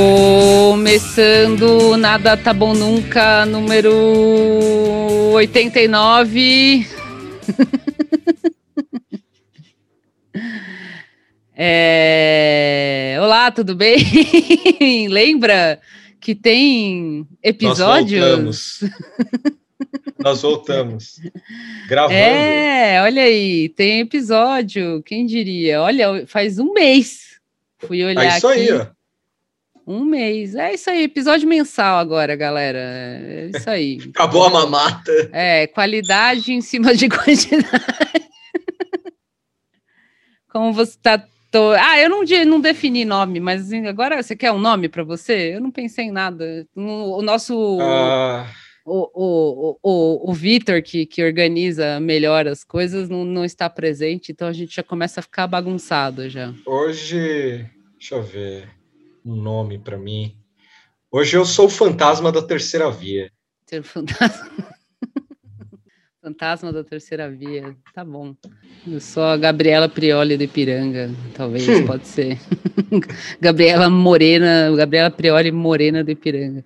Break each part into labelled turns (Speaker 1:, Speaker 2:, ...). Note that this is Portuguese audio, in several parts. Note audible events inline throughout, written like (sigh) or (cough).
Speaker 1: Começando Nada Tá Bom Nunca, número 89. (laughs) é... Olá, tudo bem? (laughs) Lembra que tem episódios?
Speaker 2: Nós voltamos. Nós voltamos. Gravando.
Speaker 1: É, olha aí, tem episódio, quem diria? Olha, faz um mês. Fui olhar é
Speaker 2: isso
Speaker 1: aqui.
Speaker 2: aí, ó.
Speaker 1: Um mês. É isso aí, episódio mensal agora, galera. É isso aí. (laughs)
Speaker 2: Acabou a mamata.
Speaker 1: É, qualidade em cima de (laughs) quantidade. Como você tá. Tô... Ah, eu não, não defini nome, mas agora você quer um nome para você? Eu não pensei em nada. O nosso.
Speaker 2: Ah,
Speaker 1: O, o, o, o Vitor, que, que organiza melhor as coisas, não, não está presente, então a gente já começa a ficar bagunçado já.
Speaker 2: hoje, deixa eu ver um nome para mim. Hoje eu sou o fantasma da terceira via.
Speaker 1: Fantasma. (laughs) Fantasma da terceira via, tá bom. Eu sou a Gabriela Prioli do Ipiranga, talvez,
Speaker 2: Hum.
Speaker 1: pode ser. (laughs) Gabriela Morena, Gabriela Prioli Morena do Ipiranga.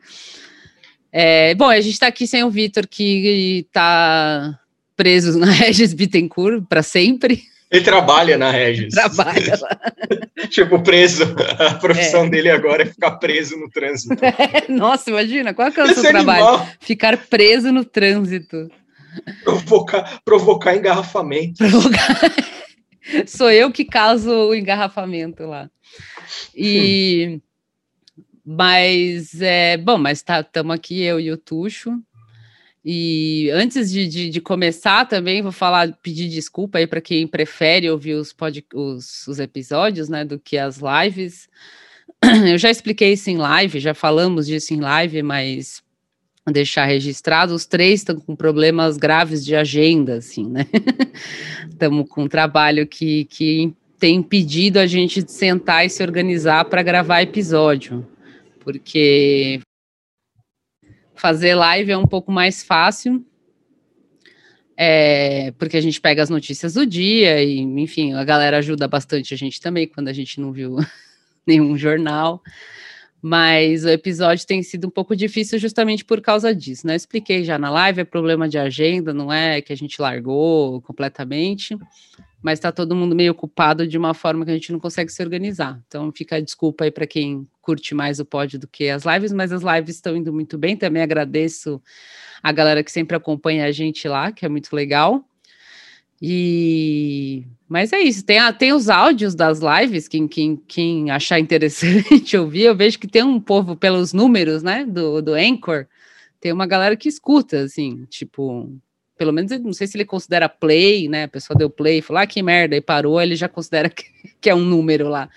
Speaker 1: É, bom, a gente tá aqui sem o Vitor, que tá preso na (laughs) Regis Bittencourt para sempre.
Speaker 2: Ele trabalha na Regis.
Speaker 1: Trabalha lá. (laughs)
Speaker 2: tipo, preso. A profissão
Speaker 1: É.
Speaker 2: dele agora é ficar preso no trânsito. (laughs)
Speaker 1: Nossa, imagina, qual que é o seu trabalho? Ficar preso no trânsito.
Speaker 2: provocar, provocar engarrafamento.
Speaker 1: provocar. (laughs) Sou eu que causo o engarrafamento lá. E mas é bom, mas tá, estamos aqui eu e o Tuxo. E antes de, de, de começar também vou falar, pedir desculpa aí para quem prefere ouvir os, pod, os, os episódios, né, do que as lives. (clears throat) Eu já expliquei isso em live, já falamos disso em live, mas deixar registrado, os três estão com problemas graves de agenda, assim, né? (laughs) Estamos com um trabalho que, que tem impedido a gente de sentar e se organizar para gravar episódio, porque fazer live é um pouco mais fácil, é, porque a gente pega as notícias do dia e, enfim, a galera ajuda bastante a gente também quando a gente não viu (laughs) nenhum jornal. Mas o episódio tem sido um pouco difícil justamente por causa disso, né? Eu expliquei já na live, é problema de agenda, não é que a gente largou completamente, mas está todo mundo meio ocupado de uma forma que a gente não consegue se organizar. Então fica a desculpa aí para quem curte mais o pod do que as lives, mas as lives estão indo muito bem. Também agradeço a galera que sempre acompanha a gente lá, que é muito legal. E mas é isso, tem, tem os áudios das lives, quem, quem, quem achar interessante (laughs) ouvir, eu vejo que tem um povo pelos números, né, do, do Anchor, tem uma galera que escuta, assim, tipo, pelo menos, não sei se ele considera play, né, a pessoa deu play, falou, ah, que merda, e parou, ele já considera (laughs) que, que é um número lá,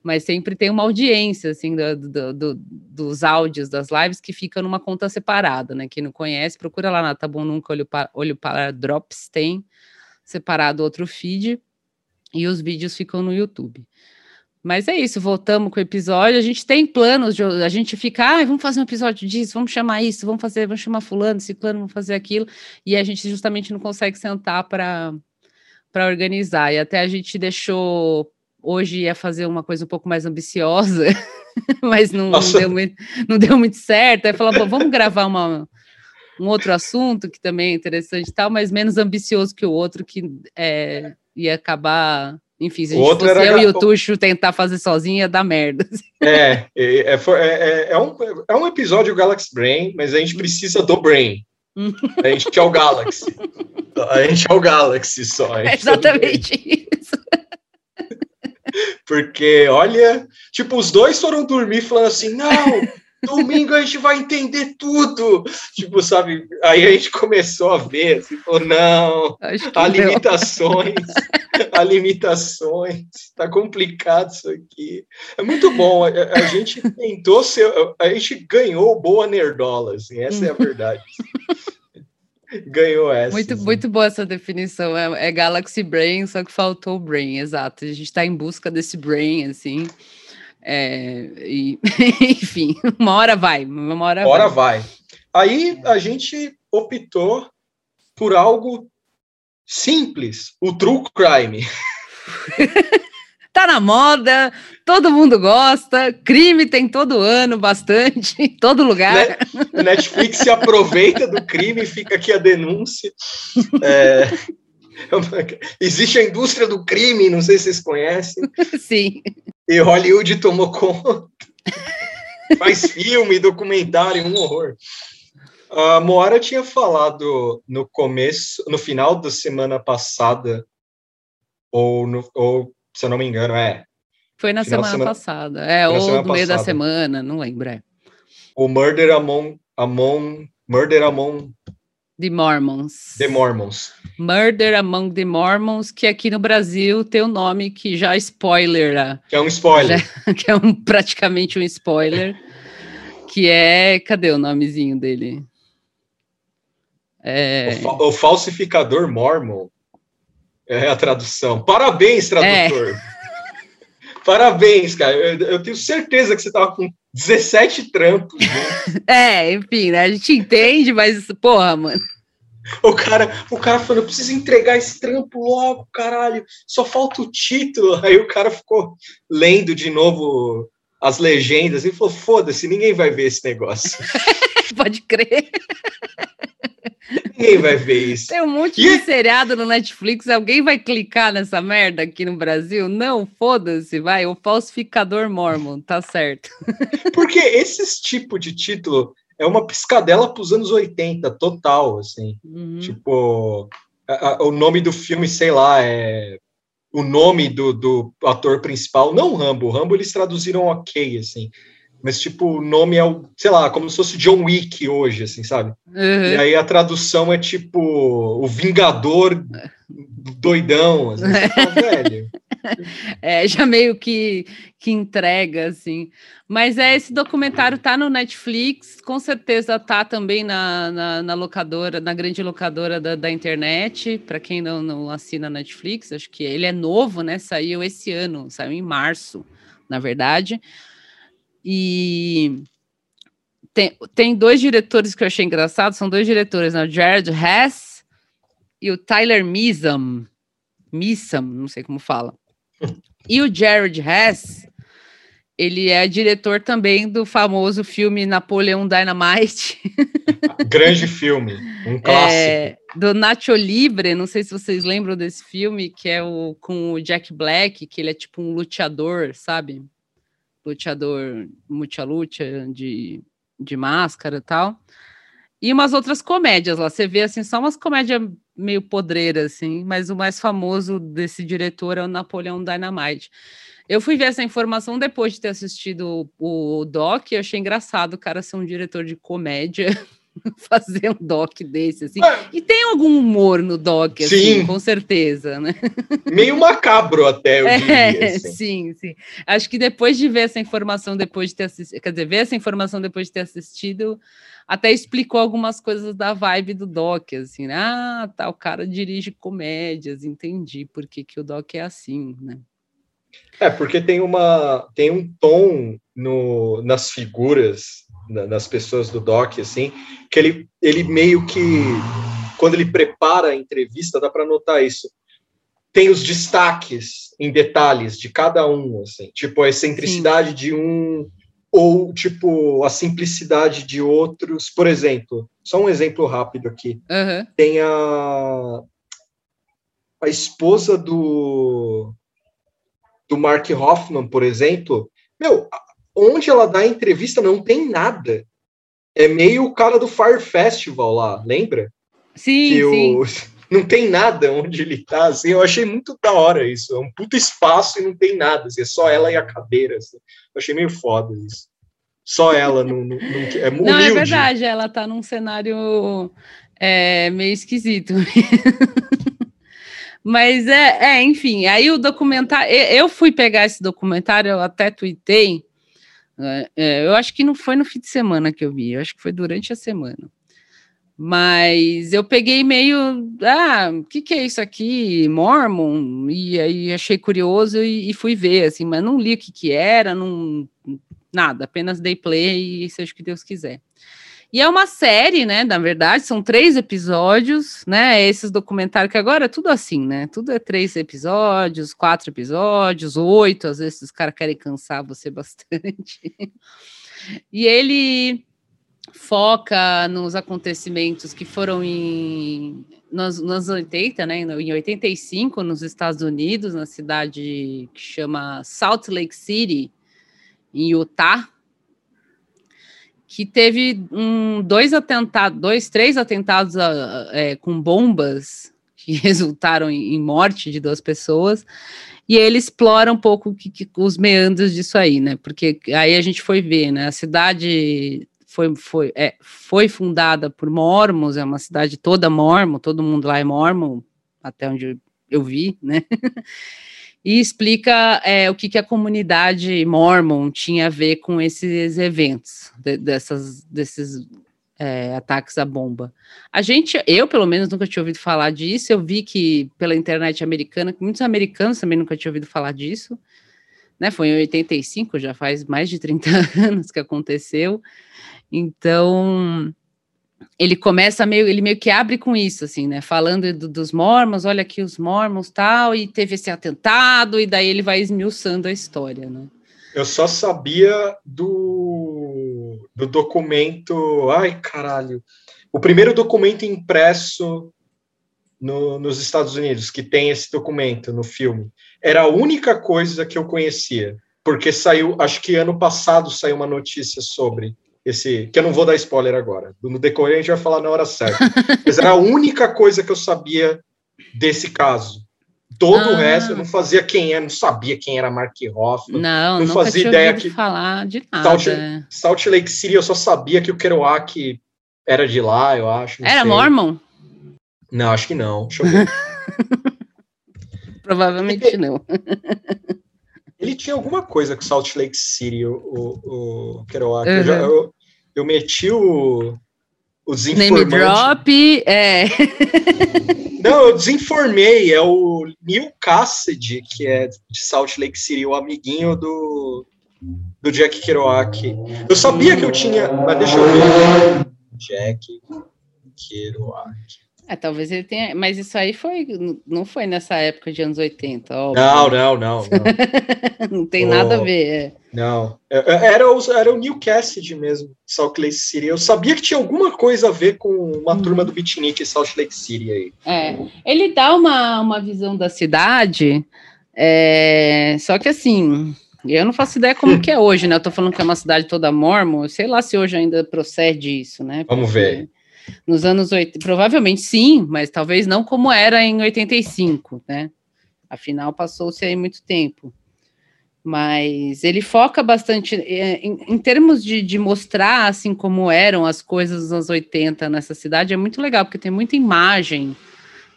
Speaker 1: mas sempre tem uma audiência, assim, do, do- do- dos áudios das lives que fica numa conta separada, né, quem não conhece, procura lá na Tá Bom Nunca, Olho para, Olho para Drops, tem separado outro feed, e os vídeos ficam no YouTube. Mas é isso, voltamos com o episódio. A gente tem planos, de, a gente fica, ah, vamos fazer um episódio disso, vamos chamar isso, vamos fazer, vamos chamar fulano, ciclano, vamos fazer aquilo, e a gente justamente não consegue sentar para para organizar. E até a gente deixou hoje ia fazer uma coisa um pouco mais ambiciosa, (laughs) mas não, não deu, muito, não deu muito certo. Aí falou, "Bom, vamos gravar uma, um outro assunto que também é interessante e tal, mas menos ambicioso que o outro, que é, ia acabar. Enfim, se a gente
Speaker 2: outro
Speaker 1: fosse eu e o Tuxo tentar fazer sozinho, ia dar merda. (laughs)
Speaker 2: É, é, é, é- é- é um, é um episódio Galaxy Brain, mas a gente precisa do Brain. A gente é o Galaxy. A gente é o Galaxy só.
Speaker 1: É exatamente isso.
Speaker 2: Porque, olha, tipo, os dois foram dormir falando assim, não, domingo a gente vai entender tudo. Tipo, sabe? Aí a gente começou a ver, assim, falou, não, há limitações, (laughs) há limitações, tá complicado isso aqui. É muito bom, a, a gente tentou ser, a gente ganhou boa nerdola, assim, essa é a verdade. Ganhou essa.
Speaker 1: Muito,
Speaker 2: assim.
Speaker 1: muito boa essa definição. É, é Galaxy Brain, só que faltou o Brain, exato. A gente está em busca desse Brain, assim. É, e, (laughs) enfim, uma hora vai, uma hora,
Speaker 2: Hora
Speaker 1: vai.
Speaker 2: vai. Aí a gente optou por algo simples, o true crime. (laughs)
Speaker 1: tá na moda, todo mundo gosta, crime tem todo ano, bastante, em todo lugar.
Speaker 2: Netflix se aproveita do crime, fica aqui a denúncia. É, (laughs) existe a indústria do crime, não sei se vocês conhecem.
Speaker 1: Sim.
Speaker 2: E Hollywood tomou conta. Faz filme, documentário, um horror. A Moara tinha falado no começo, no final da semana passada, ou, no, ou se eu não me engano, é.
Speaker 1: Foi na semana, semana, passada, é, ou no meio da semana, não lembro. É.
Speaker 2: O Murder Among, Among, Murder Among
Speaker 1: The Mormons.
Speaker 2: The Mormons.
Speaker 1: Murder Among the Mormons, que aqui no Brasil tem um nome que já spoiler.
Speaker 2: Que é um spoiler.
Speaker 1: Já, (laughs) que é um, praticamente um spoiler. que é. Cadê o nomezinho dele?
Speaker 2: É... O, fa o, falsificador mormon é a tradução. Parabéns, tradutor. É. (laughs) Parabéns, cara. Eu, eu, tenho certeza que você estava com 17 trampos. Né? (laughs)
Speaker 1: É, enfim, né? a gente entende, mas, porra, mano.
Speaker 2: O cara, o cara falou, eu preciso entregar esse trampo logo, caralho. Só falta o título. Aí o cara ficou lendo de novo as legendas e falou: foda-se, ninguém vai ver esse negócio. (laughs) (laughs)
Speaker 1: Pode crer.
Speaker 2: Ninguém vai ver isso.
Speaker 1: Tem um monte de seriado no Netflix. Alguém vai clicar nessa merda aqui no Brasil? Não, foda-se, vai. O falsificador Mormon, tá certo. (laughs)
Speaker 2: Porque esse tipo de título é uma piscadela para os anos 80, total, assim. Uhum. Tipo, a, a, o nome do filme, sei lá, é o nome do, do ator principal, não Rambo, Rambo eles traduziram ok, assim, mas, tipo, o nome é, o, sei lá, como se fosse John Wick hoje, assim, sabe? Uhum. E aí a tradução é, tipo, o Vingador doidão, assim, fala, (laughs) velho.
Speaker 1: É, já meio que, que entrega, assim. Mas é esse documentário tá no Netflix, com certeza tá também na, na, na locadora, na grande locadora da, da internet, para quem não, não assina Netflix, acho que ele é novo, né? Saiu esse ano, saiu em março, na verdade. E tem, tem dois diretores que eu achei engraçado, são dois diretores, né? o Jared Hess e o Tyler Misam. Missam, não sei como fala. E o Jared Hess, ele é diretor também do famoso filme Napoleão Dynamite. (laughs)
Speaker 2: Grande filme, um é, clássico. É,
Speaker 1: do Nacho Libre, não sei se vocês lembram desse filme, que é o com o Jack Black, que ele é tipo um luteador, sabe? Luteador multilucha de, de máscara e tal. E umas outras comédias lá. Você vê assim, só umas comédias meio podreiras, assim, mas o mais famoso desse diretor é o Napoleão Dynamite. Eu fui ver essa informação depois de ter assistido o, o Doc e achei engraçado o cara ser um diretor de comédia. (laughs) (laughs) fazer um doc desse, assim. É. E tem algum humor no doc, assim, sim. com certeza, né? (laughs)
Speaker 2: Meio macabro até, eu é, diria.
Speaker 1: Assim. Sim, sim. Acho que depois de ver essa informação, depois de ter assistido, quer dizer, ver essa informação depois de ter assistido, até explicou algumas coisas da vibe do doc, assim, né? Ah, tá, o cara dirige comédias, entendi por que, que o doc é assim, né?
Speaker 2: É, porque tem uma tem um tom no, nas figuras das pessoas do doc, assim, que ele, ele meio que, quando ele prepara a entrevista, dá para notar isso. Tem os destaques em detalhes de cada um, assim, tipo a excentricidade Sim. de um ou tipo a simplicidade de outros. Por exemplo, só um exemplo rápido aqui. Uhum. Tem a a esposa do do Mark Hoffman, por exemplo. Meu, onde ela dá entrevista não tem nada. É meio o cara do Fire Festival lá, lembra?
Speaker 1: Sim, que sim. O... (laughs)
Speaker 2: Não tem nada onde ele tá, assim, eu achei muito da hora isso. É um puto espaço e não tem nada, assim, é só ela e a cadeira. Assim. Eu achei meio foda isso. Só ela não, não, não é humilde. Não, é
Speaker 1: verdade, ela tá num cenário é, meio esquisito. (laughs) Mas é, é, enfim, aí o documentário. Eu fui pegar esse documentário, eu até tuitei, é, é, eu acho que não foi no fim de semana que eu vi, eu acho que foi durante a semana. Mas eu peguei meio, ah, o que, que é isso aqui, Mormon? E aí achei curioso e, e, fui ver, assim, mas não li o que, que era, não, nada, apenas dei play e seja o que Deus quiser. E é uma série, né? Na verdade, são três episódios, né? Esses documentários que agora é tudo assim, né? Tudo é três episódios, quatro episódios, oito. Às vezes os caras querem cansar você (laughs) bastante. e ele foca nos acontecimentos que foram em nos, nos 80, né, em 85, nos Estados Unidos, na cidade que chama Salt Lake City, em Utah, que teve um, dois atentados, dois, três atentados ah, é, com bombas que (laughs) resultaram em, morte de duas pessoas. E ele explora um pouco que, que, os meandros disso aí, né? Porque aí a gente foi ver, né? A cidade foi, foi, é, foi fundada por mormons, é uma cidade toda mormon, todo mundo lá é mormon, até onde eu vi, né? (laughs) e explica é, o que, que a comunidade mormon tinha a ver com esses eventos, de, dessas, desses é, ataques à bomba. A gente, eu pelo menos nunca tinha ouvido falar disso, eu vi que pela internet americana, muitos americanos também nunca tinham ouvido falar disso, né? Foi em 85, já faz mais de 30 (laughs) anos que aconteceu. Então, ele começa meio, ele meio que abre com isso, assim, né? Falando do, dos mormons, olha aqui os mormons tal, e teve esse atentado, e daí ele vai esmiuçando a história, né?
Speaker 2: Eu só sabia do, do documento. Ai, caralho. O primeiro documento impresso no, nos Estados Unidos, que tem esse documento no filme. Era a única coisa que eu conhecia. Porque saiu, acho que ano passado saiu uma notícia sobre esse, que eu não vou dar spoiler agora. No decorrer a gente vai falar na hora certa. Mas era a única coisa que eu sabia desse caso. Todo ah. o resto eu não fazia quem é, não sabia quem era Mark Hoffman.
Speaker 1: Não, não fazia ideia que falar de nada.
Speaker 2: Salt, Salt, Lake City eu só sabia que o Kerouac era de lá, eu acho.
Speaker 1: Era sei. Mormon?
Speaker 2: Não, acho que não. Deixa eu ver. (laughs)
Speaker 1: Provavelmente não. (laughs)
Speaker 2: Ele tinha alguma coisa com Salt Lake City, o, o, o Kerouac. Uhum. Eu, já, eu, eu, meti o, o.
Speaker 1: Name drop, é. (laughs)
Speaker 2: Não, eu desinformei. É o Neil Cassidy, que é de Salt Lake City, o amiguinho do, do Jack Kerouac. Eu sabia que eu tinha, mas deixa eu ver. Jack Kerouac.
Speaker 1: É, talvez ele tenha, mas isso aí foi, não foi nessa época de anos 80,
Speaker 2: óbvio. Não, não, não.
Speaker 1: Não, (laughs) não tem oh, nada a ver. É.
Speaker 2: Não, é, é, era o, era o New Cassidy mesmo, Salt Lake City. Eu sabia que tinha alguma coisa a ver com uma hum. turma do Beatnik e Salt Lake City aí.
Speaker 1: É, ele dá uma, uma visão da cidade, é, só que assim, eu não faço ideia como que é hoje, né? Eu tô falando que é uma cidade toda mormon, sei lá se hoje ainda procede isso, né?
Speaker 2: Porque, Vamos ver
Speaker 1: nos anos 80, provavelmente sim, mas talvez não como era em 85, né? Afinal, passou-se aí muito tempo. Mas ele foca bastante é, em, em termos de, de, mostrar assim como eram as coisas nos anos 80 nessa cidade, é muito legal, porque tem muita imagem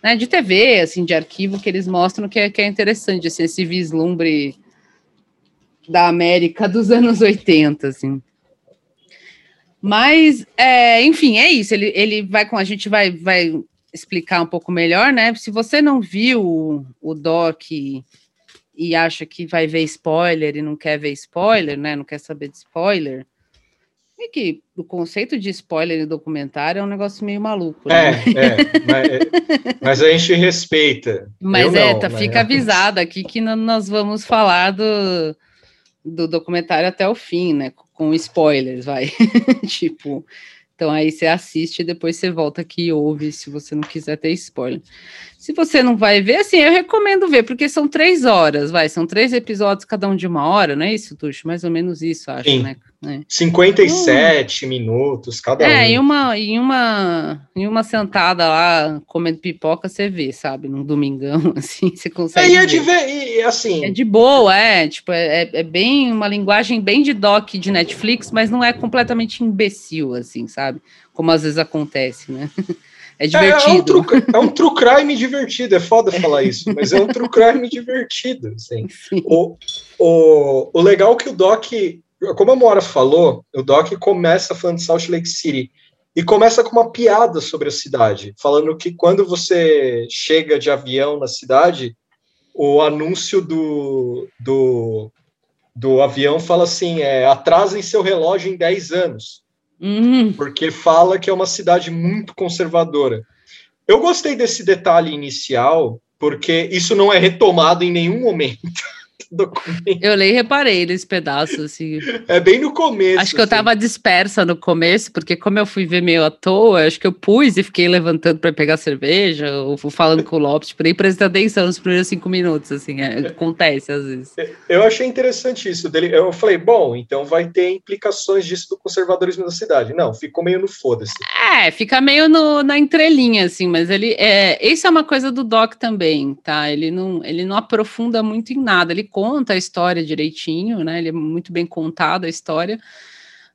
Speaker 1: né, de TV, assim, de arquivo que eles mostram que é, que é interessante, assim, esse vislumbre da América dos anos 80, assim. Mas, é, enfim, é isso. Ele, ele vai com a gente vai, vai explicar um pouco melhor, né? Se você não viu o, doc e, e acha que vai ver spoiler e não quer ver spoiler, né? Não quer saber de spoiler, é que o conceito de spoiler em documentário é um negócio meio maluco.
Speaker 2: Né? É, é, mas, mas, a gente respeita.
Speaker 1: Mas é, tá, mas... fica avisado aqui que nós vamos falar do, do documentário até o fim, né? Com spoilers, vai. (laughs) tipo, então aí você assiste e depois você volta aqui e ouve se você não quiser ter spoiler. Se você não vai ver, assim, eu recomendo ver, porque são três horas, vai, são três episódios, cada um de uma hora, não é isso, Tuxo? Mais ou menos isso, acho, Sim. né?
Speaker 2: É. 57 hum. minutos cada
Speaker 1: é, um.
Speaker 2: É,
Speaker 1: em uma, em, uma, em uma sentada lá, comendo pipoca, você vê, sabe? Num domingão, (laughs) assim, você consegue.
Speaker 2: É, é de ver, e, assim.
Speaker 1: É de boa, é. Tipo, é, é bem uma linguagem bem de doc de Netflix, mas não é completamente imbecil, assim, sabe? Como às vezes acontece, né? (laughs) É divertido. É, é, um,
Speaker 2: true, é um (laughs) true crime divertido, é foda falar isso, mas é um true crime divertido. Assim. O, o, o legal é que o Doc como a Mora falou, o Doc começa falando de Salt Lake City e começa com uma piada sobre a cidade, falando que quando você chega de avião na cidade, o anúncio do, do, do avião fala assim: é, atrasem seu relógio em 10 anos. uhum. porque fala que é uma cidade muito conservadora. Eu gostei desse detalhe inicial, porque isso não é retomado em nenhum momento (laughs)
Speaker 1: documento. Eu nem reparei nesse pedaço, assim.
Speaker 2: É bem no começo.
Speaker 1: Acho que eu tava assim. dispersa no começo, porque como eu fui ver meio à toa, acho que eu pus e fiquei levantando para pegar cerveja, ou falando com o Lopes, por aí prestando atenção nos primeiros cinco minutos, assim, é, acontece às vezes.
Speaker 2: Eu achei interessante isso dele. Eu falei, bom, então vai ter implicações disso do conservadorismo da cidade. Não, ficou meio no foda-se.
Speaker 1: É, fica meio no, na entrelinha, assim, mas ele é. Isso é uma coisa do Doc também, tá? Ele não, ele não aprofunda muito em nada, ele conta a história direitinho, né? Ele é muito bem contado a história.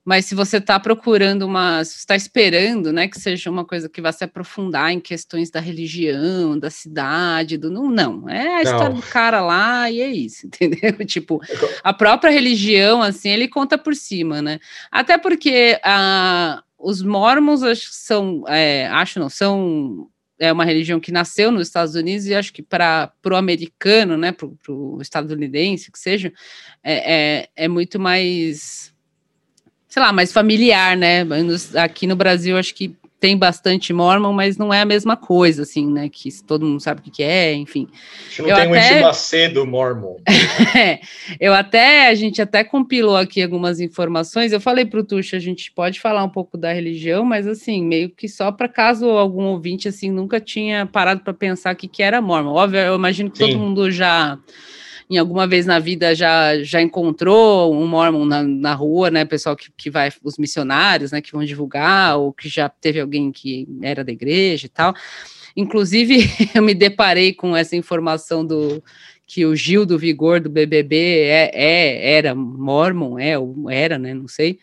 Speaker 1: Mas se você está procurando uma, está esperando, né, que seja uma coisa que vá se aprofundar em questões da religião, da cidade, do não, não, é a não. história do cara lá e é isso, (laughs) entendeu? tipo, a própria religião, assim, ele conta por cima, né? Até porque a, os mormons acho, são, é, acho não, são é uma religião que nasceu nos Estados Unidos e acho que para o americano, né, para o estadunidense, que seja, é, é, é, muito mais, sei lá, mais familiar, né? Aqui no Brasil, acho que tem bastante Mormon, mas não é a mesma coisa, assim, né? Que todo mundo sabe o que é, enfim.
Speaker 2: A gente não eu tem até... um Macedo Mormon. (laughs)
Speaker 1: é, eu até, a gente até compilou aqui algumas informações. Eu falei para o Tuxa, a gente pode falar um pouco da religião, mas assim, meio que só para caso algum ouvinte assim nunca tinha parado para pensar o que, que era Mormon. Óbvio, eu imagino que Sim. todo mundo já em alguma vez na vida já, já encontrou um mormon na, na rua, né? Pessoal que, que vai, os missionários, né? Que vão divulgar, ou que já teve alguém que era da igreja e tal. Inclusive, (laughs) eu me deparei com essa informação do que o Gil do Vigor do BBB é, é era mormon, é era, né? Não sei.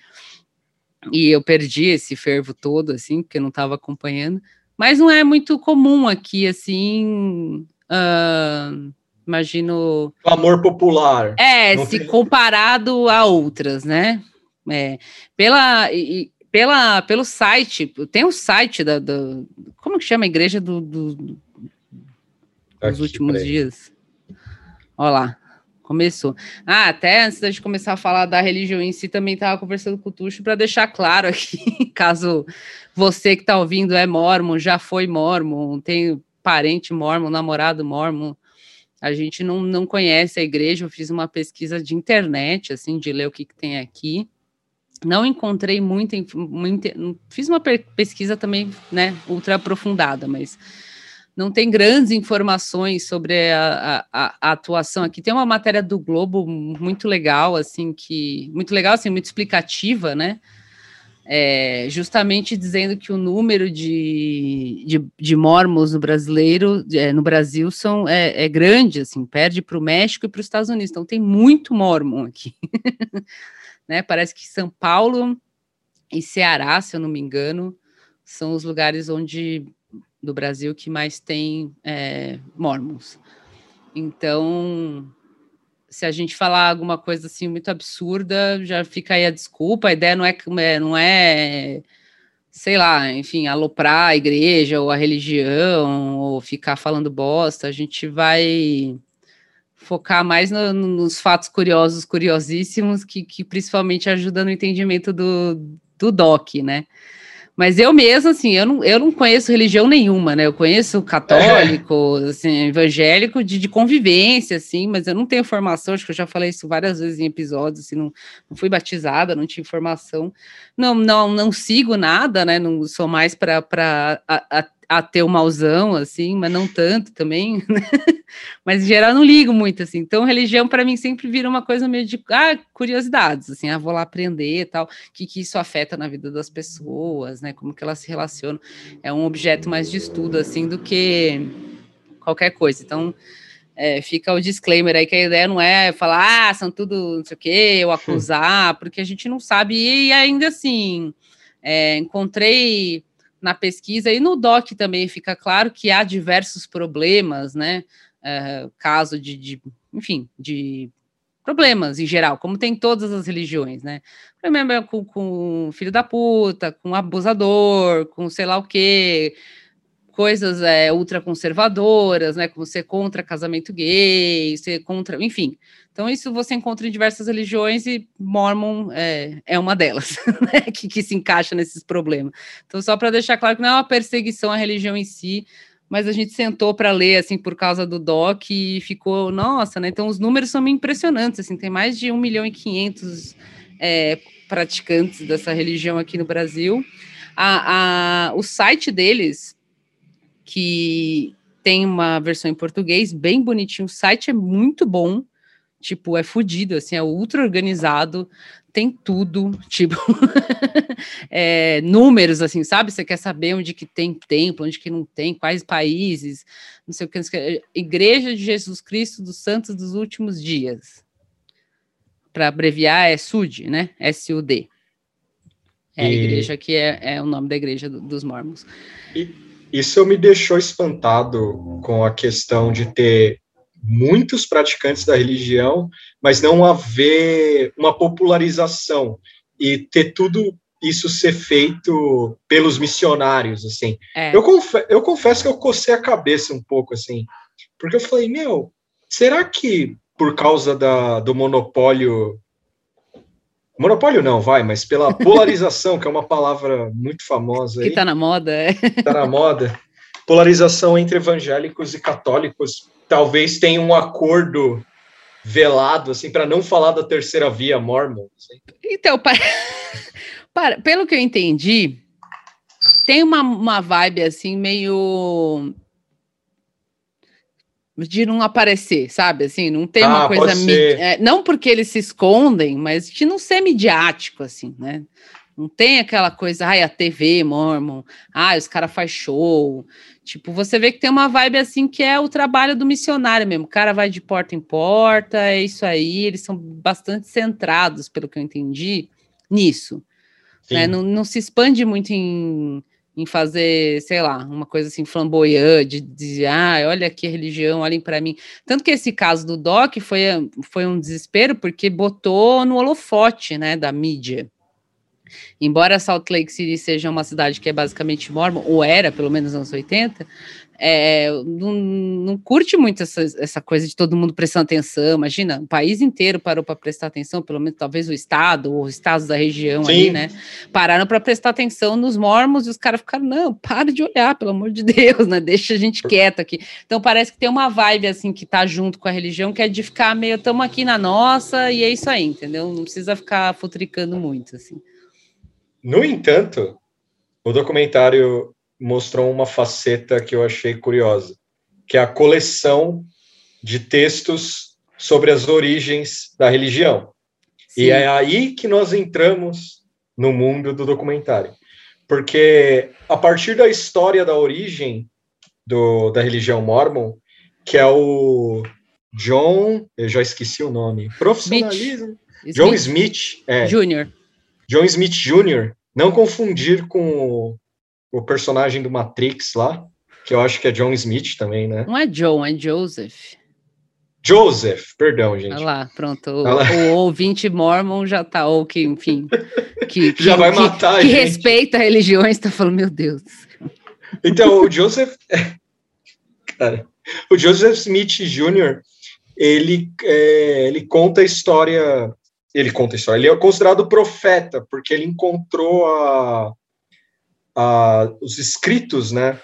Speaker 1: E eu perdi esse fervo todo, assim, porque eu não estava acompanhando. Mas não é muito comum aqui, assim. Uh, imagino.
Speaker 2: O amor popular.
Speaker 1: É, se tem... comparado a outras, né? É, pela, e, pela, pelo site, tem um site da, do, como que chama a igreja do, do dos últimos dias? Olha lá, começou. Ah, até antes da gente começar a falar da religião em si, também estava conversando com o Tuxo para deixar claro aqui, (laughs) caso você que está ouvindo é mormon, já foi mormon, tem parente mormon, namorado mormon, a gente não, não conhece a igreja, eu fiz uma pesquisa de internet, assim, de ler o que, que tem aqui. Não encontrei muita, muita. Fiz uma pesquisa também, né, ultra aprofundada, mas não tem grandes informações sobre a, a, a, atuação aqui. Tem uma matéria do Globo muito legal, assim, que. Muito legal, assim, muito explicativa, né? É, justamente dizendo que o número de, de, de mormons no brasileiro, é, no Brasil são, é, é grande, assim, perde para o México e para os Estados Unidos. Então tem muito mormon aqui. (laughs) né? Parece que São Paulo e Ceará, se eu não me engano, são os lugares onde do Brasil que mais tem é, mormons. Então, se a gente falar alguma coisa assim muito absurda, já fica aí a desculpa. A ideia não é, é não é sei lá, enfim, aloprar a igreja ou a religião ou ficar falando bosta. A gente vai focar mais no, nos fatos curiosos, curiosíssimos, que, que principalmente ajudam no entendimento do, do DOC, né? Mas eu mesmo, assim, eu não, eu não conheço religião nenhuma, né? Eu conheço católico, é. assim, evangélico de, de convivência, assim, mas eu não tenho formação, acho que eu já falei isso várias vezes em episódios, assim, não, não fui batizada, não tinha formação, não, não, não sigo nada, né? Não sou mais para a ter o mauzão, assim, mas não tanto também, (laughs) né? mas em geral não ligo muito, assim, então religião para mim sempre vira uma coisa meio de, ah, curiosidades, assim, ah, vou lá aprender e tal, o que, que isso afeta na vida das pessoas, né, como que elas se relacionam, é um objeto mais de estudo, assim, do que qualquer coisa, então é, fica o disclaimer aí que a ideia não é falar, ah, são tudo não sei o quê, ou acusar, (laughs) porque a gente não sabe, e ainda assim, é, encontrei na pesquisa e no DOC também fica claro que há diversos problemas, né? É, caso de, de, enfim, de problemas em geral, como tem todas as religiões, né? Problema com, com filho da puta, com abusador, com sei lá o quê, coisas é, ultraconservadoras, né? Como ser contra casamento gay, ser contra, enfim, Então, isso você encontra em diversas religiões e Mormon é, é uma delas, (laughs) né, que, que se encaixa nesses problemas. Então, só para deixar claro que não é uma perseguição à religião em si, mas a gente sentou para ler, assim, por causa do DOC e ficou, nossa, né? Então, os números são impressionantes, assim, tem mais de 1 milhão e 500 é, praticantes dessa religião aqui no Brasil. A, a, o site deles, que tem uma versão em português bem bonitinho, o site é muito bom, tipo, é fodido, assim, é ultra organizado, tem tudo, (laughs) tipo, é, números, assim, sabe? Você quer saber onde que tem templo, onde que não tem, quais países, não sei o que. Igreja de Jesus Cristo dos Santos dos Últimos Dias. Para abreviar, é SUD, né? S-U-D. É a igreja que é, é, o nome da igreja do, dos mormons.
Speaker 2: E isso me deixou espantado com a questão de ter muitos praticantes da religião, mas não haver uma popularização e ter tudo isso ser feito pelos missionários, assim. É. Eu, confesso, eu confesso que eu cocei a cabeça um pouco, assim, porque eu falei, meu, será que por causa da, do monopólio Monopólio não, vai, mas pela (laughs) polarização, que é uma palavra muito famosa
Speaker 1: aí. Que tá na moda, é.
Speaker 2: Tá na moda. Polarização entre evangélicos e católicos talvez tenha um acordo velado, assim, para não falar da terceira via mormon. Assim.
Speaker 1: Então, para, (laughs) para, pelo que eu entendi, tem uma, uma vibe assim, meio de não aparecer, sabe? Assim, não tem ah, uma coisa. É, não porque eles se escondem, mas de não ser midiático, assim, né? Não tem aquela coisa, ai, a TV, Mormon, ai, os caras faz show. Tipo, você vê que tem uma vibe assim que é o trabalho do missionário mesmo. O cara vai de porta em porta, é isso aí. Eles são bastante centrados, pelo que eu entendi, nisso. Né? Não, não se expande muito em em fazer, sei lá, uma coisa assim flamboyante, de dizer, ah, olha que religião, olhem para mim. Tanto que esse caso do Doc foi, foi um desespero, porque botou no holofote, né, da mídia. Embora Salt Lake City seja uma cidade que é basicamente mormon, ou era, pelo menos nos anos 80, é, não, não, curte muito essa, essa coisa de todo mundo prestando atenção. Imagina, o país inteiro parou para prestar atenção, pelo menos talvez o estado, ou os estados da região Sim. ali, né? Pararam para prestar atenção nos mormons e os caras ficaram, não, para de olhar, pelo amor de Deus, né? Deixa a gente quieto aqui. Então parece que tem uma vibe assim que tá junto com a religião, que é de ficar meio, estamos aqui na nossa, e é isso aí, entendeu? Não precisa ficar futricando muito, assim.
Speaker 2: No entanto, o documentário mostrou uma faceta que eu achei curiosa, que é a coleção de textos sobre as origens da religião. Sim. E é aí que nós entramos no mundo do documentário. Porque a partir da história da origem do, da religião mormon, que é o John, eu já esqueci o nome, profissionalismo. Smith. John Smith,
Speaker 1: é, Jr.
Speaker 2: John Smith Jr., não confundir com o personagem do Matrix lá, que eu acho que é John Smith também, né?
Speaker 1: Não é John, é Joseph.
Speaker 2: Joseph, perdão, gente.
Speaker 1: Olha lá, pronto. O, o ouvinte mormon já tá, ou que, enfim, (laughs) que, que
Speaker 2: já vai matar
Speaker 1: que, que respeita religiões, tá falando, meu Deus.
Speaker 2: Então, o Joseph, (laughs) cara, o Joseph Smith Jr., ele, é, ele conta a história, ele conta a história, ele é considerado profeta, porque ele encontrou a, a, os escritos, né,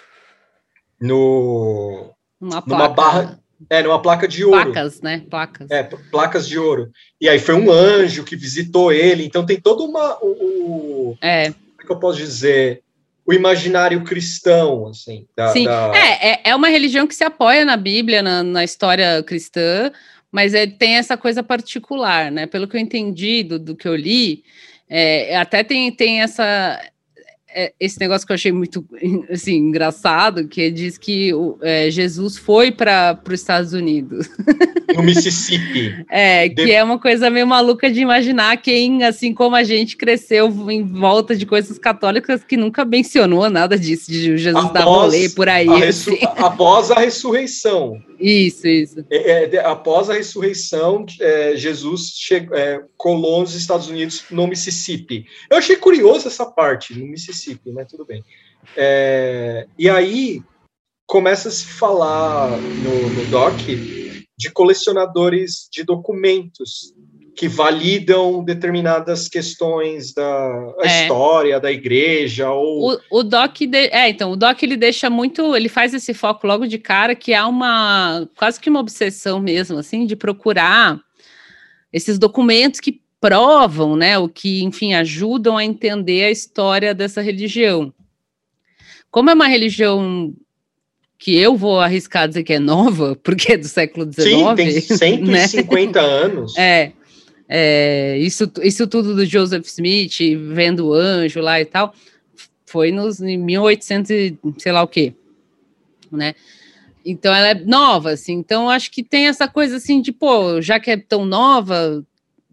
Speaker 2: no,
Speaker 1: Uma numa barra,
Speaker 2: é, numa placa de ouro.
Speaker 1: Placas, né, placas.
Speaker 2: É, placas de ouro. E aí foi um anjo que visitou ele, então tem todo uma, o, o é. como é que eu posso dizer, o imaginário cristão, assim.
Speaker 1: Da, Sim, da... É, é, é uma religião que se apoia na Bíblia, na, na história cristã, mas é, tem essa coisa particular, né? Pelo que eu entendi do, do que eu li, é, até tem, tem essa, esse negócio que eu achei muito assim, engraçado, que diz que é, Jesus foi para os Estados Unidos.
Speaker 2: No Mississippi. (laughs)
Speaker 1: é, que de... é uma coisa meio maluca de imaginar quem, assim como a gente, cresceu em volta de coisas católicas que nunca mencionou nada disso, de Jesus após dar rolê por aí.
Speaker 2: A assim. Após a ressurreição.
Speaker 1: Isso, isso.
Speaker 2: É, é, após a ressurreição, é, Jesus chegou, é, colou nos Estados Unidos no Mississippi. Eu achei curioso essa parte, no Mississippi, né? Tudo bem. É, e aí começa a se falar no, no doc de colecionadores de documentos que validam determinadas questões da é. história da igreja ou
Speaker 1: o, o doc de, é então o doc ele deixa muito ele faz esse foco logo de cara que há uma quase que uma obsessão mesmo assim de procurar esses documentos que provam né o que enfim ajudam a entender a história dessa religião como é uma religião que eu vou arriscar dizer que é nova, (laughs) porque é do século XIX. Sim,
Speaker 2: tem 150 né? anos.
Speaker 1: É, é, isso, isso tudo do Joseph Smith, vendo o anjo lá e tal, foi nos em 1800 sei lá o quê, né? Então ela é nova, assim. Então acho que tem essa coisa assim de, pô, já que é tão nova,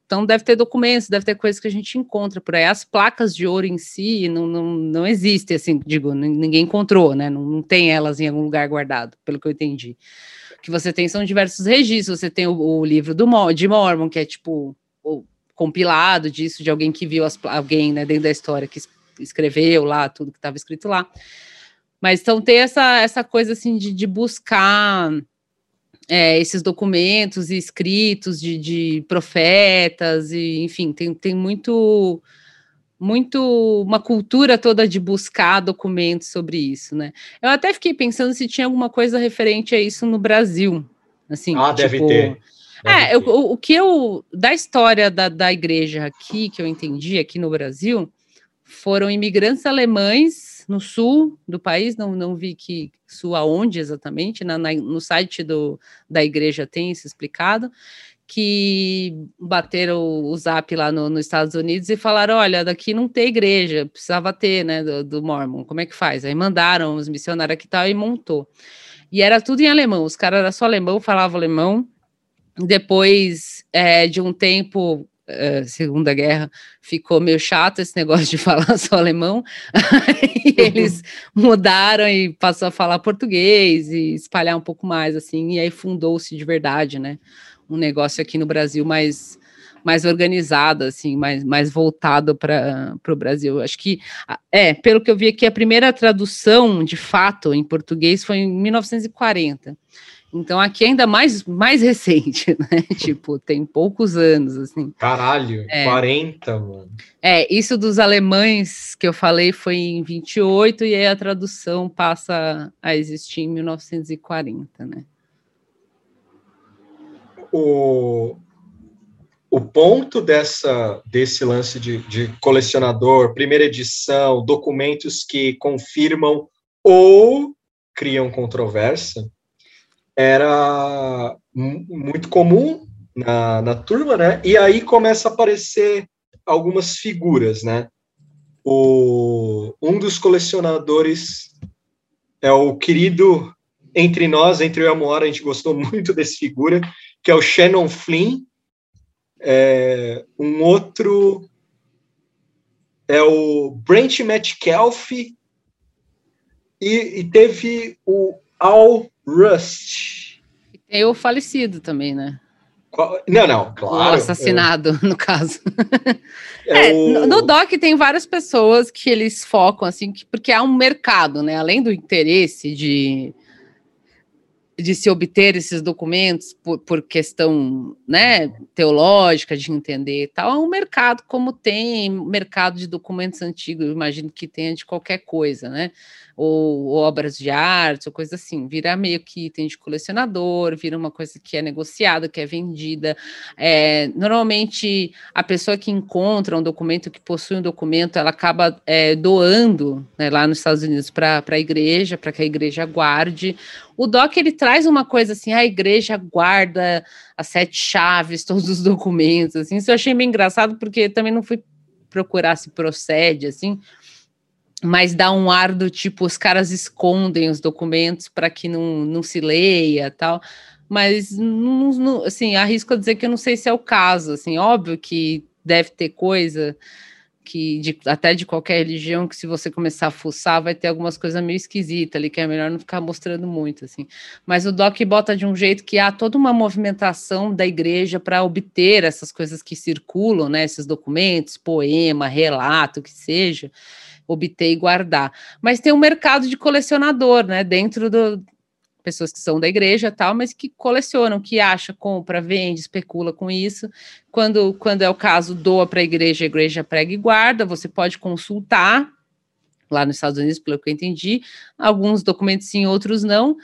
Speaker 1: então deve ter documentos, deve ter coisas que a gente encontra por aí. As placas de ouro em si não, não, não existem, assim, digo, ninguém encontrou, né? Não, não tem elas em algum lugar guardado, pelo que eu entendi. O que você tem são diversos registros. Você tem o, o livro do, de Mormon, que é tipo o compilado disso, de alguém que viu as, alguém né, dentro da história que escreveu lá, tudo que estava escrito lá. Mas então tem essa, essa coisa assim de, de buscar é, esses documentos e escritos de, de, profetas, e enfim, tem, tem muito muito uma cultura toda de buscar documentos sobre isso, né? Eu até fiquei pensando se tinha alguma coisa referente a isso no Brasil, assim.
Speaker 2: Ah, tipo, deve ter.
Speaker 1: É, eu, o, o, que eu. Da história da, da igreja aqui, que eu entendi aqui no Brasil, foram imigrantes alemães no sul do país, não, não vi que sul aonde exatamente, na, na, no site do, da igreja tem isso explicado, que bateram o zap lá no, nos Estados Unidos e falaram: olha, daqui não tem igreja, precisava ter, né, do, do Mormon, como é que faz? Aí mandaram os missionários aqui e tal e montou. E era tudo em alemão, os caras eram só alemão, falavam alemão, depois é, de um tempo, é, Segunda Guerra, ficou meio chato esse negócio de (laughs) falar só alemão, eles mudaram e passou a falar português e espalhar um pouco mais, assim, e aí fundou-se de verdade, né, um negócio aqui no Brasil mais mais organizado, assim, mais, mais voltado para o Brasil. Acho que, é, pelo que eu vi aqui, a primeira tradução, de fato, em português foi em 1940. Então aqui é ainda mais, mais (laughs) recente, né? tipo, tem poucos anos, assim.
Speaker 2: Caralho, é. 40, mano.
Speaker 1: É, isso dos alemães que eu falei foi em 28 e aí a tradução passa a existir em 1940, né?
Speaker 2: O, o ponto dessa, desse lance de, de colecionador, primeira edição, documentos que confirmam ou criam controvérsia, era muito comum na, na turma, né? E aí começa a aparecer algumas figuras, né? O, um dos colecionadores é o querido entre nós, entre eu e a Moara, a gente gostou (laughs) muito desse figura, que é o Shannon Flynn. É, um outro é o Brent Metcalf e, e teve o Al Rust.
Speaker 1: Tem o falecido também, né?
Speaker 2: Qual? Não, não, claro. O
Speaker 1: assassinado, é. (laughs) no caso. É, é o... no, doc tem várias pessoas que eles focam, assim, que, porque há um mercado, né? Além do interesse de, de se obter esses documentos por, por questão né, teológica, de entender e tal, é um mercado como tem mercado de documentos antigos, imagino que tenha de qualquer coisa, né? Ou, obras de arte, ou coisa assim, vira meio que item de colecionador, vira uma coisa que é negociada, que é vendida. É, normalmente, a pessoa que encontra um documento, que possui um documento, ela acaba é, doando né, lá nos Estados Unidos para a igreja, para que a igreja guarde. O DOC ele traz uma coisa assim, a igreja guarda as sete chaves, todos os documentos, assim. Isso eu achei meio engraçado, porque também não fui procurar se procede, assim, mas dá um ar do tipo, os caras escondem os documentos para que não, não se leia tal. Mas, não, não, assim, arrisco a dizer que eu não sei se é o caso, assim, óbvio que deve ter coisa que de, até de qualquer religião que se você começar a fuçar vai ter algumas coisas meio esquisitas ali que é melhor não ficar mostrando muito assim. Mas o Doc bota de um jeito que há toda uma movimentação da igreja para obter essas coisas que circulam né esses documentos poema relato que seja obter e guardar. Mas tem um mercado de colecionador, né? Dentro do, pessoas que são da igreja tal, mas que colecionam, que acha, compra, vende, especula com isso. Quando, quando é o caso, doa para a igreja, a igreja prega e guarda, você pode consultar lá nos Estados Unidos, pelo que eu entendi, alguns documentos sim, outros não.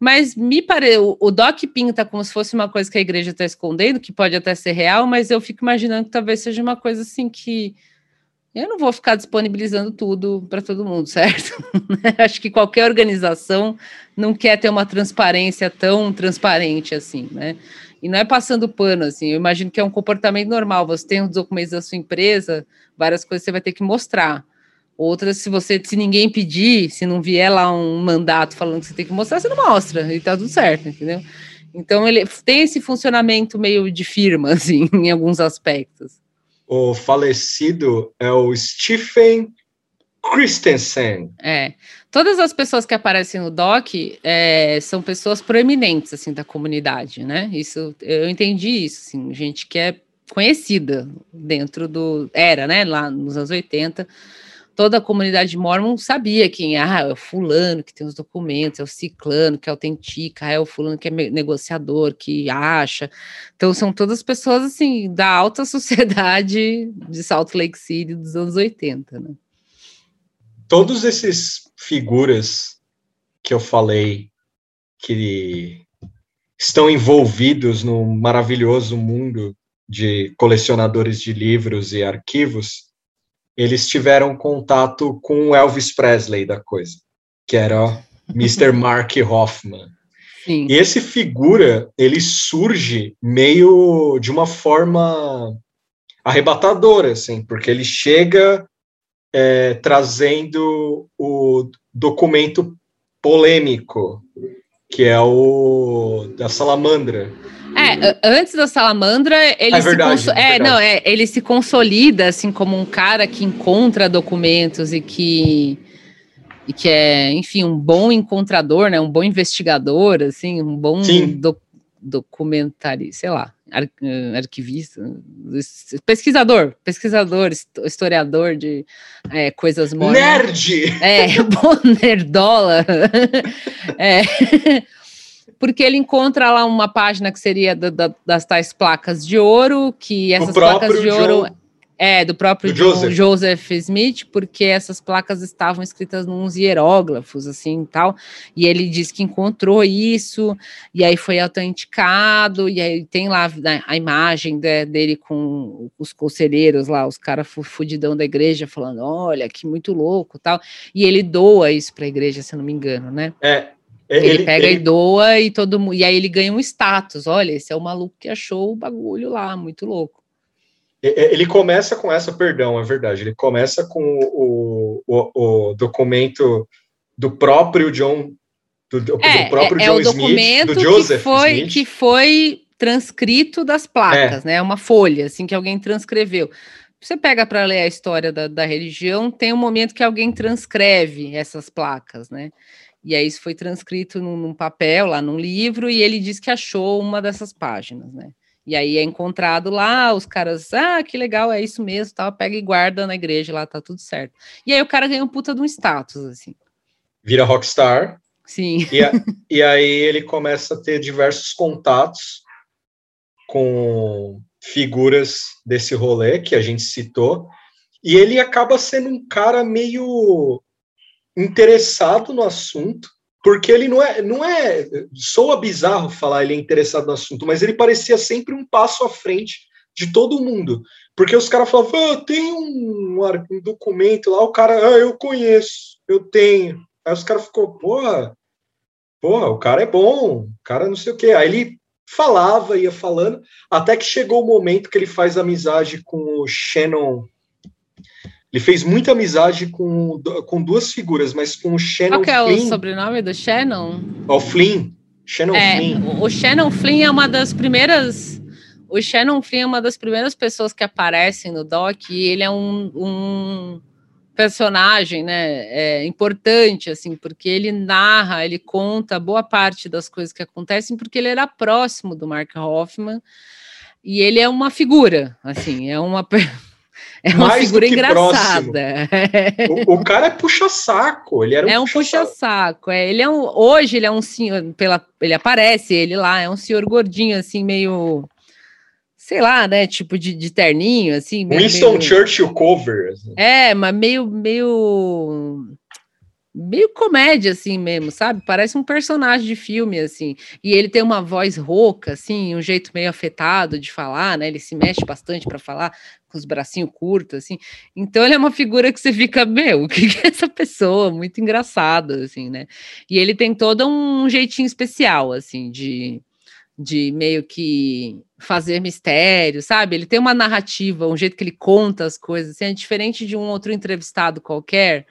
Speaker 1: Mas me parece, o Doc pinta como se fosse uma coisa que a igreja está escondendo, que pode até ser real, mas eu fico imaginando que talvez seja uma coisa assim que eu não vou ficar disponibilizando tudo para todo mundo, (laughs) certo? Acho que qualquer organização não quer ter uma transparência tão transparente assim, né? E não é passando pano, assim, eu imagino que é um comportamento normal. Você tem os documentos da sua empresa, várias coisas você vai ter que mostrar. Outras, se você, se ninguém pedir, se não vier lá um mandato falando que você tem que mostrar, você não mostra, e tá tudo certo, entendeu? Então ele tem esse funcionamento meio de firma, (laughs) assim, em alguns aspectos
Speaker 2: o falecido é o Stephen Christensen.
Speaker 1: É. Todas as pessoas que aparecem no doc é, são pessoas proeminentes, assim, da comunidade, né? Isso, eu entendi isso, assim, gente que é conhecida dentro do... Era, né? Lá nos anos 80, toda a comunidade mormon sabia quem ah, é o fulano que tem os documentos, é o ciclano que autentica, é o fulano que é negociador, que acha. Então são todas pessoas assim da alta (laughs) sociedade de Salt Lake City dos anos 80, né?
Speaker 2: Todos esses figuras que eu falei que estão envolvidos no maravilhoso mundo de colecionadores de livros e arquivos, eles tiveram contato com o Elvis Presley da coisa, que era Mr. (laughs) Mark Hoffman. Sim. E esse figura, ele surge meio de uma forma arrebatadora, assim, porque ele chega é, trazendo o documento polêmico, que é o da salamandra,
Speaker 1: é, antes da salamandra, ele é
Speaker 2: verdade,
Speaker 1: se
Speaker 2: é,
Speaker 1: é não, é, ele se consolida assim como um cara que encontra documentos e que e que é, enfim, um bom encontrador, né, um bom investigador, assim, um bom do, documentarista, sei lá, ar, arquivista, pesquisador, pesquisador, historiador de é, coisas
Speaker 2: modernas. Nerd!
Speaker 1: É, (laughs) bom nerdola. (laughs) é porque ele encontra lá uma página que seria da, da, das tais placas de ouro, que essas placas de ouro. John, é, do próprio do Joseph. Joseph. Smith, porque essas placas estavam escritas nos hieróglifos, assim, tal, e ele diz que encontrou isso, e aí foi autenticado, e aí tem lá né, a imagem de, dele com os conselheiros lá, os caras fudidão da igreja, falando, olha, que muito louco, tal, e ele doa isso para a igreja, se eu não me engano, né?
Speaker 2: É,
Speaker 1: ele, ele pega ele... e doa e todo mundo. E aí ele ganha um status. Olha, esse é o maluco que achou o bagulho lá, muito louco.
Speaker 2: Ele começa com essa, perdão, é verdade. Ele começa com o, o, o documento do próprio John, do, do
Speaker 1: é,
Speaker 2: próprio
Speaker 1: é,
Speaker 2: John
Speaker 1: é o Smith, do Joseph que foi, Smith. que foi transcrito das placas, é. né? Uma folha, assim, que alguém transcreveu. Você pega para ler a história da, da religião, tem um momento que alguém transcreve essas placas, né? E aí isso foi transcrito num, num, papel, lá num livro, e ele diz que achou uma dessas páginas, né? E aí é encontrado lá, os caras, ah, que legal, é isso mesmo, tal, pega e guarda na igreja, lá tá tudo certo. E aí o cara ganha um puta de um status, assim.
Speaker 2: Vira rockstar.
Speaker 1: Sim.
Speaker 2: E, a, e aí ele começa a ter diversos contatos com figuras desse rolê que a gente citou, e ele acaba sendo um cara meio interessado no assunto, porque ele não é, não é, soa bizarro falar ele é interessado no assunto, mas ele parecia sempre um passo à frente de todo mundo, porque os caras falavam, ah, tem um, um, documento lá, o cara, ah, eu conheço, eu tenho, aí os caras ficou, porra, porra, o cara é bom, o cara não sei o que, aí ele falava, ia falando, até que chegou o momento que ele faz amizade com o Shannon ele fez muita amizade com, com duas figuras, mas com o Shannon
Speaker 1: Qual que é Flynn, o sobrenome do Shannon?
Speaker 2: O Flynn. Shannon
Speaker 1: é,
Speaker 2: Flynn.
Speaker 1: O Shannon Flynn é uma das primeiras... O Shannon Flynn é uma das primeiras pessoas que aparecem no doc e ele é um, um personagem, né, é, importante, assim, porque ele narra, ele conta boa parte das coisas que acontecem, porque ele era próximo do Mark Hoffman, e ele é uma figura, assim, é uma É uma Mais figura engraçada.
Speaker 2: O, o, cara é puxa-saco. Ele era
Speaker 1: um é um puxa-saco. Puxa é, ele é um, hoje ele é um senhor, pela, ele aparece, ele lá, é um senhor gordinho, assim, meio sei lá, né? Tipo de, de terninho, assim.
Speaker 2: Meio, Winston meio... Churchill cover. Assim.
Speaker 1: É, mas meio, meio meio comédia assim mesmo, sabe? Parece um personagem de filme assim. E ele tem uma voz rouca assim, um jeito meio afetado de falar, né? Ele se mexe bastante para falar com os bracinhos curtos assim. Então ele é uma figura que você fica, meu, o que é essa pessoa? Muito engraçada assim, né? E ele tem todo um jeitinho especial assim de de meio que fazer mistério, sabe? Ele tem uma narrativa, um jeito que ele conta as coisas, assim, é diferente de um outro entrevistado qualquer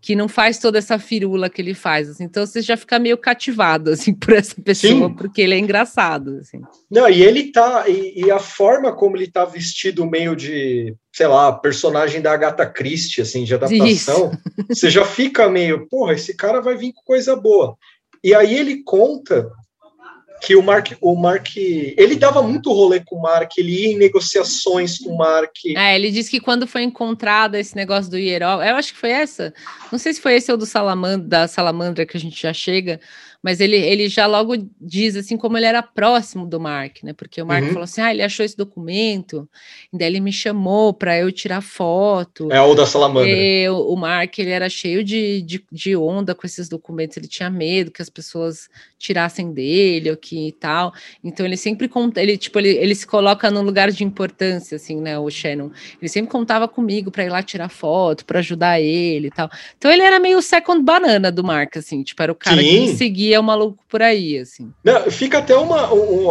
Speaker 1: que não faz toda essa firula que ele faz, assim. Então você já fica meio cativado, (laughs) assim, por essa pessoa, Sim. porque ele é engraçado, assim.
Speaker 2: Não, e ele tá, e, e, a forma como ele tá vestido meio de, sei lá, personagem da Agatha Christie, assim, de adaptação, Isso. você já fica meio, porra, esse cara vai vir com coisa boa. E aí ele conta que o Mark, o Mark, ele dava muito rolê com o Mark, ele ia em negociações com o Mark.
Speaker 1: É, ele disse que quando foi encontrado esse negócio do Hieró, eu acho que foi essa, não sei se foi esse ou do Salamandra, da Salamandra que a gente já chega, mas ele, ele já logo diz assim como ele era próximo do Mark, né? Porque o Mark uhum. falou assim: ah, ele achou esse documento, e daí ele me chamou para eu tirar foto.
Speaker 2: É o da Salamandra.
Speaker 1: Eu, o Mark ele era cheio de, de, de, onda com esses documentos, ele tinha medo que as pessoas tirassem dele ou que tal. Então ele sempre conta, ele tipo, ele, ele se coloca num lugar de importância, assim, né? O Shannon. Ele sempre contava comigo para ir lá tirar foto, para ajudar ele e tal. Então ele era meio second banana do Mark, assim, tipo, era o cara Sim. que seguia é um maluco por aí, assim.
Speaker 2: Não, fica até uma,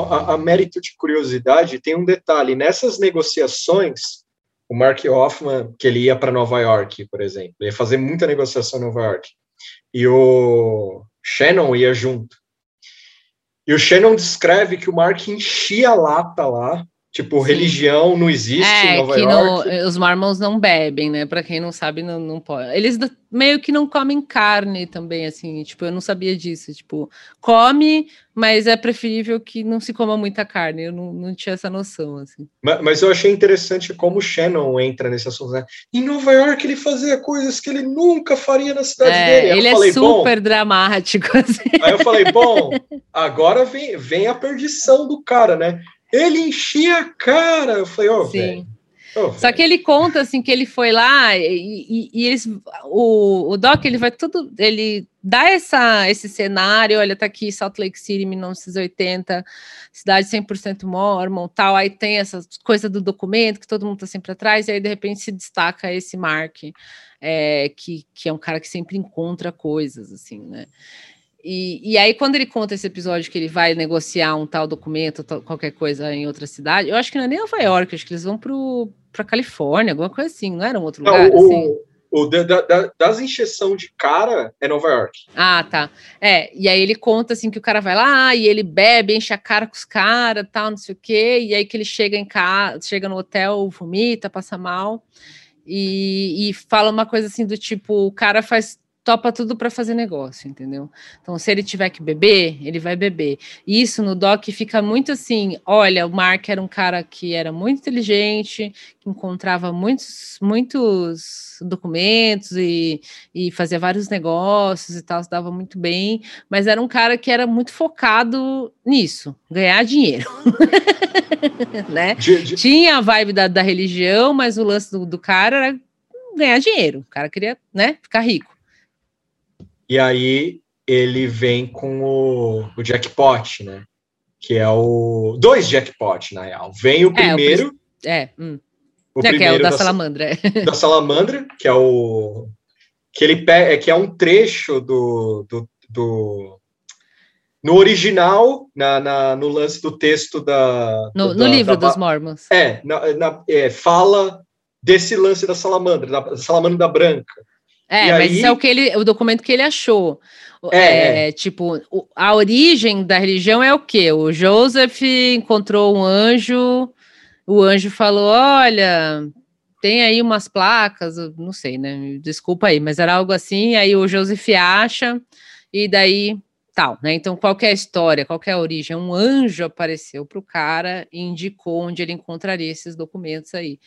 Speaker 2: a, a, mérito de curiosidade, tem um detalhe, nessas negociações, o Mark Hoffman, que ele ia para Nova York, por exemplo, ia fazer muita negociação em Nova York, e o Shannon ia junto. E o Shannon descreve que o Mark enchia a lata lá, Tipo, Sim. religião não existe é, em Nova York.
Speaker 1: No, os mormons não bebem, né? Para quem não sabe, não, não pode. Eles meio que não comem carne também, assim. Tipo, eu não sabia disso. Tipo, come, mas é preferível que não se coma muita carne. Eu não, não tinha essa noção, assim.
Speaker 2: Mas, mas eu achei interessante como o Shannon entra nesse assunto, né? Em Nova York ele fazia coisas que ele nunca faria na cidade é, dele.
Speaker 1: Aí ele é falei, super dramático, (laughs) assim.
Speaker 2: Aí eu falei, bom, agora vem, vem a perdição do cara, né? Ele enchia a cara. Eu falei, ó, oh, velho.
Speaker 1: Oh, Só que ele conta assim que ele foi lá e, e, e eles, o, o Doc ele vai tudo, ele dá essa, esse cenário, olha, tá aqui Salt Lake City, 1980, cidade 100% mormon, tal, aí tem essa coisa do documento que todo mundo tá sempre atrás, e aí de repente se destaca esse Mark, é, que, que é um cara que sempre encontra coisas, assim, né? E, e, aí, quando ele conta esse episódio que ele vai negociar um tal documento, tal, qualquer coisa em outra cidade, eu acho que não é nem Nova York, acho que eles vão para Califórnia, alguma coisa assim, não era um outro lugar?
Speaker 2: Não, o, assim? o da, da, das injeção de cara é Nova York.
Speaker 1: Ah, tá. É, e aí ele conta assim que o cara vai lá e ele bebe, enche a cara com os caras, tal, não sei o quê, e aí que ele chega em casa, chega no hotel, vomita, passa mal. E, e fala uma coisa assim do tipo, o cara faz topa tudo para fazer negócio, entendeu? Então, se ele tiver que beber, ele vai beber. E isso no doc fica muito assim: olha, o Mark era um cara que era muito inteligente, que encontrava muitos, muitos documentos e, e fazia vários negócios e tal, se dava muito bem, mas era um cara que era muito focado nisso, ganhar dinheiro. (laughs) né? Tinha a vibe da, da religião, mas o lance do, do cara era ganhar dinheiro. O cara queria, né, ficar rico.
Speaker 2: E aí ele vem com o, o jackpot, né? Que é o. Dois jackpot, na real. Vem o primeiro.
Speaker 1: É, o, é, hum. o é, primeiro que é o da, da salamandra.
Speaker 2: É. Da salamandra, que é o. Que ele é que é um trecho do, do, do no original, na, na, no lance do texto da.
Speaker 1: No,
Speaker 2: da,
Speaker 1: no livro da, dos Mormons.
Speaker 2: É, na, na, é, fala desse lance da salamandra, da salamandra branca.
Speaker 1: É, e mas aí... isso é o que ele, o documento que ele achou. É, é, é. tipo, a origem da religião é o quê? O Joseph encontrou um anjo, o anjo falou: olha, tem aí umas placas, não sei, né? Desculpa aí, mas era algo assim. Aí o Joseph acha, e daí tal, né? Então, qualquer história, qualquer origem, um anjo apareceu para o cara e indicou onde ele encontraria esses documentos aí.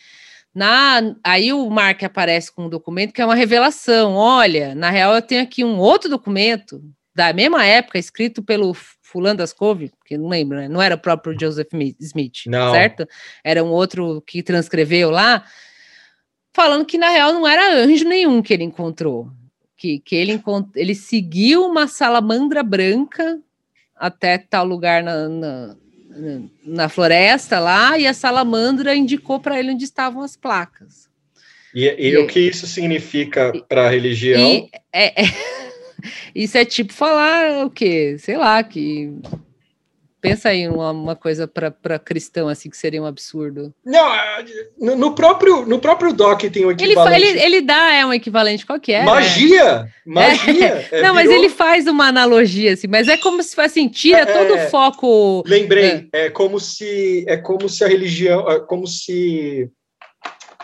Speaker 1: Na, aí o Mark aparece com um documento que é uma revelação. Olha, na real, eu tenho aqui um outro documento da mesma época, escrito pelo fulano das Cove, que não lembro, né? Não era o próprio Joseph Smith, não. certo? Era um outro que transcreveu lá, falando que na real não era anjo nenhum que ele encontrou que, que ele, ele seguiu uma salamandra branca até tal lugar na, na, na floresta lá, e a salamandra indicou para ele onde estavam as placas.
Speaker 2: E, e, e o que isso significa para a religião?
Speaker 1: É, é, (laughs) isso é tipo falar o quê? Sei lá, que Pensa aí uma, uma coisa para cristão assim que seria um absurdo.
Speaker 2: Não, no, no, próprio no próprio doc tem um
Speaker 1: equivalente. Ele, ele, ele dá é um equivalente qualquer.
Speaker 2: Magia, né? magia.
Speaker 1: É. (laughs) É, Não, virou... mas ele faz uma analogia assim, mas é como se assim tira é, todo o foco.
Speaker 2: Lembrei, é. é. como se é como se a religião, é como se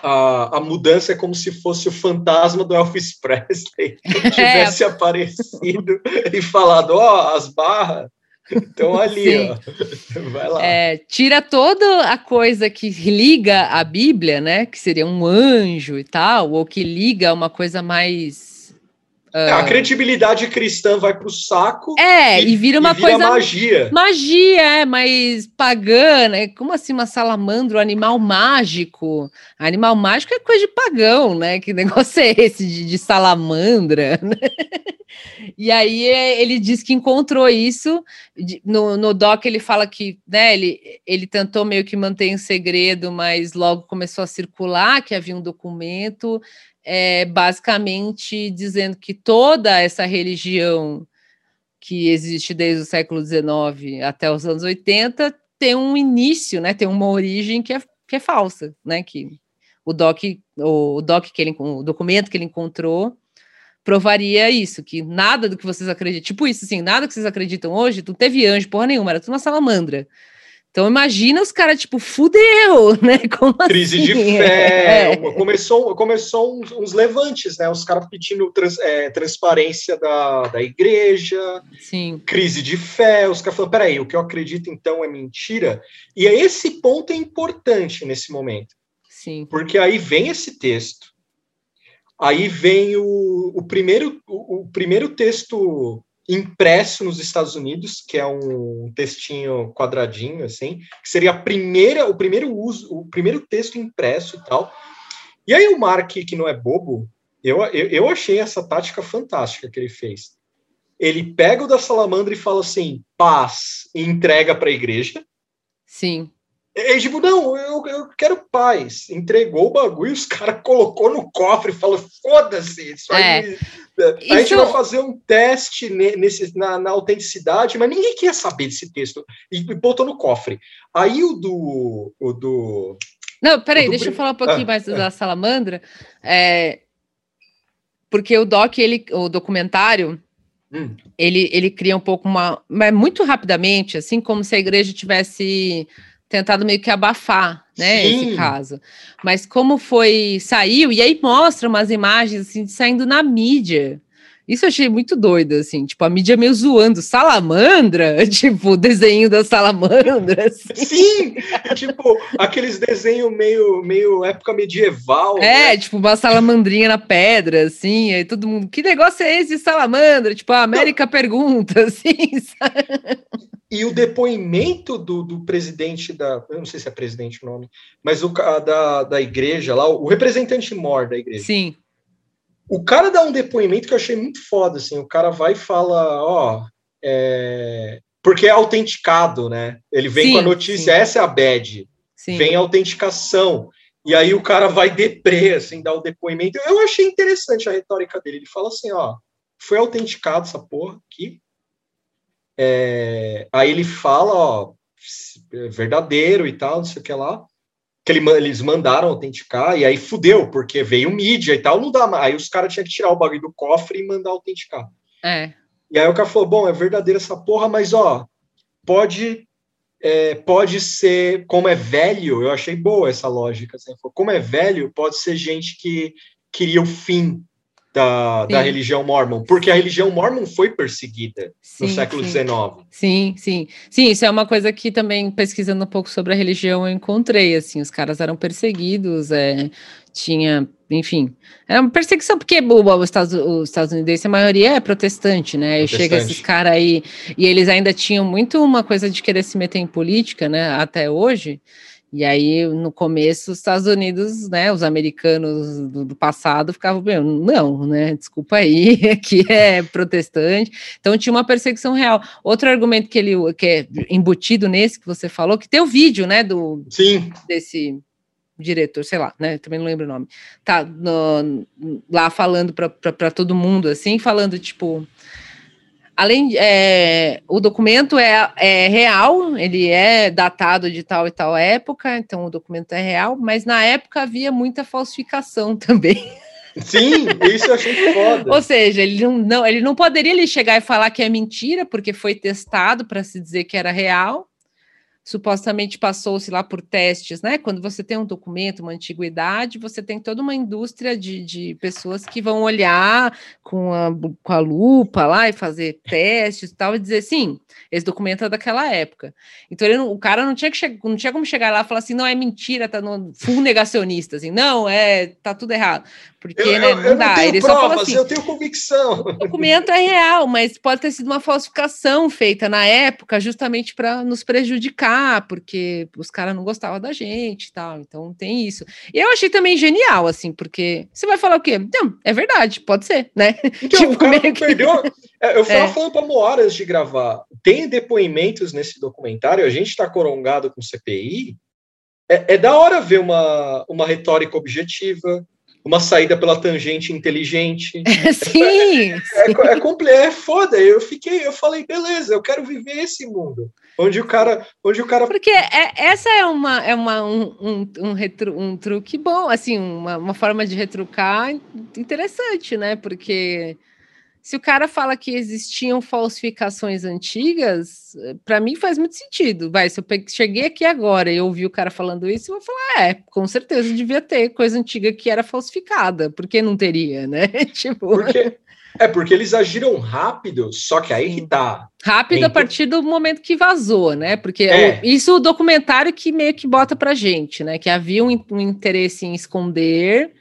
Speaker 2: a, a, mudança é como se fosse o fantasma do Elvis (laughs) Presley que tivesse é. aparecido e falado, ó, oh, as barras então (laughs) ali, ó, (laughs) vai lá.
Speaker 1: É, tira toda a coisa que liga a Bíblia, né? Que seria um anjo e tal, ou que liga uma coisa mais
Speaker 2: Uh, a credibilidade cristã vai para o saco.
Speaker 1: É, e, e vira uma e vira coisa.
Speaker 2: magia.
Speaker 1: Magia, é, mas pagã, né? Como assim uma salamandra, um animal mágico? Animal mágico é coisa de pagão, né? Que negócio é esse de, de salamandra? Né? (laughs) e aí é, ele diz que encontrou isso. No, no doc ele fala que né, ele, ele tentou meio que manter em segredo, mas logo começou a circular que havia um documento é, basicamente dizendo que toda essa religião que existe desde o século XIX até os anos 80 tem um início, né? Tem uma origem que é, que é falsa, né? Que o doc, o, doc que ele, o documento que ele encontrou provaria isso, que nada do que vocês acreditam, tipo isso assim, nada que vocês acreditam hoje, não teve anjo, porra nenhuma, era tudo uma salamandra. Então imagina os caras, tipo, fudeu, (laughs) né?
Speaker 2: Como Crise assim? de fé. É. Começou, começou uns, uns, levantes, né? Os caras pedindo trans, é, transparência da, da igreja.
Speaker 1: Sim.
Speaker 2: Crise de fé. Os caras falando, peraí, o que eu acredito então é mentira. E é esse ponto é importante nesse momento.
Speaker 1: Sim.
Speaker 2: Porque aí vem esse texto. Aí vem o, o primeiro, o, o primeiro texto impresso nos Estados Unidos, que é um textinho quadradinho, assim, que seria a primeira, o primeiro uso, o primeiro texto impresso e tal. E aí o Mark, que não é bobo, eu, eu, eu achei essa tática fantástica que ele fez. Ele pega o da salamandra e fala assim, paz, e entrega para a igreja.
Speaker 1: Sim.
Speaker 2: Ele, tipo, não, eu, eu quero paz. Entregou o bagulho, os caras (laughs) colocou no cofre e falou, foda-se, isso é. aí. A isso... gente vai fazer um teste nesse, na, na, autenticidade, mas ninguém quer saber desse texto. E, e botou no cofre. Aí o do. O do
Speaker 1: não, peraí, deixa eu falar um pouquinho ah, mais da ah. salamandra. É, porque o doc, ele, o documentário, hum. ele, ele cria um pouco uma. Mas muito rapidamente, assim como se a igreja tivesse tentado meio que abafar, né, Sim. esse caso. Mas como foi, saiu, e aí mostra umas imagens, assim, saindo na mídia. Isso eu achei muito doido, assim, tipo, a mídia meio zoando, salamandra, (laughs) tipo, o desenho da salamandra.
Speaker 2: Assim. Sim, tipo, aqueles desenhos meio, meio época medieval.
Speaker 1: É, né? tipo, uma salamandrinha na pedra, assim, aí todo mundo, que negócio é esse de salamandra? Tipo, a América Não. pergunta, (laughs) assim, sabe?
Speaker 2: E o depoimento do, do presidente da. Eu não sei se é presidente o nome, mas o da, da igreja lá, o representante mor da igreja.
Speaker 1: Sim.
Speaker 2: O cara dá um depoimento que eu achei muito foda, assim. O cara vai e fala, ó. É... Porque é autenticado, né? Ele vem sim, com a notícia, sim. essa é a bad. Sim. Vem a autenticação. E aí o cara vai deprê, assim, dar o depoimento. Eu achei interessante a retórica dele. Ele fala assim, ó, foi autenticado essa porra aqui, é, aí ele fala, ó, é verdadeiro e tal, não sei o que lá, que ele, eles mandaram autenticar, e aí fudeu, porque veio mídia e tal, não dá mais. Aí os caras tinham que tirar o bagulho do cofre e mandar autenticar.
Speaker 1: É.
Speaker 2: E aí o cara falou, bom, é verdadeira essa porra, mas ó, pode é, pode ser, como é velho, eu achei boa essa lógica. Assim, como é velho, pode ser gente que queria o fim da, da religião mormon, porque a religião mormon foi perseguida sim, no século XIX.
Speaker 1: Sim, sim. Sim, isso é uma coisa que também, pesquisando um pouco sobre a religião, eu encontrei, assim, os caras eram perseguidos, é, tinha, enfim, era uma perseguição, porque os Estados, os Estados Unidos, a maioria é protestante, né, protestante. chega esses caras aí, e eles ainda tinham muito uma coisa de querer se meter em política, né, até hoje, e aí, no começo, os Estados Unidos, né, os americanos do, do passado ficavam, não, né, desculpa aí, (laughs) que é protestante. Então, tinha uma perseguição real. Outro argumento que ele, que é embutido nesse que você falou, que tem o vídeo, né, do...
Speaker 2: Sim.
Speaker 1: Desse diretor, sei lá, né, também não lembro o nome. Tá no, lá falando para todo mundo, assim, falando, tipo Além, é, o documento é, é real, ele é datado de tal e tal época, então o documento é real, mas na época havia muita falsificação (laughs) também.
Speaker 2: Sim, isso eu achei foda.
Speaker 1: Ou seja, ele não, não, ele não poderia ele chegar e falar que é mentira, porque foi testado para se dizer que era real, supostamente passou-se lá por testes, né? Quando você tem um documento, uma antiguidade, você tem toda uma indústria de, de pessoas que vão olhar com a, com a lupa lá e fazer testes e tal, e dizer sim, esse documento é daquela época. Então ele, o cara não tinha que chegar, não tinha como chegar lá e falar assim, não é mentira, tá no full negacionista, assim, não, é, tá tudo errado. Porque eu, né,
Speaker 2: não eu dá. Não Ele provas, só fala assim, eu tenho convicção.
Speaker 1: O documento é real, mas pode ter sido uma falsificação feita na época justamente para nos prejudicar, porque os caras não gostavam da gente e tal. Então tem isso. E eu achei também genial, assim, porque você vai falar o quê? Não, é verdade, pode ser, né?
Speaker 2: Então, (laughs) tipo, o cara que... perdeu. É, eu (laughs) estava é. falando para Moara antes de gravar. Tem depoimentos nesse documentário, a gente está corongado com CPI. É, é da hora ver uma, uma retórica objetiva, uma saída pela tangente inteligente. (laughs)
Speaker 1: sim!
Speaker 2: É, é, é, é, foda. Eu fiquei, eu falei, beleza, eu quero viver esse mundo. Onde o cara. Onde o cara...
Speaker 1: Porque é, essa é uma, é uma um, um, um, retru, um truque bom, assim, uma, uma forma de retrucar interessante, né? Porque se o cara fala que existiam falsificações antigas, para mim faz muito sentido. Vai, se eu cheguei aqui agora e ouvi o cara falando isso, eu vou falar, é, com certeza devia ter coisa antiga que era falsificada, porque não teria, né? (laughs)
Speaker 2: tipo. Porque, é porque eles agiram rápido, só que aí que tá.
Speaker 1: Rápido a partir do momento que vazou, né? Porque é. o, isso o documentário que meio que bota pra gente, né? Que havia um, um interesse em esconder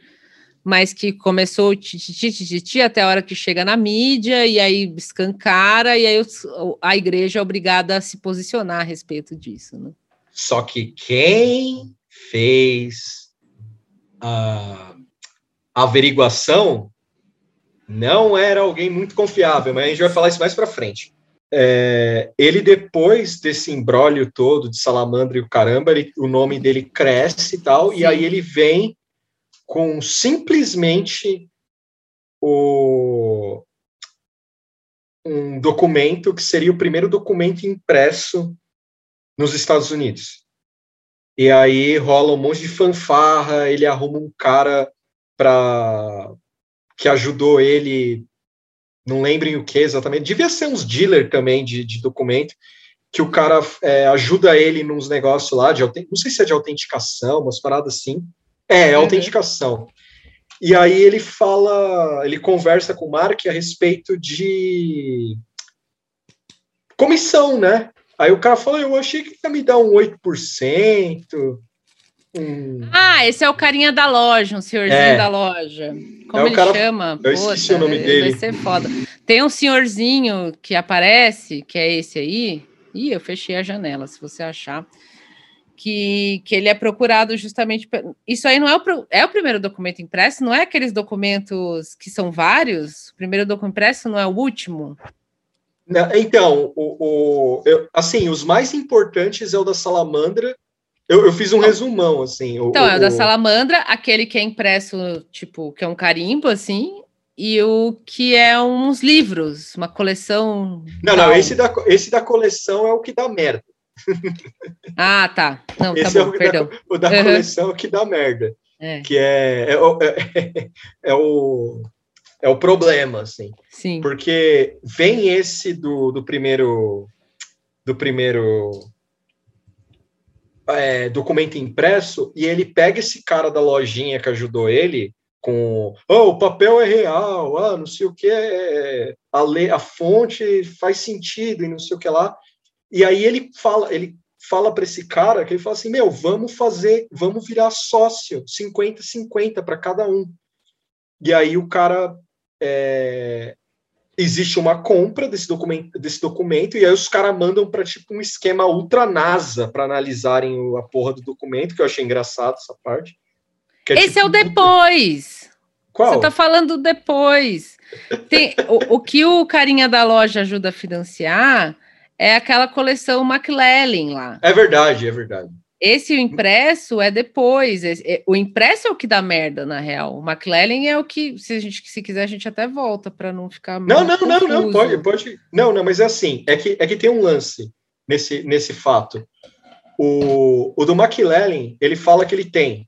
Speaker 1: mas que começou titi, até a hora que chega na mídia e aí escancara e aí a igreja é obrigada a se posicionar a respeito disso, né?
Speaker 2: Só que quem fez a averiguação não era alguém muito confiável, mas a gente vai falar isso mais para frente. É, ele depois desse embrólio todo de salamandra e o caramba, ele, o nome dele cresce e tal, Sim. e aí ele vem com simplesmente o, um documento que seria o primeiro documento impresso nos Estados Unidos. E aí rola um monte de fanfarra, ele arruma um cara para que ajudou ele, não lembrem o que exatamente, devia ser uns dealer também de, de documento, que o cara é, ajuda ele nos negócios lá, de, não sei se é de autenticação, umas paradas assim, é, é uhum. autenticação. E aí ele fala, ele conversa com o Mark a respeito de comissão, né? Aí o cara fala, eu achei que ia me dar um 8%.
Speaker 1: Hum. Ah, esse é o carinha da loja, um senhorzinho é. da loja. Como é ele cara... chama?
Speaker 2: Eu esqueci o nome dele.
Speaker 1: Vai ser foda. Tem um senhorzinho que aparece, que é esse aí. Ih, eu fechei a janela, se você achar que, que ele é procurado justamente. Isso aí não é o, é o primeiro documento impresso, não é aqueles documentos que são vários? O primeiro documento impresso não é o último?
Speaker 2: Então, o, o eu, assim, os mais importantes é o da salamandra. Eu, eu fiz um resumão, assim.
Speaker 1: O, então, é o da salamandra, aquele que é impresso, tipo, que é um carimbo, assim, e o que é uns livros, uma coleção.
Speaker 2: Não, não, esse da, esse da coleção é o que dá merda. (laughs)
Speaker 1: Ah, tá. Não, tá
Speaker 2: Esse
Speaker 1: tá bom,
Speaker 2: é o
Speaker 1: perdão.
Speaker 2: Da, (laughs) o da uhum. coleção que dá merda. É. Que é, é, é, (laughs) é, o, é o problema, assim.
Speaker 1: Sim.
Speaker 2: Porque vem esse do, do primeiro do primeiro é, documento impresso e ele pega esse cara da lojinha que ajudou ele com oh, o papel é real, ah, não sei o que, é, a, lei, a fonte faz sentido e não sei o que lá. E aí ele fala, ele fala para esse cara que ele fala assim: meu, vamos fazer, vamos virar sócio, 50-50 para cada um. E aí o cara. É, existe uma compra desse documento, desse documento e aí os caras mandam para tipo um esquema ultra NASA para analisarem a porra do documento, que eu achei engraçado essa parte.
Speaker 1: É, Esse tipo, é o depois. Qual? Você tá falando depois. Tem, o, o que o carinha da loja ajuda a financiar é aquela coleção McLellan lá.
Speaker 2: É verdade, é verdade.
Speaker 1: Esse o impresso é depois. É, o impresso é o que dá merda, na real. O McLellan é o que, se a gente se quiser, a gente até volta para não ficar.
Speaker 2: Não, não, confuso. não, não, pode, pode. Não, não, mas é assim, é que, é que tem um lance nesse, nesse fato. O, o do McLellan, ele fala que ele tem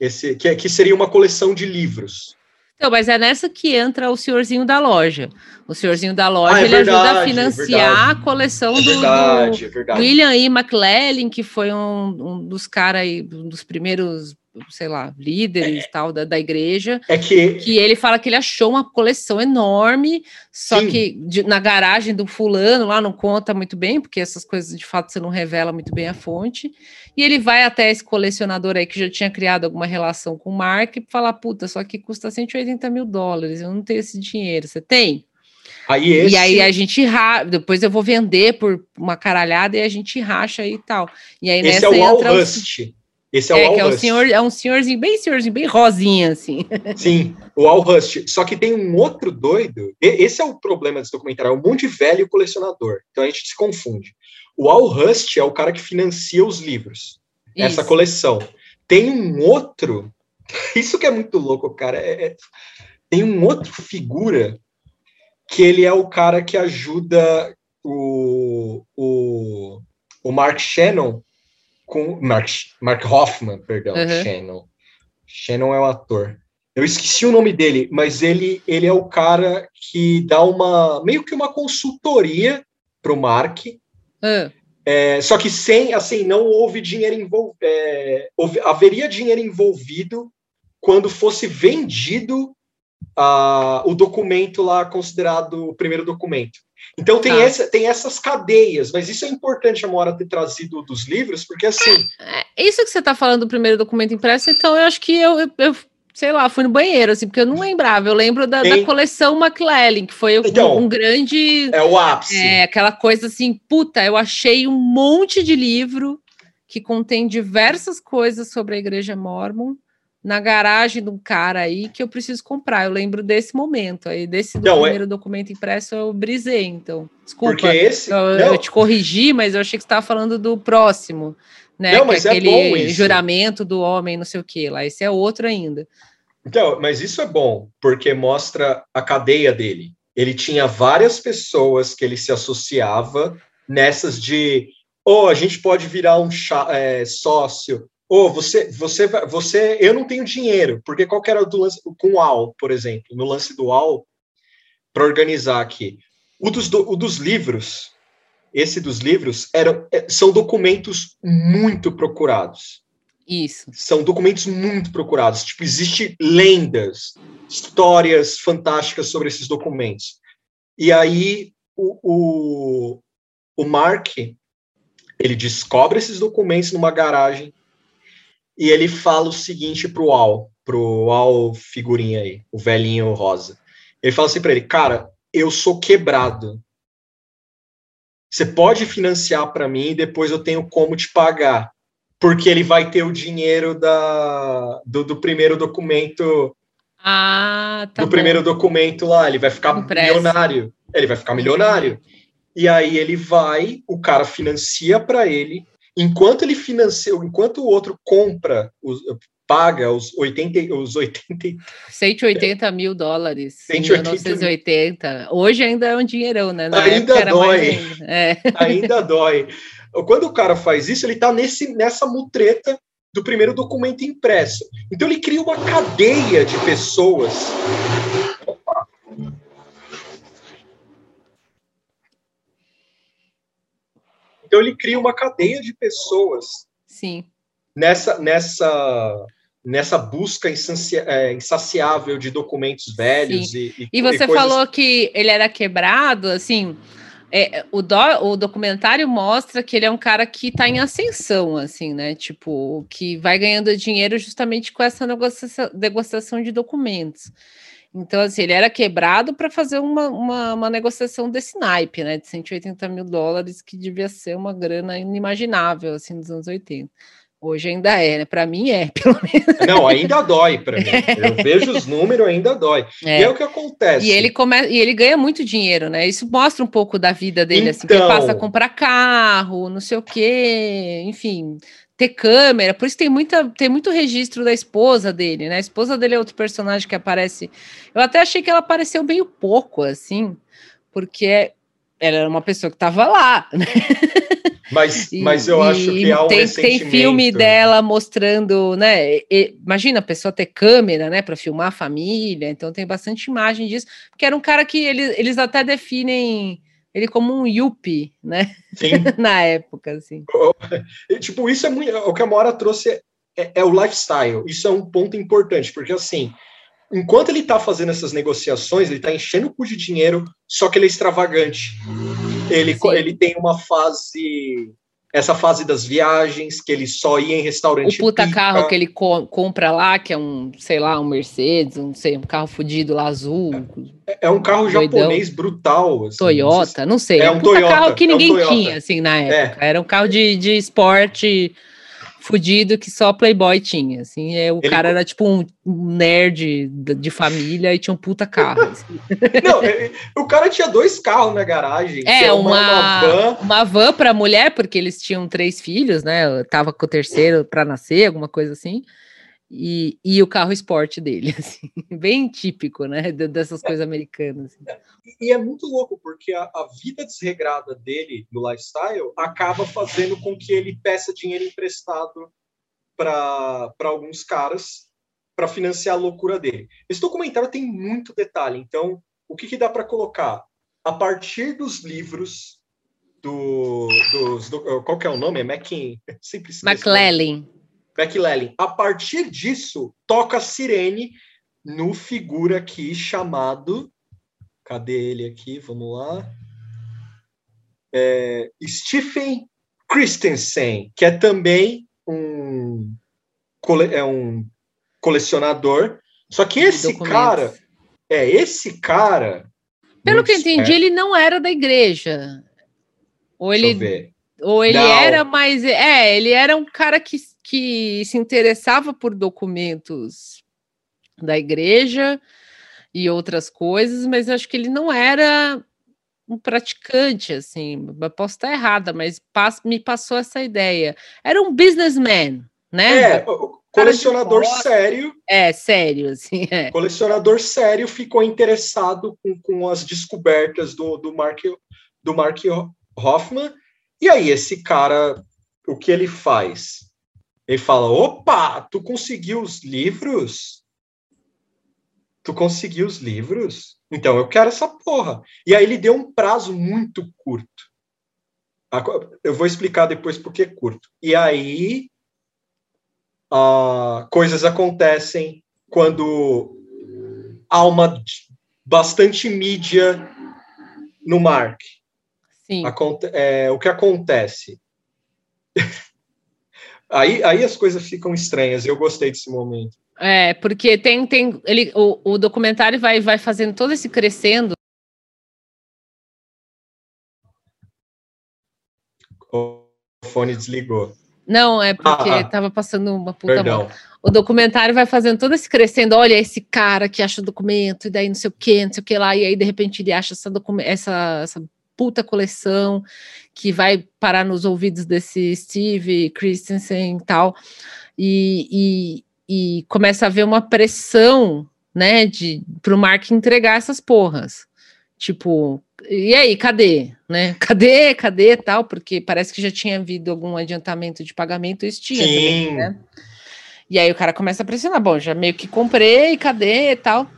Speaker 2: esse que, que seria uma coleção de livros.
Speaker 1: Então, mas é nessa que entra o senhorzinho da loja. O senhorzinho da loja ah, é ele verdade, ajuda a financiar é a coleção é verdade, do, do William E. McLellan, que foi um, um dos caras um dos primeiros sei lá, líderes é, tal da, da igreja.
Speaker 2: É que...
Speaker 1: que ele fala que ele achou uma coleção enorme, só Sim. que de, na garagem do fulano lá não conta muito bem, porque essas coisas de fato você não revela muito bem a fonte. E ele vai até esse colecionador aí que já tinha criado alguma relação com o Mark e fala: puta, só que custa 180 mil dólares, eu não tenho esse dinheiro. Você tem?
Speaker 2: Aí esse...
Speaker 1: E aí a gente racha, depois eu vou vender por uma caralhada e a gente racha aí e tal. E aí
Speaker 2: esse nessa é o entra Rust. Esse é,
Speaker 1: é o que é o senhor, é um senhorzinho bem senhorzinho, bem rosinha, assim. (laughs)
Speaker 2: Sim, o Al Rust. Só que tem um outro doido. Esse é o problema desse documentário, é um monte de velho colecionador. Então a gente se confunde. O Al Rust é o cara que financia os livros, isso. essa coleção. Tem um outro. (laughs) Isso que é muito louco, cara. É, é, tem um outro figura que ele é o cara que ajuda o, o, o Mark Shannon com Mark, Mark Hoffman, perdão, uhum. Shannon. Shannon é o ator. Eu esqueci o nome dele, mas ele, ele é o cara que dá uma meio que uma consultoria para o Mark. Uhum. É, só que sem, assim, não houve dinheiro envolvido. É, haveria dinheiro envolvido quando fosse vendido uh, o documento lá considerado o primeiro documento. Então tem, ah. essa, tem essas cadeias, mas isso é importante a Mora ter trazido dos livros, porque assim.
Speaker 1: É, isso que você está falando do primeiro documento impresso, então eu acho que eu, eu, eu, sei lá, fui no banheiro, assim, porque eu não lembrava. Eu lembro da, da coleção McLellan, que foi então, um, grande.
Speaker 2: É o ápice.
Speaker 1: É, aquela coisa assim, puta, eu achei um monte de livro que contém diversas coisas sobre a igreja mormon na garagem de um cara aí que eu preciso comprar. Eu lembro desse momento aí, desse não, é primeiro é... documento impresso eu brisei, então. Desculpa. Porque esse... eu, eu te corrigi, mas eu achei que você estava falando do próximo, né?
Speaker 2: Não, mas
Speaker 1: é
Speaker 2: aquele é
Speaker 1: juramento do homem, não sei o que lá. Esse é outro ainda.
Speaker 2: Então, mas isso é bom, porque mostra a cadeia dele. Ele tinha várias pessoas que ele se associava nessas de ou oh, a gente pode virar um é, sócio, ou oh, você, você, você, eu não tenho dinheiro, porque qual era do lance com o AL, por exemplo, no lance do AL, para organizar aqui. O dos, do, o dos livros, esse dos livros, eram, é, são documentos muito procurados.
Speaker 1: Isso.
Speaker 2: São documentos muito procurados. Tipo, existe lendas, histórias fantásticas sobre esses documentos. E aí o, o, o Mark ele descobre esses documentos numa garagem e ele fala o seguinte pro Al, pro Al figurinha aí, o velhinho rosa. Ele fala assim para ele, cara, eu sou quebrado. Você pode financiar para mim e depois eu tenho como te pagar, porque ele vai ter o dinheiro da, do, do primeiro documento.
Speaker 1: Ah, tá
Speaker 2: do bom. primeiro documento lá, ele vai ficar milionário. Ele vai ficar milionário. E aí ele vai, o cara financia para ele enquanto ele financia, enquanto o outro compra, os, paga os 80, os 80...
Speaker 1: 180 mil dólares 180 1980. Hoje ainda é um dinheirão, né?
Speaker 2: Na ainda dói. Ainda. É. (laughs) ainda dói. Quando o cara faz isso, ele está nesse, nessa mutreta do primeiro documento impresso. Então ele cria uma cadeia de pessoas Então ele cria uma cadeia de pessoas.
Speaker 1: Sim.
Speaker 2: Nessa nessa nessa busca é, insaciável de documentos velhos
Speaker 1: e, e, e, você e coisas... falou que ele era quebrado, assim, é, o, do, o documentário mostra que ele é um cara que está em ascensão, assim, né? Tipo, que vai ganhando dinheiro justamente com essa negociação, negociação de documentos. Então, assim, ele era quebrado para fazer uma, uma, uma, negociação desse naipe, né? De 180 mil dólares, que devia ser uma grana inimaginável, assim, nos anos 80. Hoje ainda é, né? Para mim é, (laughs) pelo
Speaker 2: menos. Não, ainda dói para mim. Eu (laughs) vejo os números, ainda dói. É. E é o que acontece.
Speaker 1: E ele começa e ele ganha muito dinheiro, né? Isso mostra um pouco da vida dele, então... assim, que ele passa a então. comprar carro, não sei o quê, enfim, ter câmera. Por isso tem muita, tem muito registro da esposa dele, né? A esposa dele é outro personagem que aparece. Eu até achei que ela apareceu meio pouco, assim, porque ela era uma pessoa que estava lá, né?
Speaker 2: Mas, (laughs) e, mas eu acho que há um
Speaker 1: tem, tem filme dela mostrando, né? E, imagina a pessoa ter câmera, né, para filmar a família. Então tem bastante imagem disso, porque era um cara que eles, eles até definem ele como um yuppie, né? Sim. (laughs) Na época, assim.
Speaker 2: tipo, isso é muito. O que a Mora trouxe é, é, o lifestyle. Isso é um ponto importante, porque assim. Enquanto ele está fazendo essas negociações, ele está enchendo o cu de dinheiro, só que ele é extravagante. Ele, ele tem uma fase essa fase das viagens, que ele só ia em restaurante.
Speaker 1: O puta pica. carro que ele co compra lá, que é um, sei lá, um Mercedes, um, sei, um carro fodido lá azul.
Speaker 2: É, é um carro doidão. japonês brutal.
Speaker 1: Assim, Toyota, não sei. É um, um Toyota, carro que ninguém é um tinha, assim, na é. época. Era um carro de, de esporte fudido que só Playboy tinha, assim, é, o ele... cara era tipo um nerd de família e tinha um puta carro. Assim. (laughs)
Speaker 2: Não, o cara tinha dois carros na garagem.
Speaker 1: É, uma, uma van. Uma van pra mulher, porque eles tinham três filhos, né? Eu tava com o terceiro para nascer, alguma coisa assim. E, e o carro esporte dele, (laughs) assim, bem típico, né? Dessas coisas americanas. Assim.
Speaker 2: E é muito louco, porque a, a, vida desregrada dele no lifestyle acaba fazendo com que ele peça dinheiro emprestado para alguns caras para financiar a loucura dele. Esse documentário tem muito detalhe, então o que, que dá para colocar? A partir dos livros do, dos, do, qual que é o nome? É Mackin, (laughs)
Speaker 1: sempre McLellan.
Speaker 2: McLellan. A partir disso, toca a sirene no figura aqui chamado. Cadê ele aqui? Vamos lá. É, Stephen Christensen, que é também um, é um colecionador. Só que esse Documentos. cara. É, esse cara.
Speaker 1: Pelo que eu entendi, ele não era da igreja. Ou ele. Ou ele não. era mais. É, ele era um cara que que se interessava por documentos da igreja e outras coisas, mas acho que ele não era um praticante, assim, posso estar errada, mas me passou essa ideia. Era um businessman, né?
Speaker 2: É, colecionador sério.
Speaker 1: É, sério, assim. É.
Speaker 2: Colecionador sério ficou interessado com, com as descobertas do, do, Mark, do Mark Hoffman. E aí, esse cara, o que ele faz? Ele fala: opa, tu conseguiu os livros? Tu conseguiu os livros? Então eu quero essa porra. E aí ele deu um prazo muito curto. Eu vou explicar depois por que curto. E aí uh, coisas acontecem quando há uma bastante mídia no Mark.
Speaker 1: Sim.
Speaker 2: Aconte é, o que acontece? (laughs) Aí, aí as coisas ficam estranhas. Eu gostei desse momento.
Speaker 1: É, porque tem, tem ele, o, o documentário vai, vai fazendo todo esse crescendo.
Speaker 2: O fone desligou.
Speaker 1: Não, é porque estava ah, ah. passando uma puta Perdão. O documentário vai fazendo todo esse crescendo. Olha, esse cara que acha o documento, e daí não sei o que, não sei o que lá, e aí de repente ele acha essa, essa, essa puta coleção que vai parar nos ouvidos desse Steve Christensen e tal, e, e, e começa a haver uma pressão, né, de para o Mark entregar essas porras. Tipo, e aí, cadê? Né? (laughs) Cadê? Cadê tal? Porque parece que já tinha havido algum adiantamento de pagamento, isso tinha Sim. também, né? E aí o cara começa a pressionar, bom, já meio que comprei, cadê e tal.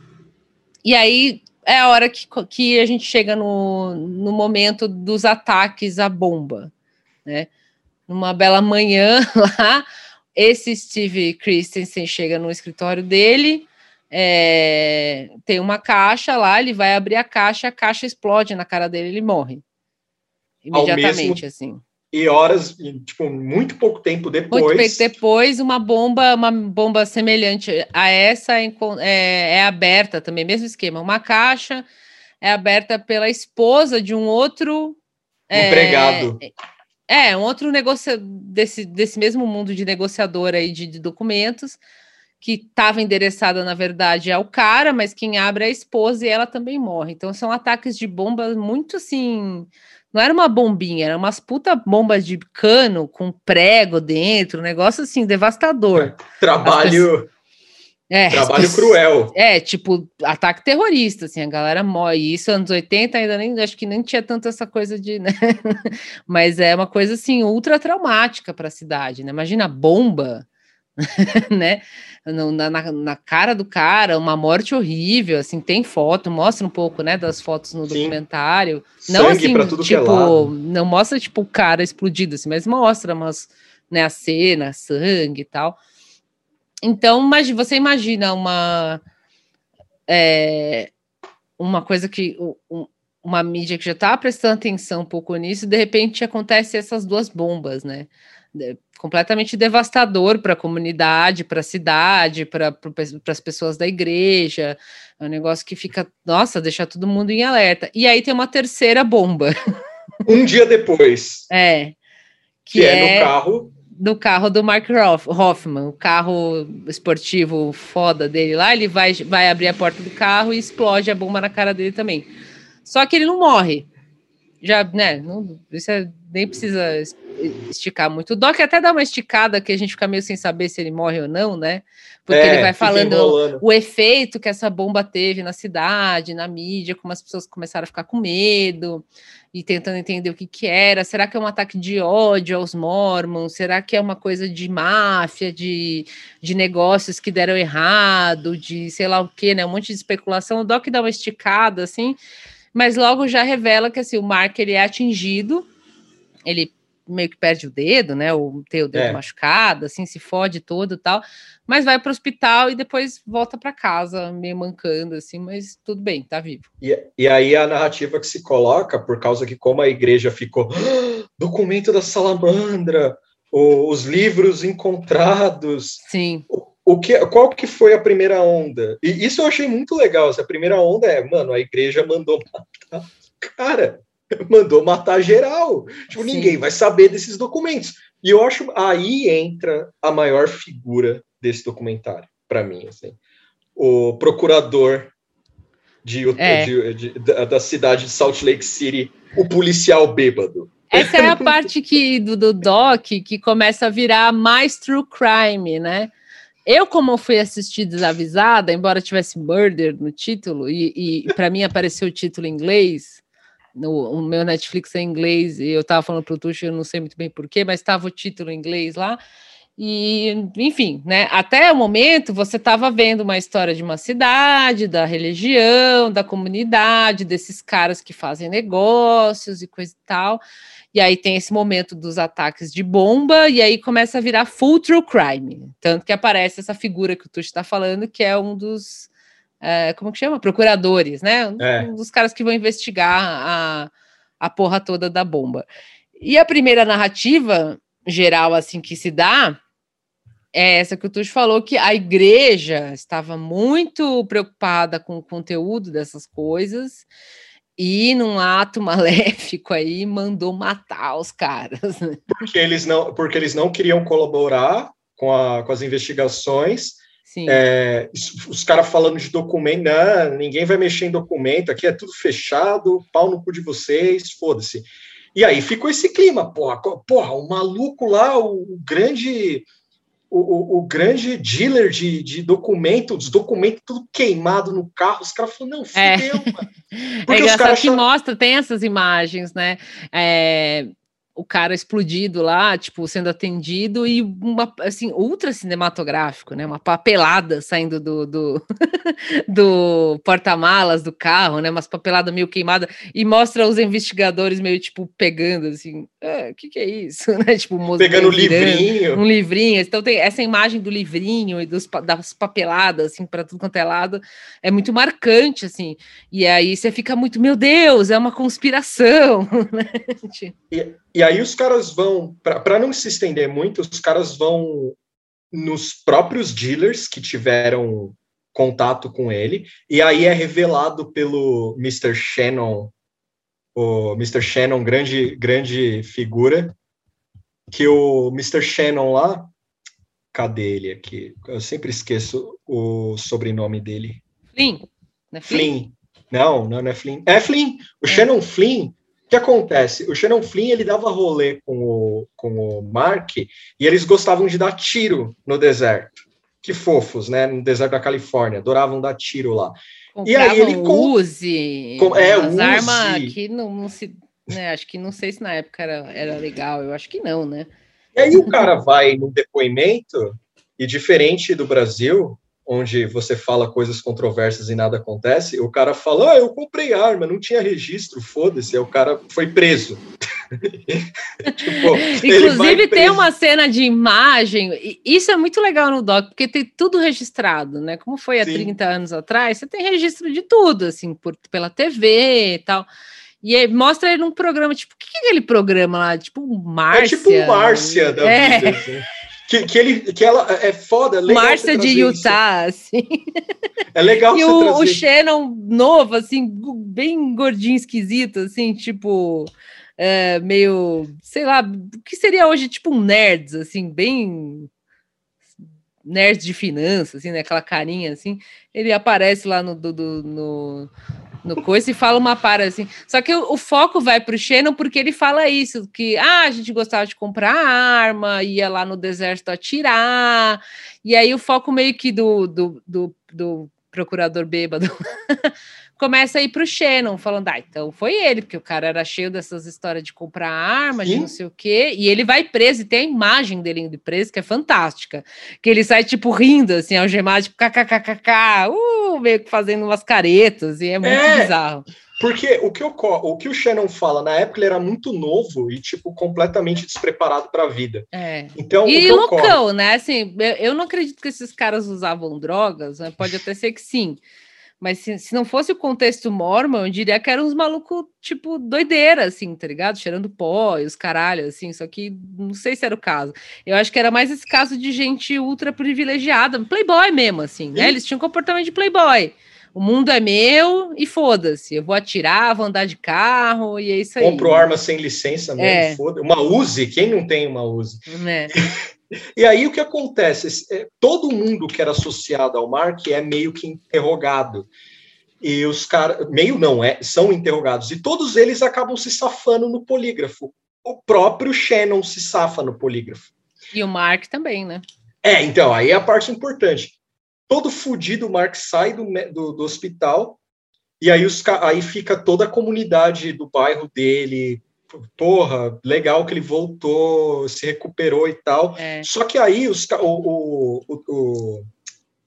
Speaker 1: E aí é a hora que, que a gente chega no, no momento dos ataques à bomba, né? Numa bela manhã (laughs) lá, esse Steve Christensen chega no escritório dele, é, tem uma caixa lá, ele vai abrir a caixa, a caixa explode na cara dele, ele morre. Imediatamente, mesmo, assim.
Speaker 2: E horas, tipo, muito pouco tempo depois. Muito pouco
Speaker 1: depois, uma bomba, uma bomba semelhante a essa é, é, é aberta também, mesmo esquema. Uma caixa é aberta pela esposa de um outro
Speaker 2: é, empregado.
Speaker 1: É, é, um outro negócio desse, desse mesmo mundo de negociador aí de, de documentos que estava endereçada, na verdade, ao cara, mas quem abre é a esposa e ela também morre. Então são ataques de bombas muito assim. Não era uma bombinha, era umas puta bombas de cano com prego dentro, um negócio assim, devastador.
Speaker 2: Trabalho. É, Trabalho (laughs) cruel.
Speaker 1: É, tipo, ataque terrorista, assim, a galera morre. E isso, anos 80, ainda nem, acho que nem tinha tanto essa coisa de, né? (laughs) Mas é uma coisa, assim, ultra traumática para a cidade, né? Imagina bomba, (laughs) né? na, na, na, cara do cara, uma morte horrível, assim, tem foto, mostra um pouco, né, das fotos no Sim. documentário. Não Sangue assim, é tipo, não mostra tipo o cara explodido assim, mas mostra umas, né, a cena, sangue e tal. Então, mas você imagina uma é, uma coisa que um, uma mídia que já está prestando atenção um pouco nisso, de repente acontece essas duas bombas, né? Completamente devastador para a comunidade, para a cidade, para as pessoas da igreja. É um negócio que fica, nossa, deixa todo mundo em alerta. E aí tem uma terceira bomba. (laughs)
Speaker 2: Um dia depois.
Speaker 1: É.
Speaker 2: Que, que é, é, no carro.
Speaker 1: Do carro do Mark Hoffman, o carro esportivo foda dele lá, ele vai, vai abrir a porta do carro e explode a bomba na cara dele também. Só que ele não morre. Já, né? Não, isso é, nem precisa esticar muito. O Doc até dá uma esticada que a gente fica meio sem saber se ele morre ou não, né? Porque é, ele vai falando o efeito que essa bomba teve na cidade, na mídia, como as pessoas começaram a ficar com medo e tentando entender o que que era. Será que é um ataque de ódio aos mormons? Será que é uma coisa de máfia, de, de negócios que deram errado, de sei lá o que, né? Um monte de especulação. O Doc dá uma esticada, assim, mas logo já revela que assim, o Mark ele é atingido, ele meio que perde o dedo, né? Ou tem o dedo é. machucado, assim, se fode todo e tal, mas vai para o hospital e depois volta para casa, meio mancando, assim, mas tudo bem, tá vivo.
Speaker 2: E, e aí a narrativa que se coloca, por causa que como a igreja ficou, ah, documento da salamandra, os livros encontrados.
Speaker 1: Sim.
Speaker 2: O, o que, qual que foi a primeira onda? E isso eu achei muito legal. Essa primeira onda é, mano, a igreja mandou matar. Cara, mandou matar geral. Tipo, Sim. ninguém vai saber desses documentos. E eu acho aí entra a maior figura desse documentário, para mim, assim. O procurador de, é. de, de, da cidade de Salt Lake City, o policial bêbado.
Speaker 1: Essa é a parte que, do, do doc que começa a virar mais true crime, né? Eu, como fui assistir desavisada, embora tivesse murder no título, e, e para mim apareceu o título em inglês, no, o meu Netflix é em inglês, e eu estava falando para o Tuxo, eu não sei muito bem porquê, mas estava o título em inglês lá. E, enfim, né? Até o momento você estava vendo uma história de uma cidade, da religião, da comunidade, desses caras que fazem negócios e coisa e tal. E aí tem esse momento dos ataques de bomba, e aí começa a virar full true crime. Tanto que aparece essa figura que o Tuxo está falando, que é um dos é, como que chama? Procuradores, né? É. Um dos caras que vão investigar a, a porra toda da bomba. E a primeira narrativa geral, assim, que se dá é essa que o Tuxo falou, que a igreja estava muito preocupada com o conteúdo dessas coisas e, num ato (laughs) maléfico aí, mandou matar os caras.
Speaker 2: Porque eles não, porque eles não queriam colaborar com, a, com as investigações é, os caras falando de documento, não, ninguém vai mexer em documento, aqui é tudo fechado, pau no cu de vocês, foda-se. E aí ficou esse clima, porra, porra o maluco lá, o, o grande o, o, o, grande dealer de, de documentos, os documentos tudo queimado no carro, os caras falaram, não,
Speaker 1: é. fudeu, é. mano. (laughs) Porque é engraçado que mostra, tem essas imagens, né? É, o cara explodido lá, tipo, sendo atendido, e uma, assim, ultra cinematográfico, né? Uma papelada saindo do, do, (laughs) do porta-malas do carro, né? Umas papeladas meio queimadas, e mostra os investigadores meio, tipo, pegando, assim, o é, que que é isso? (laughs) né?
Speaker 2: Tipo, pegando um livrinho.
Speaker 1: Um livrinho. Então tem essa imagem do livrinho e dos, das papeladas, assim, para tudo quanto é lado, é muito marcante, assim. E aí você fica muito, meu Deus, é uma conspiração, (laughs) né?
Speaker 2: E, e aí os caras vão, para não se estender muito, os caras vão nos próprios dealers que tiveram contato com ele, e aí é revelado pelo Mr. Shannon, o Mr. Shannon, grande, grande figura, que o Mr. Shannon lá, cadê ele aqui? Eu sempre esqueço o sobrenome dele.
Speaker 1: Flynn.
Speaker 2: Não é Flynn? Flynn. Não, não, não é Flynn. É Flynn. O é. Shannon Flynn que acontece? O Shannon Flynn ele dava rolê com o, com o Mark e eles gostavam de dar tiro no deserto. Que fofos, né? No deserto da Califórnia, adoravam dar tiro lá.
Speaker 1: Compravam e aí ele com, Uzi, com, é, as Uzi. armas que não, não, se, né? Acho que não sei se na época era, era legal. Eu acho que não, né?
Speaker 2: E aí o cara vai no depoimento e diferente do Brasil, onde você fala coisas controversas e nada acontece, o cara fala, ah, eu comprei arma, não tinha registro, foda-se, aí o cara foi preso. (laughs)
Speaker 1: tipo, Inclusive tem uma cena de imagem, isso é muito legal no doc, porque tem tudo registrado, né? Como foi há Sim. 30 anos atrás, você tem registro de tudo, assim, por, pela TV e tal. E aí mostra ele num programa, tipo, o que é aquele programa lá? Tipo, Márcia. É tipo
Speaker 2: Márcia da é. vida, assim. Que, que, ele, que ela é foda. É
Speaker 1: Márcia de Utah, isso. assim.
Speaker 2: É legal
Speaker 1: E o, o Shannon novo, assim, bem gordinho, esquisito, assim, tipo. É, meio, sei lá, o que seria hoje tipo um nerds, assim, bem nerds de finanças, assim, né? Aquela carinha assim. Ele aparece lá no, do, do, no, no coisa e fala uma para assim. Só que o, o foco vai para o Shannon porque ele fala isso, que ah, a gente gostava de comprar arma, ia lá no deserto atirar, e aí o foco meio que do, do, do, do procurador bêbado (laughs) começa a ir para o Shannon, falando, ah, então foi ele, porque o cara era cheio dessas histórias de comprar arma, Sim. de não sei o quê, e ele vai preso, e tem a imagem dele indo preso, que é fantástica, que ele sai, tipo, rindo, assim, algemado, tipo, kkkk, uh, meio que fazendo umas caretas, e é muito é, bizarro.
Speaker 2: Porque o que, ocorre, o que o Shannon fala, na época ele era muito novo e, tipo, completamente despreparado para a vida.
Speaker 1: É. Então, e loucão, ocorre... né? Assim, eu, eu não acredito que esses caras usavam drogas, né? pode até ser que sim, mas se, se não fosse o contexto mormon, eu diria que eram uns malucos, tipo, doideira, assim, tá ligado? Cheirando pó e os caralhos, assim, só que não sei se era o caso. Eu acho que era mais esse caso de gente ultra privilegiada, playboy mesmo, assim, né? Eles tinham comportamento de playboy. O mundo é meu e foda-se. Eu vou atirar, vou andar de carro e é isso aí.
Speaker 2: Compro arma sem licença mesmo, é. foda Uma Uzi, quem não tem uma Uzi? É. (laughs) E aí o que acontece? É, todo mundo que era associado ao Mark é meio que interrogado. E os caras, meio não, é, são interrogados. E todos eles acabam se safando no polígrafo. O próprio Shannon se safa no polígrafo.
Speaker 1: E o Mark também, né?
Speaker 2: É, então, aí é a parte importante. Todo fudido, o Mark sai do, do, do hospital, e aí, os, aí fica toda a comunidade do bairro dele, porra, legal que ele voltou, se recuperou e tal. É. Só que aí os, o, o, o,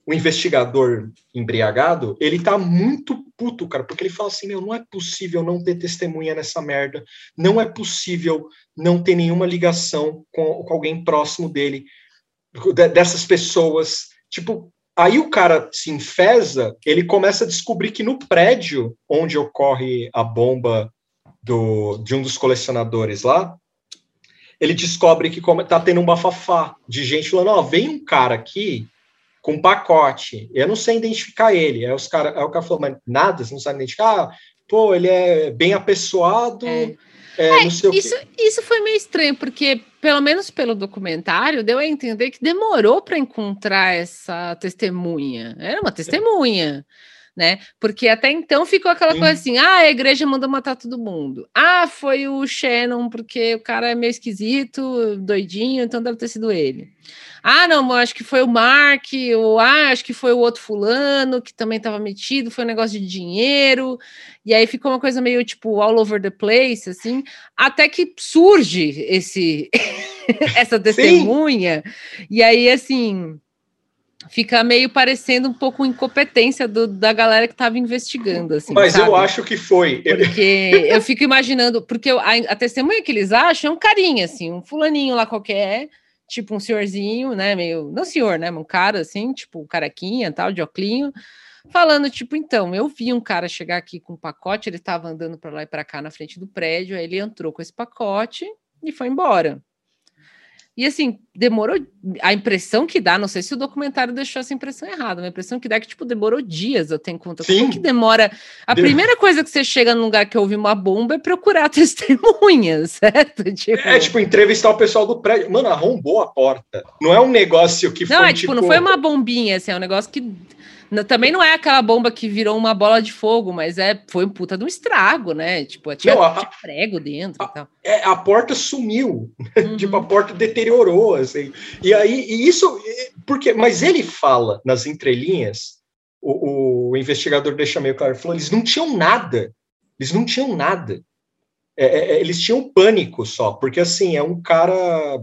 Speaker 2: o, investigador embriagado, ele tá muito puto, cara, porque ele fala assim, meu, não é possível não ter testemunha nessa merda, não é possível não ter nenhuma ligação com, com alguém próximo dele, dessas pessoas, tipo, Aí o cara se enfesa, ele começa a descobrir que no prédio onde ocorre a bomba do, de um dos colecionadores lá, ele descobre que está tendo um bafafá de gente falando, ó, oh, vem um cara aqui com um pacote, eu não sei identificar ele. Aí, os cara, aí o cara falou, mas nada, você não sabe identificar? Ah, pô, ele é bem apessoado, é.
Speaker 1: É, é, isso, isso foi meio estranho, porque, pelo menos pelo documentário, deu a entender que demorou para encontrar essa testemunha. Era uma testemunha. Né? Porque até então ficou aquela Sim. coisa assim: ah, a igreja mandou matar todo mundo. Ah, foi o Shannon, porque o cara é meio esquisito, doidinho, então deve ter sido ele. Ah, não, acho que foi o Mark, ou ah, acho que foi o outro fulano que também estava metido, foi um negócio de dinheiro. E aí ficou uma coisa meio tipo all over the place, assim, até que surge esse (laughs) essa testemunha. Sim. E aí, assim, fica meio parecendo um pouco incompetência do, da galera que estava investigando. Assim,
Speaker 2: Mas sabe? eu acho que foi.
Speaker 1: Porque eu fico imaginando, porque a, a, testemunha que eles acham é um carinha, assim, um fulaninho lá qualquer tipo um senhorzinho, né, meio, não senhor, né, um cara assim, tipo carequinha, tal, de oclinho, falando tipo, então, eu vi um cara chegar aqui com um pacote, ele estava andando para lá e para cá na frente do prédio, aí ele entrou com esse pacote e foi embora. E assim, demorou. A impressão que dá, não sei se o documentário deixou essa impressão errada, mas a impressão que dá é que, tipo, demorou dias, eu tenho conta. Sim. Como que demora? A primeira coisa que você chega num lugar que houve uma bomba é procurar (laughs) testemunhas, certo?
Speaker 2: Tipo... É, tipo, entrevistar o pessoal do prédio. Mano, arrombou a porta. Não é um negócio que
Speaker 1: não, foi. Não, é tipo, não foi uma bombinha, assim, é um negócio que também não é aquela bomba que virou uma bola de fogo, mas é, foi um puta de um estrago, né? Tipo, tinha, não, a, tinha prego dentro
Speaker 2: a, e tal. É, a porta sumiu, uhum. (laughs) tipo, a porta deteriorou, assim. E aí, e isso, porque, mas ele fala nas entrelinhas, o, o investigador deixa meio claro, falou, eles não tinham nada, eles não tinham nada. É, é, é, eles tinham pânico só, porque assim, é um cara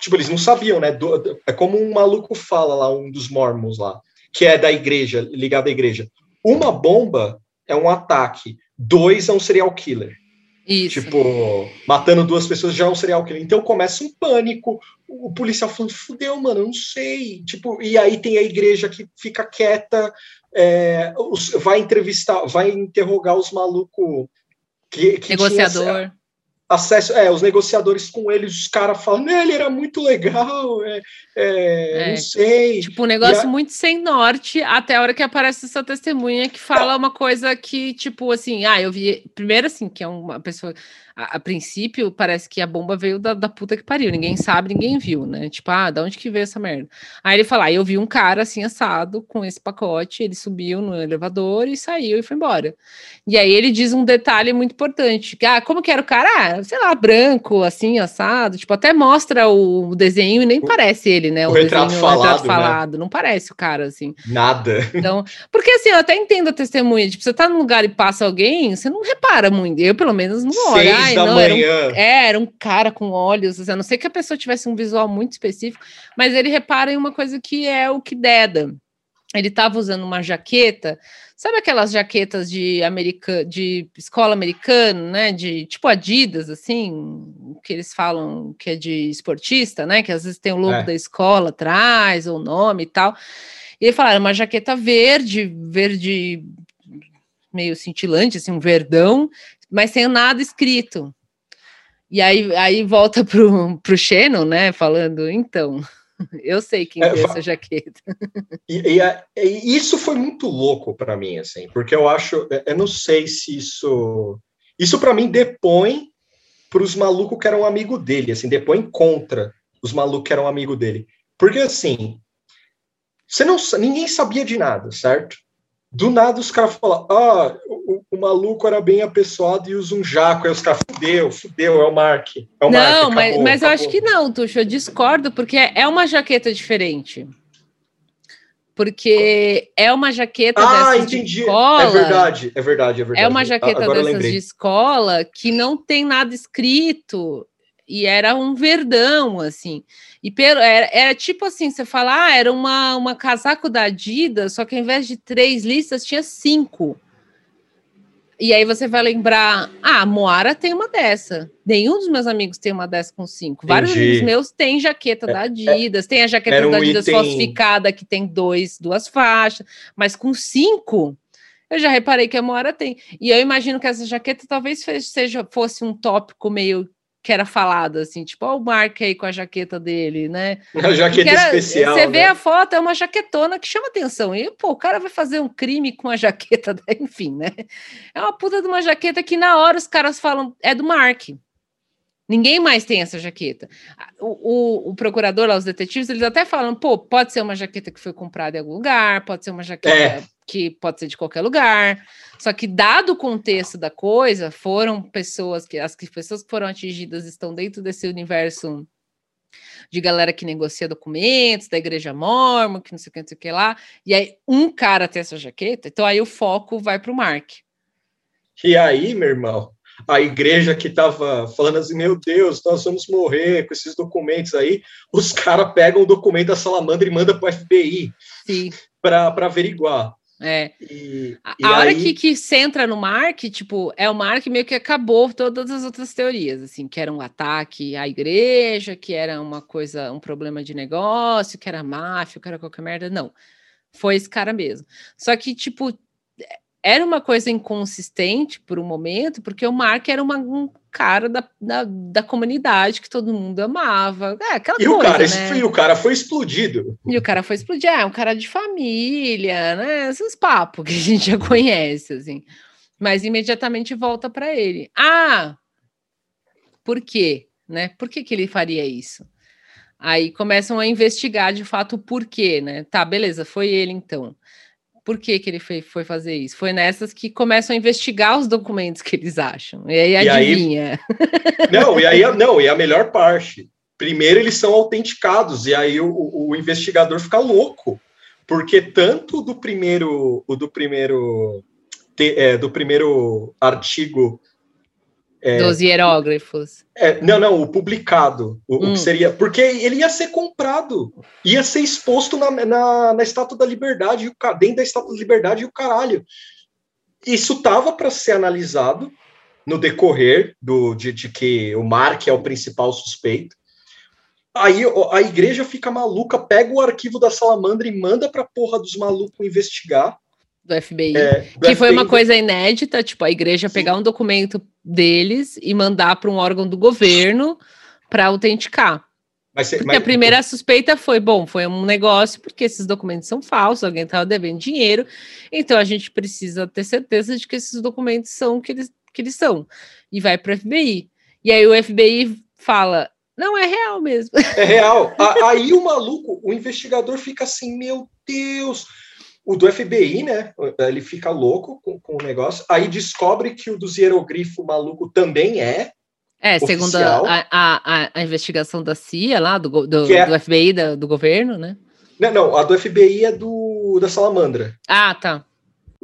Speaker 2: tipo, eles não sabiam, né? Do, é como um maluco fala lá, um dos mormons lá que é da igreja, ligado à igreja. Uma bomba é um ataque, dois é um serial killer. Isso. Tipo, matando duas pessoas já é um serial killer. Então começa um pânico. O policial falando, fudeu, mano, eu não sei. Tipo, e aí tem a igreja que fica quieta, é, vai entrevistar, vai interrogar os malucos que, que
Speaker 1: Negociador. Tinha,
Speaker 2: acesso, é, os negociadores com eles, os caras falam, né, ele era muito legal, é, é, é, não sei.
Speaker 1: Tipo, um negócio a... muito sem norte, até a hora que aparece essa testemunha que fala uma coisa que, tipo, assim, ah, eu vi, primeiro assim, que é uma pessoa, a, a, princípio, parece que a bomba veio da, da puta que pariu. Ninguém sabe, ninguém viu, né? Tipo, ah, da onde que veio essa merda? Aí ele fala, ah, eu vi um cara assim assado com esse pacote, ele subiu no elevador e saiu e foi embora. E aí ele diz um detalhe muito importante, ah, como que era o cara? Ah, sei lá, branco, assim, assado, tipo, até mostra o desenho e nem parece ele, né?
Speaker 2: O, o retrato desenho, falado, o retrato
Speaker 1: falado, né? não parece o cara, assim.
Speaker 2: Nada.
Speaker 1: Então, porque assim, eu até entendo a testemunha, tipo, você tá num lugar e passa alguém, você não repara muito, eu pelo menos não olho, Ai, da não, manhã. Era um, é, era um cara com olhos, a não sei que a pessoa tivesse um visual muito específico, mas ele repara em uma coisa que é o que deda. Ele estava usando uma jaqueta, sabe aquelas jaquetas de america, de escola americana, né? De tipo Adidas, assim, que eles falam que é de esportista, né? Que às vezes tem o logo é. da escola atrás, ou o nome e tal. E ele falou, era uma jaqueta verde, verde meio cintilante, assim, um verdão, mas sem nada escrito. E aí, aí volta (laughs) pro, pro Shannon, né? Falando, então, (laughs) eu sei quem é, é essa jaqueta. (laughs)
Speaker 2: E, e, e, isso foi muito louco para mim, assim, porque eu acho, eu não sei se isso. Isso para mim depõe para os malucos que eram amigo dele, assim, depõe contra os malucos que eram amigo dele. Porque assim, você não, ninguém sabia de nada, certo? Do nada os caras falam, ah, o, o, maluco era bem apessoado e usa um jaco. Aí os caras, fudeu, fudeu, é o Mark. É o
Speaker 1: não, Mark, acabou, mas, mas eu acho que não, Tuxo, eu discordo, porque é uma jaqueta diferente. Porque é uma jaqueta
Speaker 2: ah, entendi. de escola. É verdade, é verdade, é verdade.
Speaker 1: É uma jaqueta Agora dessas de escola que não tem nada escrito e era um verdão, assim. E pelo, era, era, tipo assim, você fala, ah, era uma, uma casaco da Adidas, só que ao invés de três listas, tinha cinco. E aí você vai lembrar, ah, a Moara tem uma dessa. Nenhum dos meus amigos tem uma dessa com cinco. Entendi. Vários amigos meus têm jaqueta é, da Adidas, é, tem a jaqueta um da Adidas item... falsificada que tem dois, duas faixas, mas com cinco, eu já reparei que a Moara tem. E eu imagino que essa jaqueta talvez seja fosse um tópico meio que era falado, assim, tipo, ó, o Mark aí com a jaqueta dele, né? (laughs)
Speaker 2: A jaqueta era, especial.
Speaker 1: Você
Speaker 2: né?
Speaker 1: vê a foto, é uma jaquetona que chama atenção. E, pô, o cara vai fazer um crime com a (laughs) jaqueta, enfim, né? É uma puta de uma jaqueta que na hora os caras falam, é do Mark. Ninguém mais tem essa jaqueta. O, o, o, procurador lá, os detetives, eles até falam, pô, pode ser uma jaqueta que foi comprada em algum lugar, pode ser uma jaqueta é. que pode ser de qualquer lugar. Só que, dado o contexto da coisa, foram pessoas que as pessoas que foram atingidas estão dentro desse universo de galera que negocia documentos, da igreja mormon, que não sei o que, não sei o que lá. E aí, um cara tem essa jaqueta, então aí o foco vai para o Mark.
Speaker 2: E aí, meu irmão, a igreja que estava falando assim, meu Deus, nós vamos morrer com esses documentos aí, os caras pegam o documento da salamandra e mandam para o FBI para averiguar.
Speaker 1: É. E, a, e hora que, que centra no Mark, tipo, é o Mark meio que acabou todas as outras teorias, assim, que era um ataque à igreja, que era uma coisa, um problema de negócio, que era máfia, que era qualquer merda. Não. Foi esse cara mesmo. Só que, tipo, era uma coisa inconsistente por um momento, porque o Mark era uma, um cara da, da, da, comunidade que todo mundo amava. É, aquela
Speaker 2: e,
Speaker 1: coisa,
Speaker 2: o cara,
Speaker 1: né?
Speaker 2: e o cara foi explodido.
Speaker 1: E o cara foi explodir, é um cara de família, né? Esses papos que a gente já conhece, assim. Mas imediatamente volta para ele. Ah, por quê? Né? Por que, que ele faria isso? Aí começam a investigar de fato o porquê, né? Tá, beleza, foi ele então. Por que, que ele foi, foi fazer isso? Foi nessas que começam a investigar os documentos que eles acham. E aí adivinha.
Speaker 2: E aí, (laughs) não, e aí não, e a melhor parte. Primeiro eles são autenticados, e aí o, o investigador fica louco. Porque tanto do primeiro, o do primeiro, é, do primeiro artigo
Speaker 1: é, Dos hierógrafos.
Speaker 2: É, não, não, o publicado. O, hum. o, que seria. Porque ele ia ser comprado, ia ser exposto na, na, na Estátua da Liberdade, o, dentro da Estátua da Liberdade e o caralho. Isso tava para ser analisado no decorrer do, de, de que o Mark é o principal suspeito. Aí a igreja fica maluca, pega o arquivo da salamandra e manda pra porra dos malucos investigar
Speaker 1: do FBI, é, do que FBI foi uma coisa inédita, tipo, a igreja Sim. pegar um documento deles e mandar para um órgão do governo para autenticar. Mas, porque mas, a primeira suspeita foi, bom, foi um negócio, porque esses documentos são falsos, alguém estava devendo dinheiro, então a gente precisa ter certeza de que esses documentos são o que eles, que eles são. E vai para o FBI. E aí o FBI fala, não, é real mesmo.
Speaker 2: É real. aí o maluco, o investigador fica assim, meu Deus, o do FBI, né? Ele fica louco com, com o negócio. Aí descobre que o do hieroglifo maluco também é.
Speaker 1: É, segundo a, a, a, investigação da CIA lá, do, do, é... do FBI, da, do governo, né?
Speaker 2: Não, não, a do FBI é do da Salamandra.
Speaker 1: Ah, tá.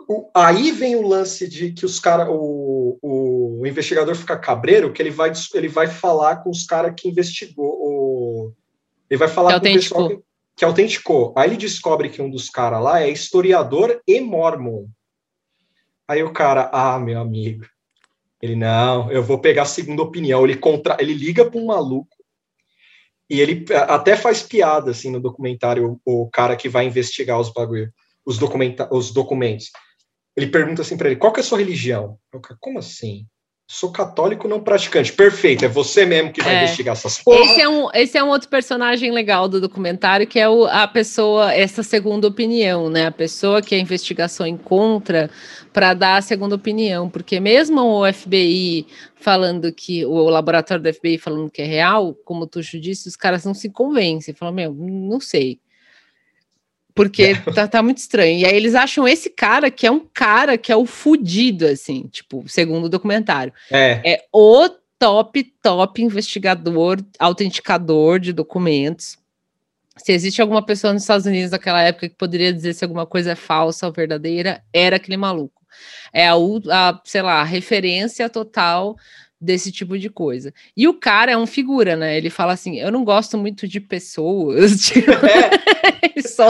Speaker 2: O, aí vem o lance de que os caras, o, o, investigador fica cabreiro, que ele vai, ele vai falar com os caras que investigou. O, ele vai falar
Speaker 1: que com o pessoal que,
Speaker 2: que autenticou. Aí ele descobre que um dos caras lá é historiador e mormon. Aí o cara, ah, meu amigo. Ele, não, eu vou pegar a segunda opinião. Ele, contra... ele liga para um maluco e ele até faz piada, assim, no documentário, o, o cara que vai investigar os bagulho, os, documenta... os documentos. Ele pergunta assim para ele, qual que é a sua religião? Eu, Como assim? Sou católico não praticante. Perfeito, é você mesmo que vai é. investigar essas coisas.
Speaker 1: Esse é, um, esse é um outro personagem legal do documentário, que é o, a pessoa, essa segunda opinião, né? A pessoa que a investigação encontra para dar a segunda opinião. Porque mesmo o FBI falando que, o laboratório do FBI falando que é real, como tu disse, os caras não se convencem. Falam, meu, não sei porque (laughs) tá, tá, muito estranho. E aí eles acham esse cara que é um cara que é o fudido, assim, tipo, segundo o documentário.
Speaker 2: É.
Speaker 1: É o top, top investigador, autenticador de documentos. Se existe alguma pessoa nos Estados Unidos naquela época que poderia dizer se alguma coisa é falsa ou verdadeira, era aquele maluco. É a, a sei lá, a referência total desse tipo de coisa. E o cara é um figura, né? Ele fala assim: eu não gosto muito de pessoas. (laughs) Tipo,
Speaker 2: é.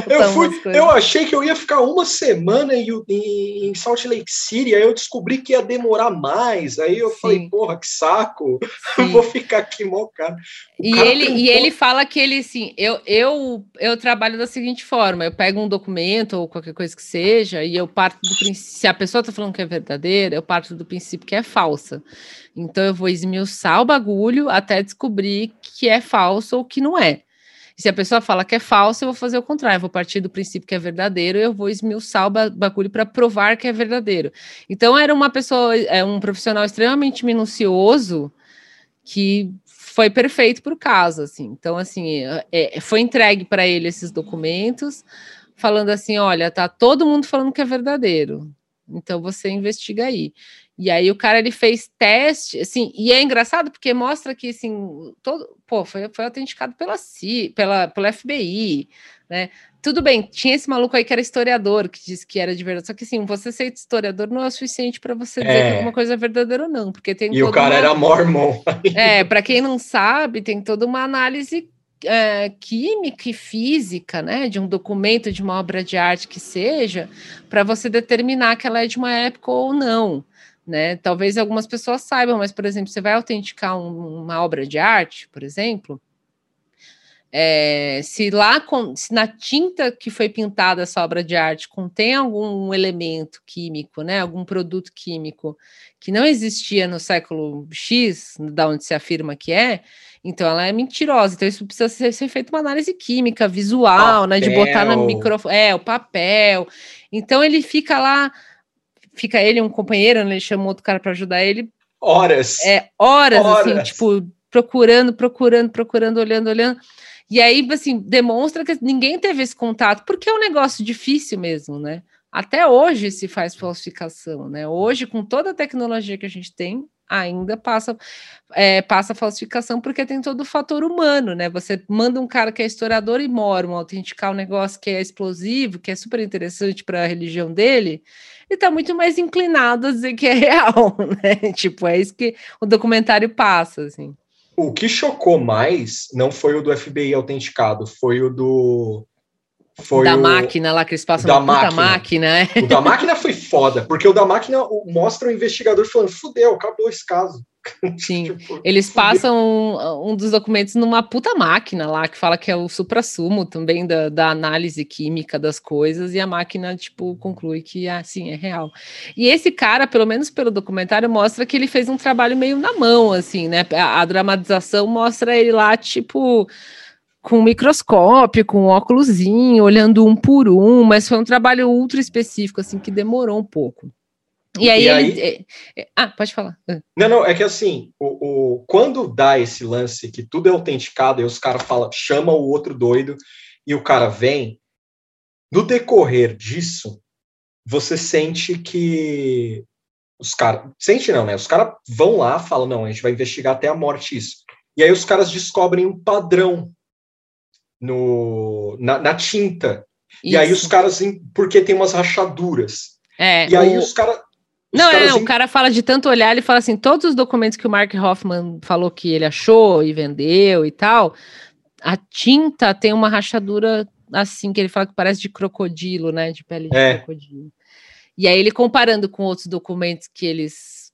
Speaker 2: eu, fui, eu achei que eu ia ficar uma semana em, em, Salt Lake City, aí eu descobri que ia demorar mais. Aí eu Sim. falei, porra, que saco! Vou ficar aqui, mó cara.
Speaker 1: e, cara ele, e ele fala que ele, assim, eu, eu, eu trabalho da seguinte forma: eu pego um documento ou qualquer coisa que seja, e eu parto do princípio. Se a pessoa tá falando que é verdadeira, eu parto do princípio que é falsa. Então eu vou esmiuçar o bagulho até descobrir que é falso ou que não é. E se a pessoa fala que é falso, eu vou fazer o contrário. Eu vou partir do princípio que é verdadeiro, eu vou esmiuçar o bagulho para provar que é verdadeiro. Então era uma pessoa, é um profissional extremamente minucioso que foi perfeito para o caso, assim. Então, assim, é, foi entregue para ele esses documentos, falando assim: olha, tá todo mundo falando que é verdadeiro. Então você investiga aí. E aí o cara ele fez teste, assim, e é engraçado porque mostra que assim, todo, pô, foi, foi autenticado pela CI, pela, pela FBI, né? Tudo bem, tinha esse maluco aí que era historiador, que disse que era de verdade. Só que assim, você ser historiador não é o suficiente para você dizer é. que alguma coisa é verdadeira ou não, porque tem
Speaker 2: E o cara uma... era mormon. (laughs)
Speaker 1: É, para quem não sabe, tem toda uma análise é, química e física, né, de um documento, de uma obra de arte que seja, para você determinar que ela é de uma época ou não. Né? Talvez algumas pessoas saibam, mas, por exemplo, você vai autenticar um, uma obra de arte, por exemplo, é, se lá com, se na tinta que foi pintada essa obra de arte contém algum elemento químico, né, algum produto químico que não existia no século X, da onde se afirma que é, então ela é mentirosa. Então isso precisa ser, ser feito uma análise química, visual, papel. né, de botar no microfone, é, o papel. Então ele fica lá fica ele um companheiro, né, ele chama outro cara para ajudar ele.
Speaker 2: Horas.
Speaker 1: É, horas, assim, horas, assim, tipo, procurando, procurando, procurando, olhando, olhando. E aí, assim, demonstra que ninguém teve esse contato, porque é um negócio difícil mesmo, né? Até hoje se faz falsificação, né? Hoje, com toda a tecnologia que a gente tem, ainda passa, é, passa falsificação porque tem todo o fator humano, né? Você manda um cara que é historiador e mormon autenticar um negócio que é explosivo, que é super interessante para a religião dele, e está muito mais inclinado a dizer que é (laughs) real, né? Tipo, é isso que o documentário passa, assim.
Speaker 2: O que chocou mais não foi o do FBI autenticado, foi o do
Speaker 1: foi da o... máquina lá que eles passam da máquina. máquina é.
Speaker 2: O da máquina foi foda, porque o da máquina mostra o investigador falando: fudeu, acabou esse caso.
Speaker 1: Sim, (laughs) tipo, eles passam um, um, dos documentos numa puta máquina lá, que fala que é o supra-sumo também da, da, análise química das coisas, e a máquina, tipo, conclui que, assim, é real. E esse cara, pelo menos pelo documentário, mostra que ele fez um trabalho meio na mão, assim, né? A, a dramatização mostra ele lá, tipo com um microscópio, com um óculosinho, olhando um por um, mas foi um trabalho ultra específico, assim, que demorou um pouco. E aí, e ele. É, ah, pode falar.
Speaker 2: Ah. Não, não, é que assim, o, o, quando dá esse lance que tudo é autenticado, e os caras falam, chama o outro doido, e o cara vem, no decorrer disso, você sente que os caras. Sente não, né? Os caras vão lá, falam, não, a gente vai investigar até a morte isso. E aí os caras descobrem um padrão no, na, na tinta. Isso. E aí os caras, porque tem umas rachaduras.
Speaker 1: É,
Speaker 2: e aí o... os caras.
Speaker 1: Não, é, o cara fala de tanto olhar, ele fala assim: todos os documentos que o Mark Hoffman falou que ele achou e vendeu e tal, a tinta tem uma rachadura assim, que ele fala que parece de crocodilo, né? De pele de é. crocodilo. E aí ele comparando com outros documentos que eles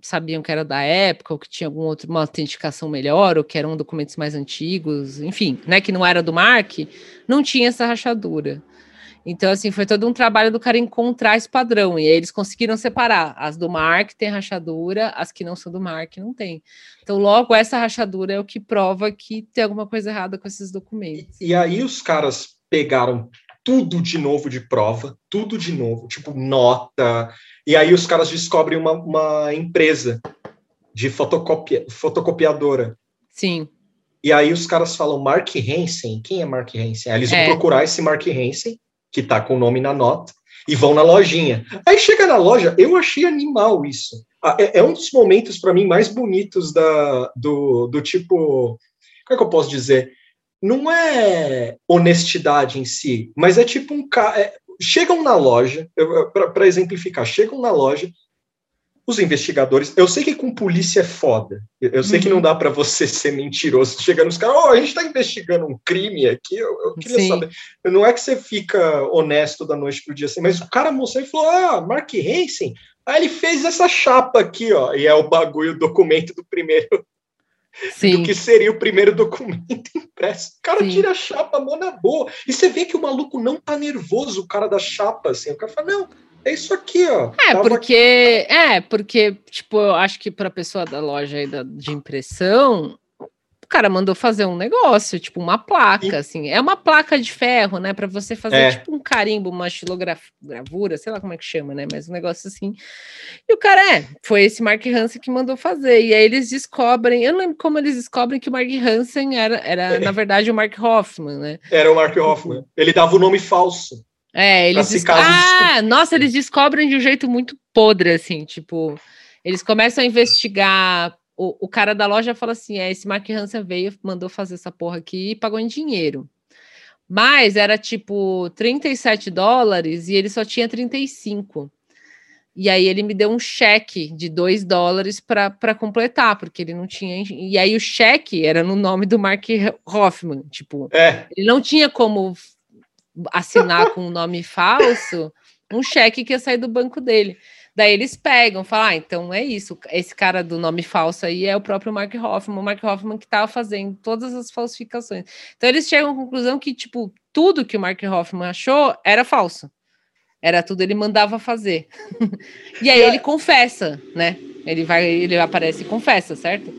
Speaker 1: sabiam que era da época, ou que tinha alguma outra uma autenticação melhor, ou que eram documentos mais antigos, enfim, né, que não era do Mark, não tinha essa rachadura. Então, assim, foi todo um trabalho do cara encontrar esse padrão, e aí eles conseguiram separar. As do Mark tem rachadura, as que não são do Mark não tem. Então, logo, essa rachadura é o que prova que tem alguma coisa errada com esses documentos.
Speaker 2: E, e aí os caras pegaram tudo de novo de prova, tudo de novo, tipo nota, e aí os caras descobrem uma, uma empresa de fotocopia, fotocopiadora.
Speaker 1: Sim.
Speaker 2: E aí os caras falam Mark Hansen. Quem é Mark Hansen? Aí eles é. vão procurar esse Mark Hansen, que tá com o nome na nota, e vão na lojinha. Aí chega na loja, eu achei animal isso. Ah, é, é um dos momentos para mim mais bonitos da, do, do tipo. Como é que eu posso dizer? Não é honestidade em si, mas é tipo um. É, chegam na loja, para exemplificar, chegam na loja, os investigadores, eu sei que com polícia é foda, eu sei uhum. que não uhum. dá para você (laughs) ser mentiroso, chegando nos caras, oh, a gente está investigando um crime aqui, eu, eu queria Sim. saber, não é que você fica honesto da noite pro dia assim, mas o cara mostrou e falou, ah, Mark Hansen, aí ele fez essa chapa aqui, ó, e é o bagulho, o documento do primeiro Sim. do que seria o primeiro documento (laughs) impresso. O cara Sim. tira a chapa, mão na boa. E você vê que o maluco não tá nervoso, o cara da chapa, assim. O cara fala, não, é isso aqui, ó.
Speaker 1: É, Tava porque, aqui. é, porque, tipo, eu acho que para pessoa da loja aí da, de impressão, cara mandou fazer um negócio, tipo uma placa, e... assim. É uma placa de ferro, né? Para você fazer é. tipo um carimbo, uma estilogravura, sei lá como é que chama, né? Mas um negócio assim. E o cara é, foi esse Mark Hansen que mandou fazer. E aí eles descobrem, eu não lembro como eles descobrem que o Mark Hansen era, era é. na verdade, o Mark Hoffman, né?
Speaker 2: Era o Mark Hoffman. Ele dava o nome falso.
Speaker 1: É, eles descobrem. Ah, nossa, eles descobrem de um jeito muito podre, assim, tipo. Eles começam a investigar. O, o cara da loja fala assim: é, esse Mark Hansen veio, mandou fazer essa porra aqui e pagou em dinheiro. Mas era tipo 37 dólares e ele só tinha 35. E aí ele me deu um cheque de 2 dólares para completar, porque ele não tinha. E aí o cheque era no nome do Mark Hoffman. Tipo, é. ele não tinha como assinar com um nome falso um cheque que ia sair do banco dele. Daí eles pegam, falam, ah, então é isso, esse cara do nome falso aí é o próprio Mark Hoffman, o Mark Hoffman que estava fazendo todas as falsificações. Então eles chegam à conclusão que, tipo, tudo que o Mark Hoffman achou era falso. Era tudo ele mandava fazer. (laughs) e aí ele confessa, né? Ele vai, ele aparece e confessa, certo?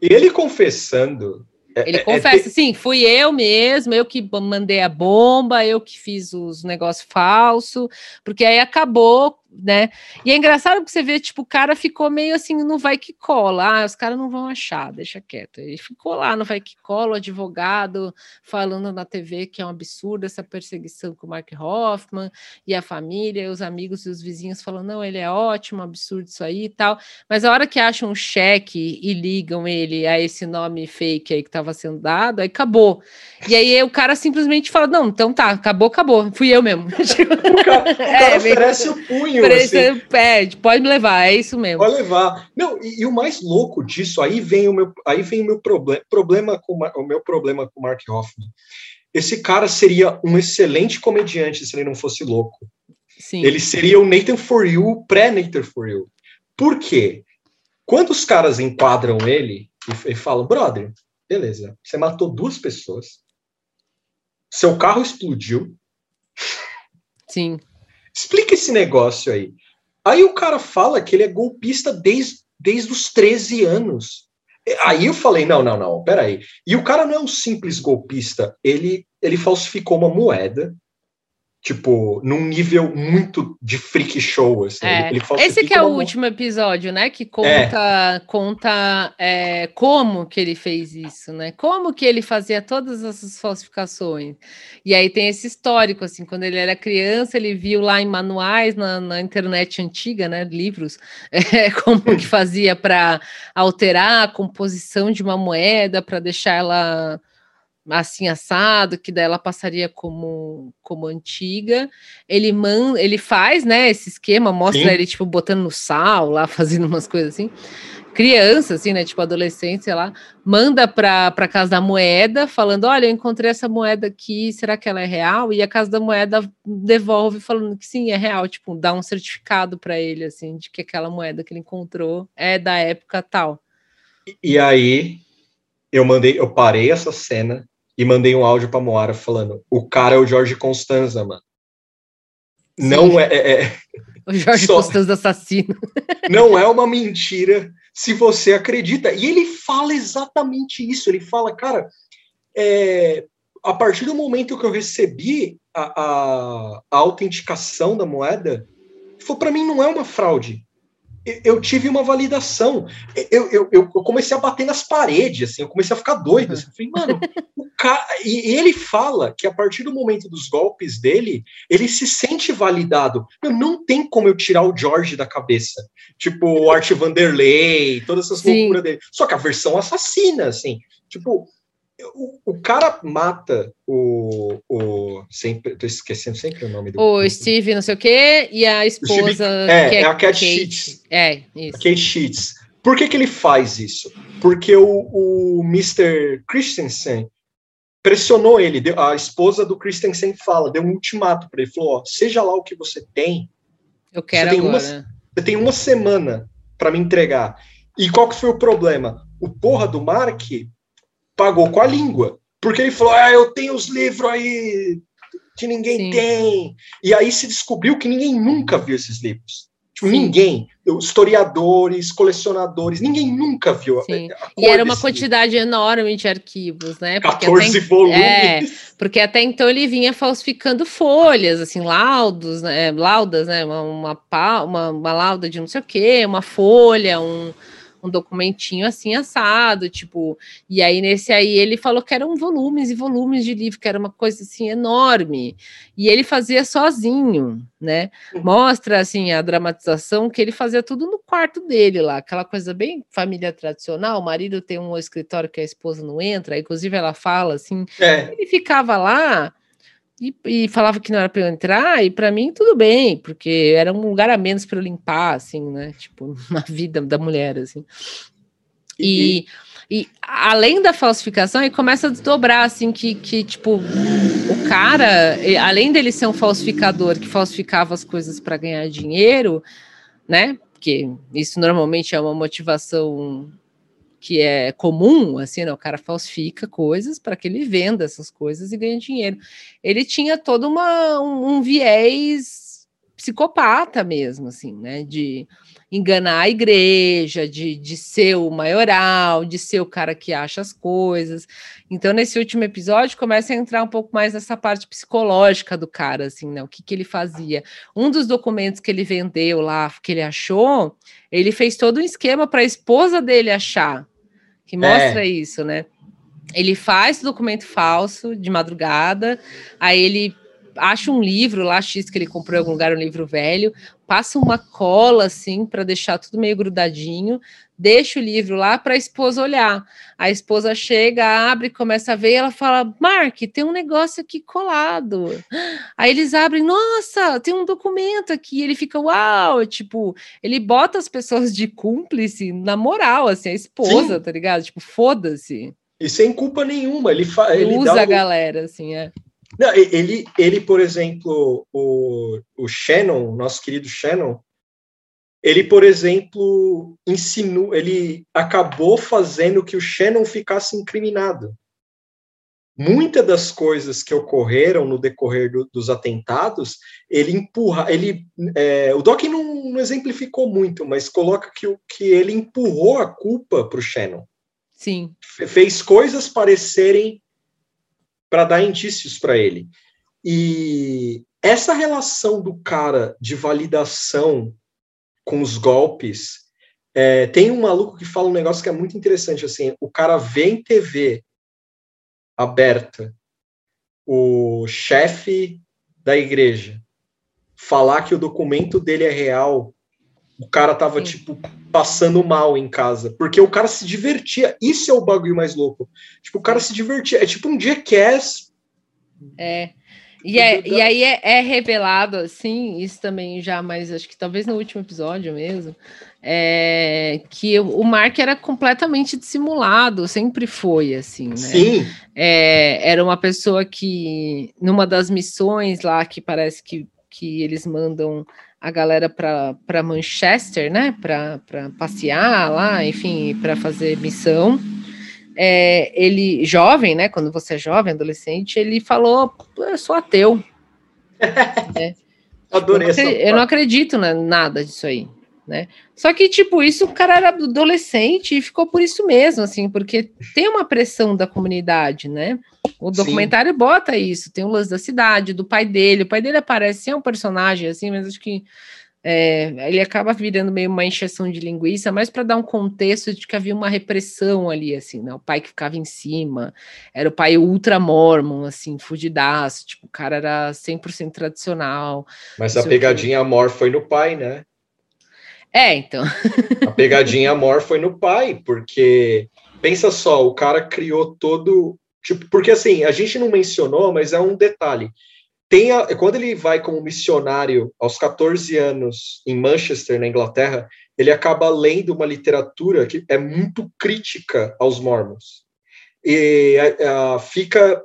Speaker 2: Ele confessando
Speaker 1: ele é, é confessa, é, sim, fui eu mesmo, eu que mandei a bomba, eu que fiz os negócios falsos, porque aí acabou né? E é engraçado que você vê, tipo, o cara ficou meio assim, não vai que cola, ah, os caras não vão achar, deixa quieto. Ele ficou lá, não vai que cola, o advogado falando na TV que é um absurdo essa perseguição com o Mark Hoffman, e a família, os amigos e os vizinhos falando, não, ele é ótimo, absurdo isso aí e tal. Mas a hora que acham um cheque e ligam ele a esse nome fake aí que estava sendo dado, aí acabou. E aí o cara simplesmente fala, não, então tá, acabou, acabou, fui eu mesmo. (laughs)
Speaker 2: o cara, o cara é, oferece o punho
Speaker 1: assim. pede, pode me levar, é isso mesmo.
Speaker 2: Pode levar. Não, e, e, o mais louco disso, aí vem o meu, aí vem o meu problema, problema com o meu problema com o Mark Hoffman. Esse cara seria um excelente comediante se ele não fosse louco. Sim. Ele seria o Nathan For You, pré-Nathan For You. Por quê? Quando os caras enquadram ele e, e falam, brother, beleza, você matou duas pessoas, seu carro explodiu.
Speaker 1: Sim.
Speaker 2: Explica esse negócio aí. Aí o cara fala que ele é golpista desde, desde os 13 anos. Aí eu falei, não, não, não, peraí. E o cara não é um simples golpista, ele, ele falsificou uma moeda, tipo, num nível muito de freak show, assim.
Speaker 1: É. Ele, ele Esse que é o último episódio, né, que conta, é. conta é, como que ele fez isso, né, como que ele fazia todas essas falsificações. E aí tem esse histórico, assim, quando ele era criança, ele viu lá em manuais, na, na internet antiga, né, livros, (laughs) é, como que fazia para alterar a composição de uma moeda, para deixar ela assim assado, que daí ela passaria como, como antiga. Ele man, ele faz, né, esse esquema, mostra Sim. ele tipo botando no sal lá, (laughs) fazendo umas coisas assim. Criança, assim, né, tipo adolescente, sei lá, manda para para casa da moeda, falando: "Olha, eu encontrei essa moeda aqui, será que ela é real?" E a casa da moeda devolve falando que sim, é real, tipo, dá um certificado para ele assim de que aquela moeda que ele encontrou é da época tal.
Speaker 2: E aí eu mandei, eu parei essa cena e mandei um áudio pra Moara falando: o cara é o Jorge Constanza, mano. Sim. Não é, é, é.
Speaker 1: O Jorge só, Constanza assassino. (laughs)
Speaker 2: Não é uma mentira se você acredita. E ele fala exatamente isso. Ele fala, cara, é, a partir do momento que eu recebi a, a, a autenticação da moeda, para mim não é uma fraude eu tive uma validação. Eu, eu, eu, comecei a bater nas paredes, assim, eu comecei a ficar doido. Assim, eu falei, mano, o cara. E ele fala que a partir do momento dos golpes dele, ele se sente validado. Eu não tem como eu tirar o George da cabeça. Tipo, o Art Vanderlei, todas essas Sim. loucuras dele. Só que a versão assassina, assim. Tipo, o, o, cara mata o, o. Sempre, tô esquecendo sempre o nome do.
Speaker 1: O Steve, não sei o quê, e a esposa.
Speaker 2: Steve, é, é, é, a Cat Kate. Sheets.
Speaker 1: É, isso.
Speaker 2: A Kate Sheets. Por que, que ele faz isso? Porque o, o Mr. Christensen pressionou ele. Deu, a esposa do Christensen fala, deu um ultimato para ele. Falou: ó, seja lá o que você tem.
Speaker 1: Eu quero você agora.
Speaker 2: Uma, você tem uma semana para me entregar. E qual que foi o problema? O porra do Mark pagou com a língua. Porque ele falou: ah, eu tenho os livros aí que ninguém Sim. tem. E aí se descobriu que ninguém nunca viu esses livros. Tipo, ninguém, historiadores, colecionadores, ninguém nunca viu.
Speaker 1: Sim. E era uma quantidade enorme de arquivos, né?
Speaker 2: Porque 14 até, volumes. É,
Speaker 1: porque até então ele vinha falsificando folhas, assim, laudos, né? Laudas, né? Uma, uma, uma, uma lauda de não sei o quê, uma folha, um um documentinho assim assado, tipo, e aí nesse aí ele falou que eram volumes e volumes de livro, que era uma coisa assim enorme, e ele fazia sozinho, né? Mostra assim a dramatização que ele fazia tudo no quarto dele lá, aquela coisa bem família tradicional. O marido tem um escritório que a esposa não entra, inclusive ela fala assim, é. ele ficava lá e, e, falava que não era para eu entrar, e para mim tudo bem, porque era um lugar a menos para eu limpar, assim, né? Tipo, (laughs) na vida da mulher, assim. E, e, e além da falsificação, ele começa a desdobrar, assim, que, que, tipo, o cara, além dele ser um falsificador que falsificava as coisas para ganhar dinheiro, né? Porque isso normalmente é uma motivação que é comum, assim, né? O cara falsifica coisas para que ele venda essas coisas e ganhe dinheiro. Ele tinha todo uma, um, um viés psicopata mesmo, assim, né? De enganar a igreja, de, de ser o maioral, de ser o cara que acha as coisas. Então, nesse último episódio, começa a entrar um pouco mais nessa parte psicológica do cara, assim, né? O que, que ele fazia. Um dos documentos que ele vendeu lá, que ele achou, ele fez todo um esquema para a esposa dele achar que mostra é. isso, né? Ele faz documento falso de madrugada, aí ele acha um livro lá X que ele comprou em algum lugar, um livro velho, passa uma cola assim para deixar tudo meio grudadinho, deixa o livro lá para a esposa olhar. A esposa chega, abre, começa a ver, e ela fala: "Mark, tem um negócio aqui colado". Aí eles abrem: "Nossa, tem um documento aqui". Ele fica: "Uau!", tipo, ele bota as pessoas de cúmplice na moral, assim, a esposa, Sim. tá ligado? Tipo, foda-se.
Speaker 2: E sem culpa nenhuma, ele, fa ele
Speaker 1: usa a galera, assim, é.
Speaker 2: Não, ele, ele, por exemplo, o, o Shannon, nosso querido Shannon, ele, por exemplo, ensinou, ele acabou fazendo que o Shannon ficasse incriminado. Muitas das coisas que ocorreram no decorrer do, dos atentados, ele empurra, ele, é, o Doc não, não, exemplificou muito, mas coloca que, que ele empurrou a culpa para o Shannon.
Speaker 1: Sim.
Speaker 2: Fez coisas parecerem para dar indícios para ele. E essa relação do cara de validação com os golpes. É, tem um maluco que fala um negócio que é muito interessante, assim, o cara vê em TV aberta o chefe da igreja falar que o documento dele é real, o cara tava, Sim. tipo, passando mal em casa, porque o cara se divertia, isso é o bagulho mais louco, tipo, o cara se divertia, é tipo um jackass
Speaker 1: é, e, é, e aí é, é, revelado, assim, isso também já, mas acho que talvez no último episódio mesmo, é, que o Mark era completamente dissimulado, sempre foi, assim, né?
Speaker 2: Sim.
Speaker 1: É, era uma pessoa que, numa das missões lá, que parece que, que eles mandam a galera para Manchester, né, para passear lá, enfim, para fazer missão é, ele, jovem, né? Quando você é jovem, adolescente, ele falou: Eu sou ateu. (laughs) é.
Speaker 2: Adorei
Speaker 1: eu, não acredito, eu não acredito em nada disso aí. Né? Só que, tipo, isso o cara era adolescente e ficou por isso mesmo, assim, porque tem uma pressão da comunidade, né? O documentário Sim. bota isso, tem o lance da cidade, do pai dele. O pai dele aparece, é um personagem, assim, mas acho que é, ele acaba virando meio uma encheção de linguiça, mas para dar um contexto de que havia uma repressão ali, assim, né? O pai que ficava em cima, era o pai ultra mormon, assim, fudidaço, tipo, o cara era 100% tradicional.
Speaker 2: Mas a pegadinha amor foi no pai, né?
Speaker 1: É, então.
Speaker 2: a pegadinha amor foi no pai, porque pensa só, o cara criou todo, tipo, porque assim, a gente não mencionou, mas é um detalhe tem a, quando ele vai como missionário aos 14 anos em Manchester, na Inglaterra, ele acaba lendo uma literatura que é muito crítica aos mormons. E a, a, fica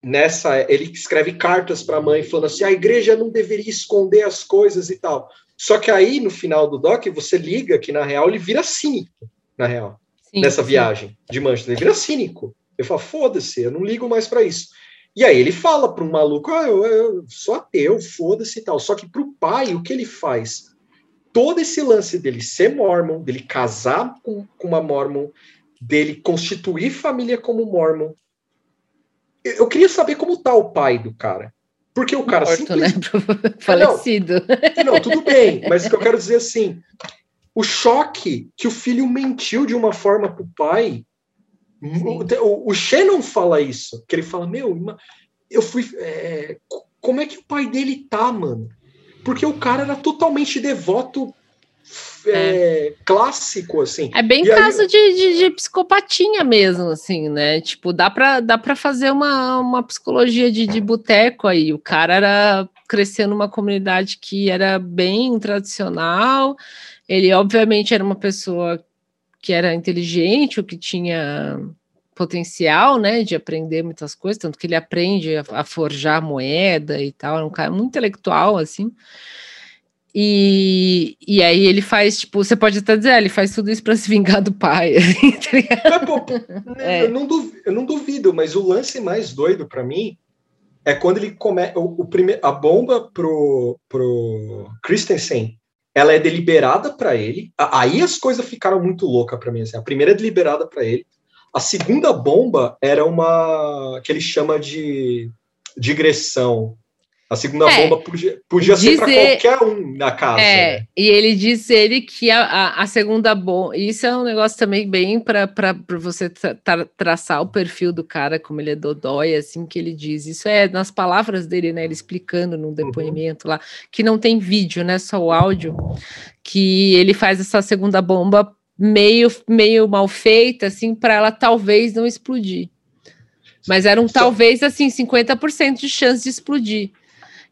Speaker 2: nessa. Ele escreve cartas para a mãe falando assim: a igreja não deveria esconder as coisas e tal. Só que aí, no final do doc, você liga que, na real, ele vira cínico, na real, sim, nessa sim. viagem de Manchester. Ele vira cínico. Ele fala: foda-se, eu não ligo mais para isso. E aí ele fala para um maluco, ah, eu, eu sou ateu, foda-se e tal. Só que para o pai, o que ele faz? todo esse lance dele ser mormon, dele casar com, com uma mormon, dele constituir família como mormon. Eu, eu queria saber como tá o pai do cara. Porque o cara
Speaker 1: Morto, né? (laughs) Falecido.
Speaker 2: Não, não, tudo bem, mas o que eu quero dizer assim, o choque que o filho mentiu de uma forma pro pai. O, o, Shannon fala isso, que ele fala, meu, eu fui. É, como é que o pai dele tá, mano? Porque o cara era totalmente devoto é, é. clássico, assim.
Speaker 1: É bem e caso aí... de, de, de, psicopatinha mesmo, assim, né? Tipo, dá pra, dá pra fazer uma, uma psicologia de, de boteco aí. O cara era crescendo numa comunidade que era bem tradicional. Ele, obviamente, era uma pessoa que era inteligente, ou que tinha potencial, né, de aprender muitas coisas, tanto que ele aprende a, a forjar moeda e tal, é um cara muito intelectual, assim. E, e aí ele faz, tipo, você pode até dizer, ah, ele faz tudo isso para se vingar do pai. (laughs) Assim,
Speaker 2: tá pô, é. eu, não duvido, eu não duvido, mas o lance mais doido para mim é quando ele começa. O, o prime, a bomba pro, pro Christensen, ela é deliberada para ele. Aí as coisas ficaram muito loucas para mim. Assim. A primeira é deliberada para ele. A segunda bomba era uma que ele chama de digressão a segunda é, bomba podia, podia ser para qualquer um na casa. É,
Speaker 1: né? e ele diz ele que a, a, a, segunda bomba. Isso é um negócio também bem para você tra, tra, traçar o perfil do cara, como ele é dodói, assim que ele diz. Isso é nas palavras dele, né? Ele explicando num uhum. depoimento uhum. lá, que não tem vídeo, né? Só o áudio, que ele faz essa segunda bomba meio, meio mal feita, assim, para ela talvez não explodir. Mas era um talvez assim, 50% de chance de explodir.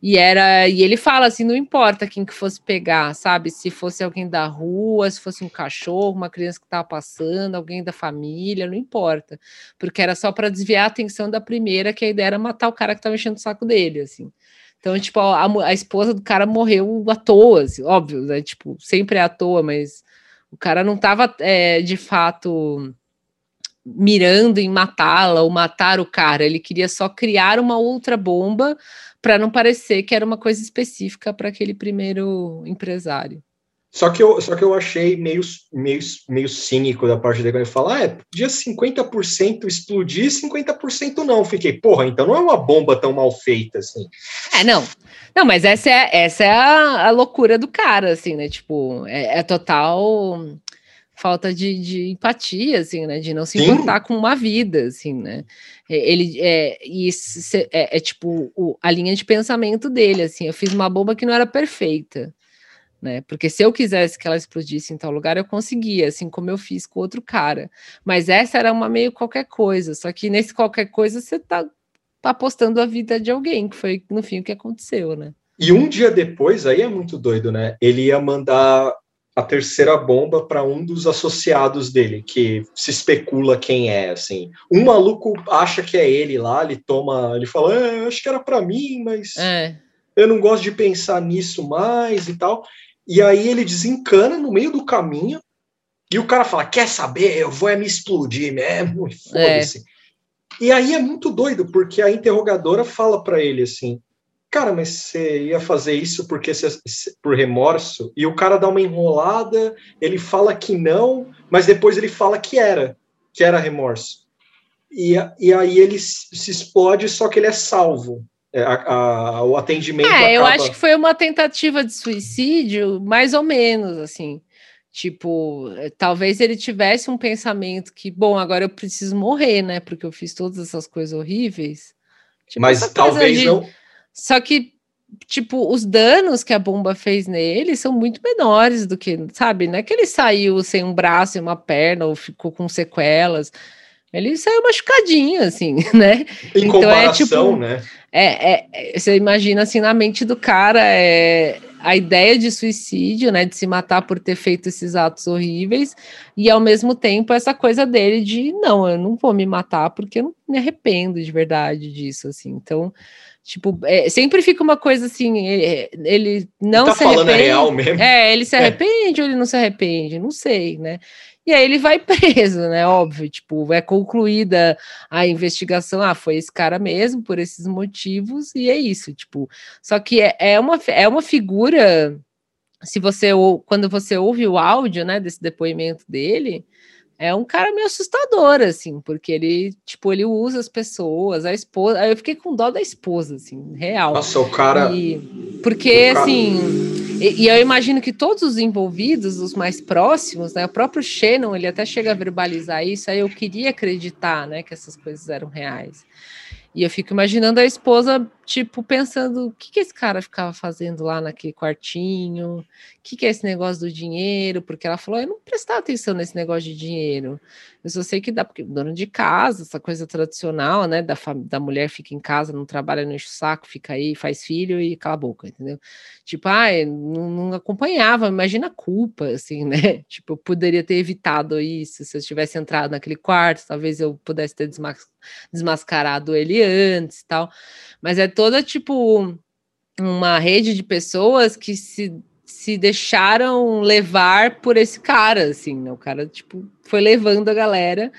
Speaker 1: E era, e ele fala assim, não importa quem que fosse pegar, sabe? Se fosse alguém da rua, se fosse um cachorro, uma criança que estava passando, alguém da família, não importa, porque era só para desviar a atenção da primeira, que a ideia era matar o cara que estava enchendo o saco dele, assim. Então, tipo, a, a esposa do cara morreu à toa, assim, óbvio, né? Tipo, sempre é à toa, mas o cara não estava é, de fato mirando em matá-la ou matar o cara, ele queria só criar uma outra bomba para não parecer que era uma coisa específica para aquele primeiro empresário.
Speaker 2: Só que, eu, só que eu achei meio, meio, meio cínico da parte dele quando ele fala, ah, é, podia 50% explodir, 50% não. Fiquei, porra, então não é uma bomba tão mal feita assim.
Speaker 1: É, não. Não, mas essa é, essa é a, a loucura do cara, assim, né? Tipo, é, é total falta de, de, empatia, assim, né? De não se Sim. importar com uma vida, assim, né? É, ele é, isso é, é tipo o, a linha de pensamento dele, assim. Eu fiz uma bomba que não era perfeita, né? Porque se eu quisesse que ela explodisse em tal lugar, eu conseguia, assim como eu fiz com outro cara. Mas essa era uma meio qualquer coisa. Só que nesse qualquer coisa você tá, tá apostando a vida de alguém, que foi no fim o que aconteceu, né?
Speaker 2: E um dia depois, aí é muito doido, né? Ele ia mandar a terceira bomba para um dos associados dele, que se especula quem é, assim. Um maluco acha que é ele lá, ele toma, ele fala, é, acho que era para mim, mas é. eu não gosto de pensar nisso mais e tal. E aí ele desencana no meio do caminho e o cara fala, quer saber, eu vou é me explodir mesmo, foda-se. É. E aí é muito doido, porque a interrogadora fala para ele assim, cara, mas você ia fazer isso porque você, por remorso? E o cara dá uma enrolada, ele fala que não, mas depois ele fala que era, que era remorso. E, e aí ele se explode, só que ele é salvo. É, a, a, o atendimento. É,
Speaker 1: acaba... eu acho que foi uma tentativa de suicídio, mais ou menos, assim. Tipo, é, talvez ele tivesse um pensamento que, bom, agora eu preciso morrer, né? Porque eu fiz todas essas coisas horríveis.
Speaker 2: Tipo, Mas talvez de... não
Speaker 1: só que, tipo, os danos que a bomba fez nele são muito menores do que, sabe? Não é que ele saiu sem um braço e uma perna ou ficou com sequelas. Ele saiu machucadinho, assim, (laughs) né?
Speaker 2: Em então comparação, é tipo. Né?
Speaker 1: É, é, você imagina assim, na mente do cara, é a ideia de suicídio, né? De se matar por ter feito esses atos horríveis, e ao mesmo tempo essa coisa dele de não, eu não vou me matar porque eu não me arrependo de verdade disso, assim. Então Tipo, é, sempre fica uma coisa assim, ele, ele não tá se arrepende. real mesmo. É, ele se é. arrepende é. ou ele não se arrepende, não sei, né? E aí ele vai (laughs) preso, né? Óbvio, tipo, é concluída a investigação, ah, foi esse cara mesmo, por esses motivos, e é isso, tipo. Só que é, é, uma, é uma figura se você quando você ouve o áudio, né, desse depoimento dele, é um cara meio assustador, assim, porque ele, tipo, ele usa as pessoas, a esposa. Aí eu fiquei com dó da esposa, assim, real.
Speaker 2: Nossa, o cara.
Speaker 1: E, porque, o cara... assim. E, e, eu imagino que todos os envolvidos, os mais próximos, né? O próprio Shannon, ele até chega a verbalizar isso, aí eu queria acreditar, né, que essas coisas eram reais. E eu fico imaginando a esposa, tipo, pensando: o que, que esse cara ficava fazendo lá naquele quartinho? O que, que é esse negócio do dinheiro? Porque ela falou: eu não prestava atenção nesse negócio de dinheiro. Eu só sei que dá, porque dono de casa, essa coisa tradicional, né? Da, da mulher fica em casa, não trabalha, não enche o saco, fica aí, faz filho e cala a boca, entendeu? Tipo, ah, não, não acompanhava, imagina a culpa, assim, né? (laughs) Tipo, eu poderia ter evitado isso se eu tivesse entrado naquele quarto, talvez eu pudesse ter desmas desmascarado ele antes e tal. Mas é toda, tipo, uma rede de pessoas que se se deixaram levar por esse cara, assim, né? O cara, tipo, foi levando a galera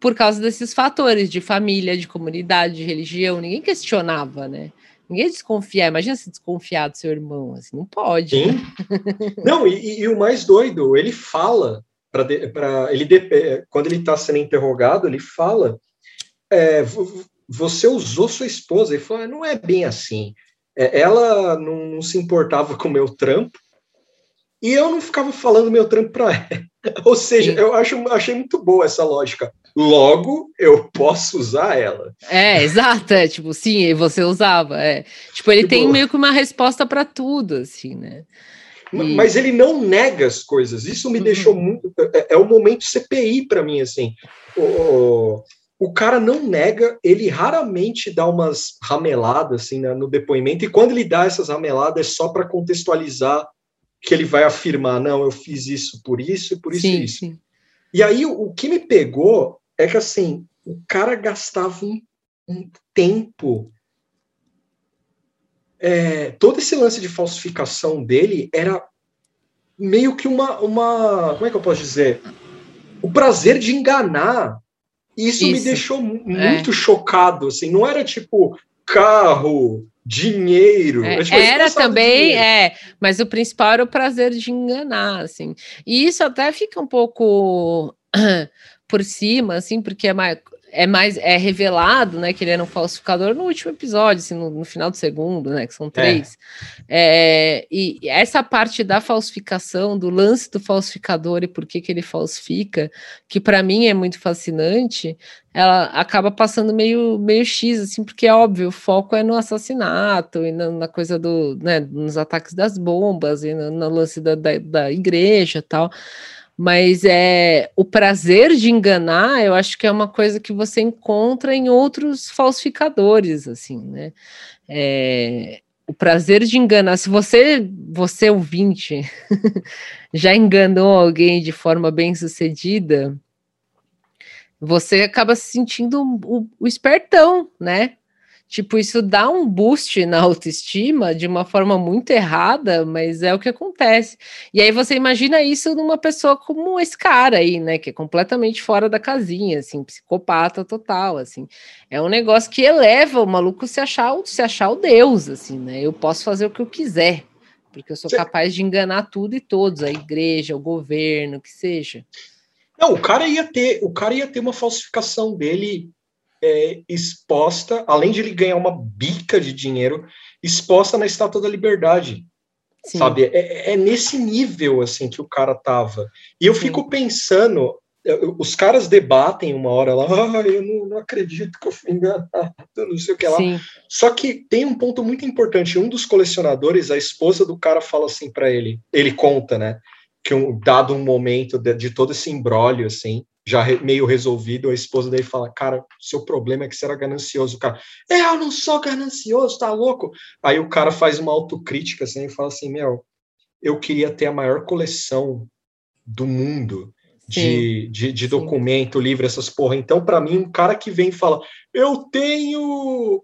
Speaker 1: por causa desses fatores de família, de comunidade, de religião. Ninguém questionava, né? Ninguém desconfia. Imagina se desconfiar do seu irmão, assim, não pode. Né? (laughs)
Speaker 2: não, e, e, o mais doido, ele fala para ele quando ele está sendo interrogado, ele fala: é, você usou sua esposa. Ele fala: não é bem assim. É, ela não, não se importava com o meu trampo e eu não ficava falando meu trampo para ela. (laughs) Ou seja, Sim. eu acho, achei muito boa essa lógica. Logo, eu posso usar ela.
Speaker 1: É, exato. É, tipo, sim, você usava. É. Tipo, ele tem meio que uma resposta para tudo, assim, né?
Speaker 2: E... Mas ele não nega as coisas. Isso me uhum. deixou muito. É, é o momento CPI para mim, assim. O, o cara não nega, ele raramente dá umas rameladas assim né, no depoimento, e quando ele dá essas rameladas é só para contextualizar que ele vai afirmar, não, eu fiz isso por isso, por isso sim, e isso. Sim. E aí o, o, que me pegou é que assim, o cara gastava um, um tempo. É, todo esse lance de falsificação dele era meio que uma, uma. Como é que eu posso dizer? O prazer de enganar. Isso, isso. me deixou muito é. chocado. Assim, não era tipo carro, dinheiro.
Speaker 1: É, era também, dinheiro. é, mas o principal era o prazer de enganar, assim. E isso até fica um pouco (clears throat) por cima, assim, porque é mais, é mais é revelado, né, que ele era um falsificador no último episódio, assim, no, no final do segundo, né, que são é. três. É. É, e essa parte da falsificação, do lance do falsificador e por que que ele falsifica, que para mim é muito fascinante, ela acaba passando meio meio x, assim, porque é óbvio, o foco é no assassinato e na, na coisa do, né, nos ataques das bombas e no, no lance da, da, da igreja, tal. Mas é o prazer de enganar, eu acho que é uma coisa que você encontra em outros falsificadores, assim, né? É, o prazer de enganar. Se você, você ouvinte, (laughs) já enganou alguém de forma bem sucedida, você acaba se sentindo o, o espertão, né? Tipo, isso dá um boost na (laughs) autoestima de uma forma muito errada, mas é o que acontece. E aí você imagina isso numa pessoa como esse cara aí, né? Que é completamente fora da casinha, assim, psicopata total, assim. É um negócio que eleva o maluco se achar, se achar o Deus, assim, né? Eu posso fazer o que eu quiser, porque eu sou capaz de enganar tudo e todos, a igreja, o governo, que seja.
Speaker 2: Não, o cara ia ter, o cara ia ter uma falsificação dele é, exposta, além de ele ganhar uma bica de dinheiro, exposta na Estátua da Liberdade. Sim. Sabe? É, é, nesse nível assim que o cara tava. E eu Sim. fico pensando, os caras debatem uma hora lá, ah, eu não, não, acredito que eu fui enganado, não sei o que lá. Sim. Só que tem um ponto muito importante. Um dos colecionadores, a esposa do cara fala assim para ele, ele conta, né? Que um dado um momento de, de todo esse embrólio, assim, já meio resolvido, a esposa dele fala, cara, seu problema é que você era ganancioso. O cara, eu não sou ganancioso, tá louco? Aí o cara faz uma autocrítica, assim, e fala assim, meu, eu queria ter a maior coleção do mundo de, de, de, documento, livro, essas porra. Então, para mim, um cara que vem e fala, eu tenho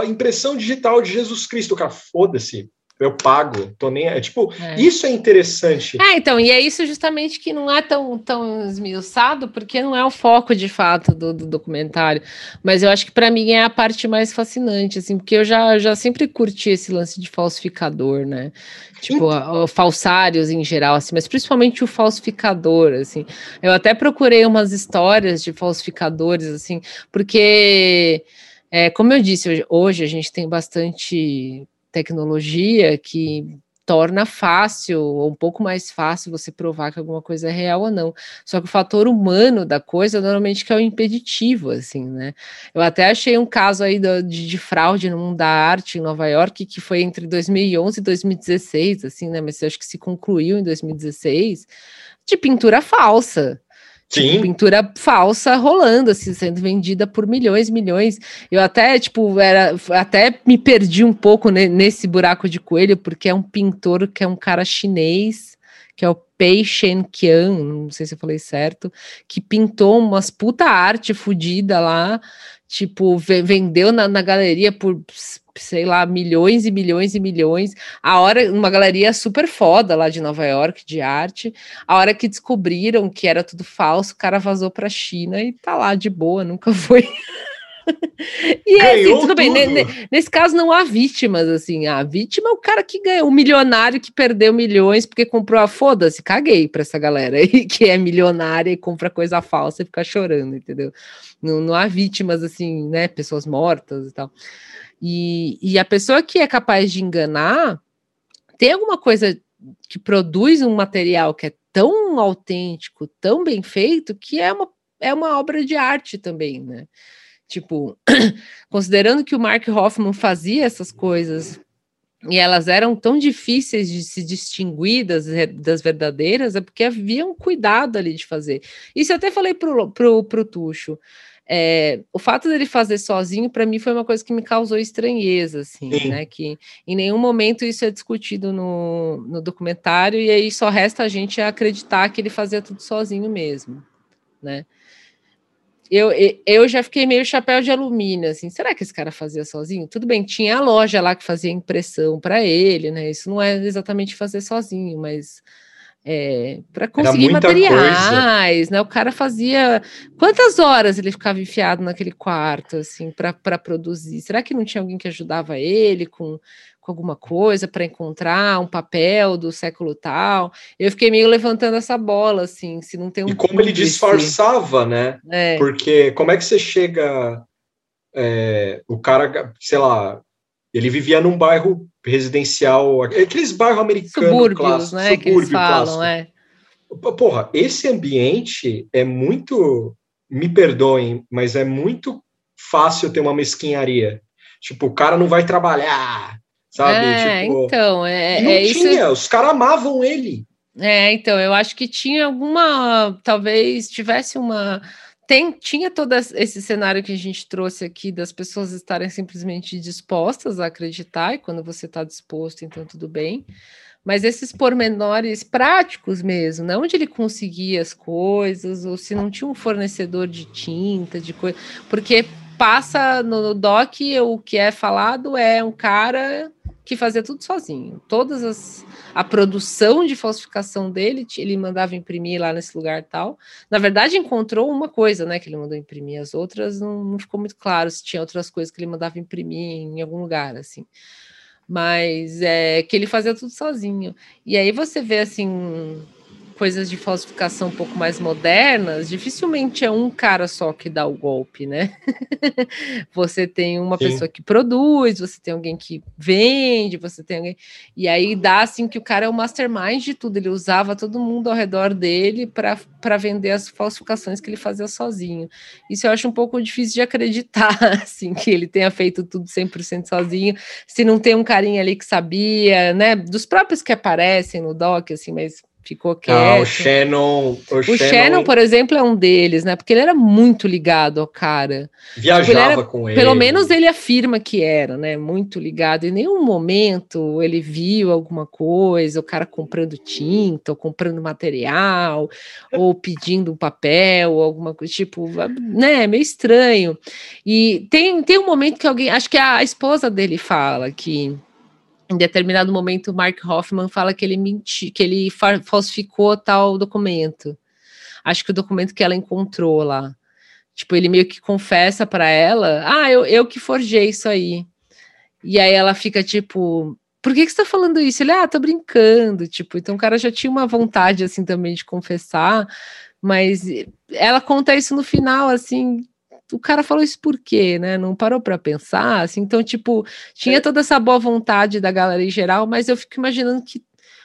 Speaker 2: a impressão digital de Jesus Cristo, cara, foda-se. Eu pago, tô nem. É, tipo, é. isso é interessante.
Speaker 1: É, então, e é isso justamente que não é tão, tão esmiuçado, porque não é o foco de fato do, do documentário. Mas eu acho que para mim é a parte mais fascinante, assim, porque eu já, já sempre curti esse lance de falsificador, né? Tipo, falsários em geral, assim, mas principalmente o falsificador, assim. Eu até procurei umas histórias de falsificadores, assim, porque. É, como eu disse, hoje a gente tem bastante tecnologia que torna fácil, ou um pouco mais fácil você provar que alguma coisa é real ou não. Só que o fator humano da coisa normalmente que é o impeditivo, assim, né? Eu até achei um caso aí de, de, fraude no mundo da arte em Nova York que foi entre 2011 e 2016, assim, né? Mas acho que se concluiu em 2016 de pintura falsa. Tipo, Sim. Pintura falsa rolando, assim, sendo vendida por milhões, milhões. Eu até, tipo, era, até me perdi um pouco nesse buraco de coelho, porque é um pintor que é um cara chinês, que é o Pei Shen Qian, não sei se eu falei certo, que pintou umas puta arte fodida lá, tipo, vendeu na, na galeria por sei lá, milhões e milhões e milhões. A hora, uma galeria super foda lá de Nova York, de arte. A hora que descobriram que era tudo falso, o cara vazou pra China e tá lá de boa, nunca (laughs) foi. (laughs) e é assim, tudo, tudo, bem. Nesse caso, não há vítimas, assim. A vítima é o cara que ganhou, o milionário que perdeu milhões porque comprou a foda-se, caguei pra essa galera aí (laughs) que é milionária e compra coisa falsa e fica chorando, entendeu? Não, não há vítimas, assim, né? Pessoas mortas e tal. E, e a pessoa que é capaz de enganar tem alguma coisa que produz um material que é tão autêntico, tão bem feito, que é uma, é uma obra de arte também, né? Tipo, (clears throat) considerando que o Mark Hoffman fazia essas coisas e elas eram tão difíceis de se distinguir das, das verdadeiras, é porque havia um cuidado ali de fazer. Isso eu até falei pro, pro, pro Tuxo. É, o fato dele fazer sozinho, para mim, foi uma coisa que me causou estranheza, assim, Sim. né? Que em nenhum momento isso é discutido no, no documentário, e aí só resta a gente acreditar que ele fazia tudo sozinho mesmo, né? Eu, eu já fiquei meio chapéu de alumínio, assim, será que esse cara fazia sozinho? Tudo bem, tinha a loja lá que fazia impressão para ele, né? Isso não é exatamente fazer sozinho, mas é, para conseguir materiais, coisa. né? O cara fazia quantas horas ele ficava enfiado naquele quarto, assim, para produzir? Será que não tinha alguém que ajudava ele com, com alguma coisa para encontrar um papel do século tal? Eu fiquei meio levantando essa bola, assim, se não tem um.
Speaker 2: E como ele disfarçava, né? É. Porque como é que você chega. É, o cara, sei lá, ele vivia num bairro residencial, aqueles bairros americanos
Speaker 1: subúrbios, clássicos, né, que eles falam, é.
Speaker 2: Porra, esse ambiente é muito, me perdoem, mas é muito fácil ter uma mesquinharia. Tipo, o cara não vai trabalhar, sabe?
Speaker 1: É,
Speaker 2: tipo,
Speaker 1: então, é,
Speaker 2: não
Speaker 1: é
Speaker 2: tinha,
Speaker 1: isso...
Speaker 2: os caras amavam ele.
Speaker 1: É, então, eu acho que tinha alguma, talvez tivesse uma tem, tinha todo esse cenário que a gente trouxe aqui das pessoas estarem simplesmente dispostas a acreditar, e quando você está disposto, então tudo bem. Mas esses pormenores práticos mesmo, né? onde ele conseguia as coisas, ou se não tinha um fornecedor de tinta, de coisa. Porque passa no, no doc, o que é falado é um cara que fazia tudo sozinho. Todas as a produção de falsificação dele, ele mandava imprimir lá nesse lugar tal. Na verdade, encontrou uma coisa, né, que ele mandou imprimir. As outras não, não ficou muito claro se tinha outras coisas que ele mandava imprimir em algum lugar, assim. Mas é que ele fazia tudo sozinho. E aí você vê assim coisas de falsificação um pouco mais modernas, dificilmente é um cara só que dá o golpe, né? (laughs) você tem uma Sim. pessoa que produz, você tem alguém que vende, você tem alguém. E aí dá assim que o cara é o mastermind de tudo, ele usava todo mundo ao redor dele para vender as falsificações que ele fazia sozinho. Isso eu acho um pouco difícil de acreditar, (laughs) assim, que ele tenha feito tudo 100% sozinho, se não tem um carinha ali que sabia, né? Dos próprios que aparecem no doc, assim, mas ficou quieto. Ah,
Speaker 2: o Shannon.
Speaker 1: O, o Shannon, Shannon, por exemplo, é um deles, né? Porque ele era muito ligado ao cara.
Speaker 2: Viajava tipo, ele era, com ele.
Speaker 1: Pelo menos ele afirma que era, né? Muito ligado. Em nenhum momento ele viu alguma coisa, o cara comprando tinta, ou comprando material, (laughs) ou pedindo um papel, ou alguma coisa, tipo, né? Meio estranho. E tem, tem um momento que alguém, acho que a esposa dele fala que em determinado momento, o Mark Hoffman fala que ele mentiu, que ele falsificou tal documento. Acho que o documento que ela encontrou lá. Tipo, ele meio que confessa para ela: Ah, eu, eu que forjei isso aí. E aí ela fica tipo: Por que, que você tá falando isso? Ele, ah, tô brincando. Tipo, então o cara já tinha uma vontade, assim, também de confessar. Mas ela conta isso no final, assim, o cara falou isso por quê, né? Não parou para pensar, assim, então, tipo, tinha é. toda essa boa vontade da galera em geral, mas eu fico imaginando que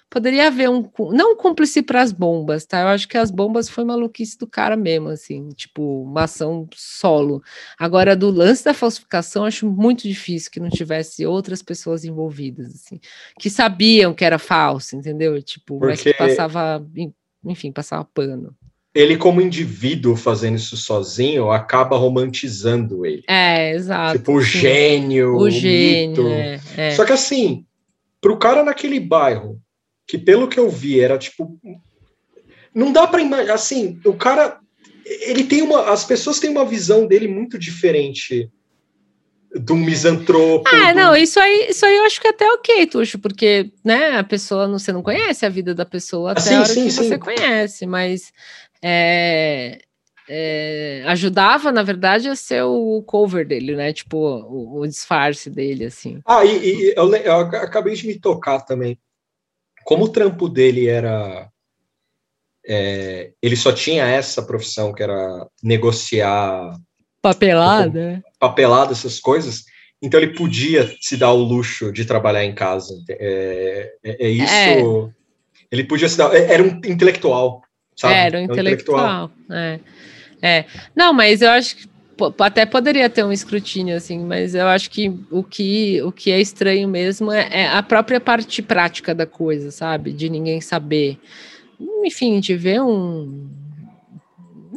Speaker 1: poderia haver um, não um cúmplice para as bombas, tá? Eu acho que as bombas foi maluquice do cara mesmo, assim, tipo, uma ação solo. Agora, do lance da falsificação, acho muito difícil que não tivesse outras pessoas envolvidas, assim, que sabiam que era falso, entendeu? Tipo, Porque... mas que passava, enfim, passava pano
Speaker 2: ele, como indivíduo fazendo isso sozinho, acaba romantizando ele.
Speaker 1: É, exato.
Speaker 2: Tipo, o gênio,
Speaker 1: o, o gênio.
Speaker 2: É, é. Só que assim, pro cara naquele bairro, que pelo que eu vi era tipo. Não dá para imaginar. Assim, o cara. Ele tem uma. As pessoas têm uma visão dele muito diferente do misantropo.
Speaker 1: Ah,
Speaker 2: do...
Speaker 1: não, isso aí, isso aí eu acho que é até ok, Tuxo, porque, né, a pessoa, você não conhece a vida da pessoa até sim, a hora sim, que sim. você conhece, mas é, é, ajudava, na verdade, a ser o cover dele, né? Tipo, o, o disfarce dele, assim.
Speaker 2: Ah, e, e eu, eu, acabei de me tocar também. Como o trampo dele era. É, ele só tinha essa profissão, que era negociar.
Speaker 1: Papelada?
Speaker 2: Tipo, papelada, essas coisas. Então ele podia se dar o luxo de trabalhar em casa. É, é, é isso. É. Ele podia se dar. Era um intelectual.
Speaker 1: Sabe? Era um é intelectual. É. é. Não, mas eu acho que até poderia ter um escrutínio assim, mas eu acho que o que, o que é estranho mesmo é, é, a própria parte prática da coisa, sabe? De ninguém saber. Enfim, de ver um,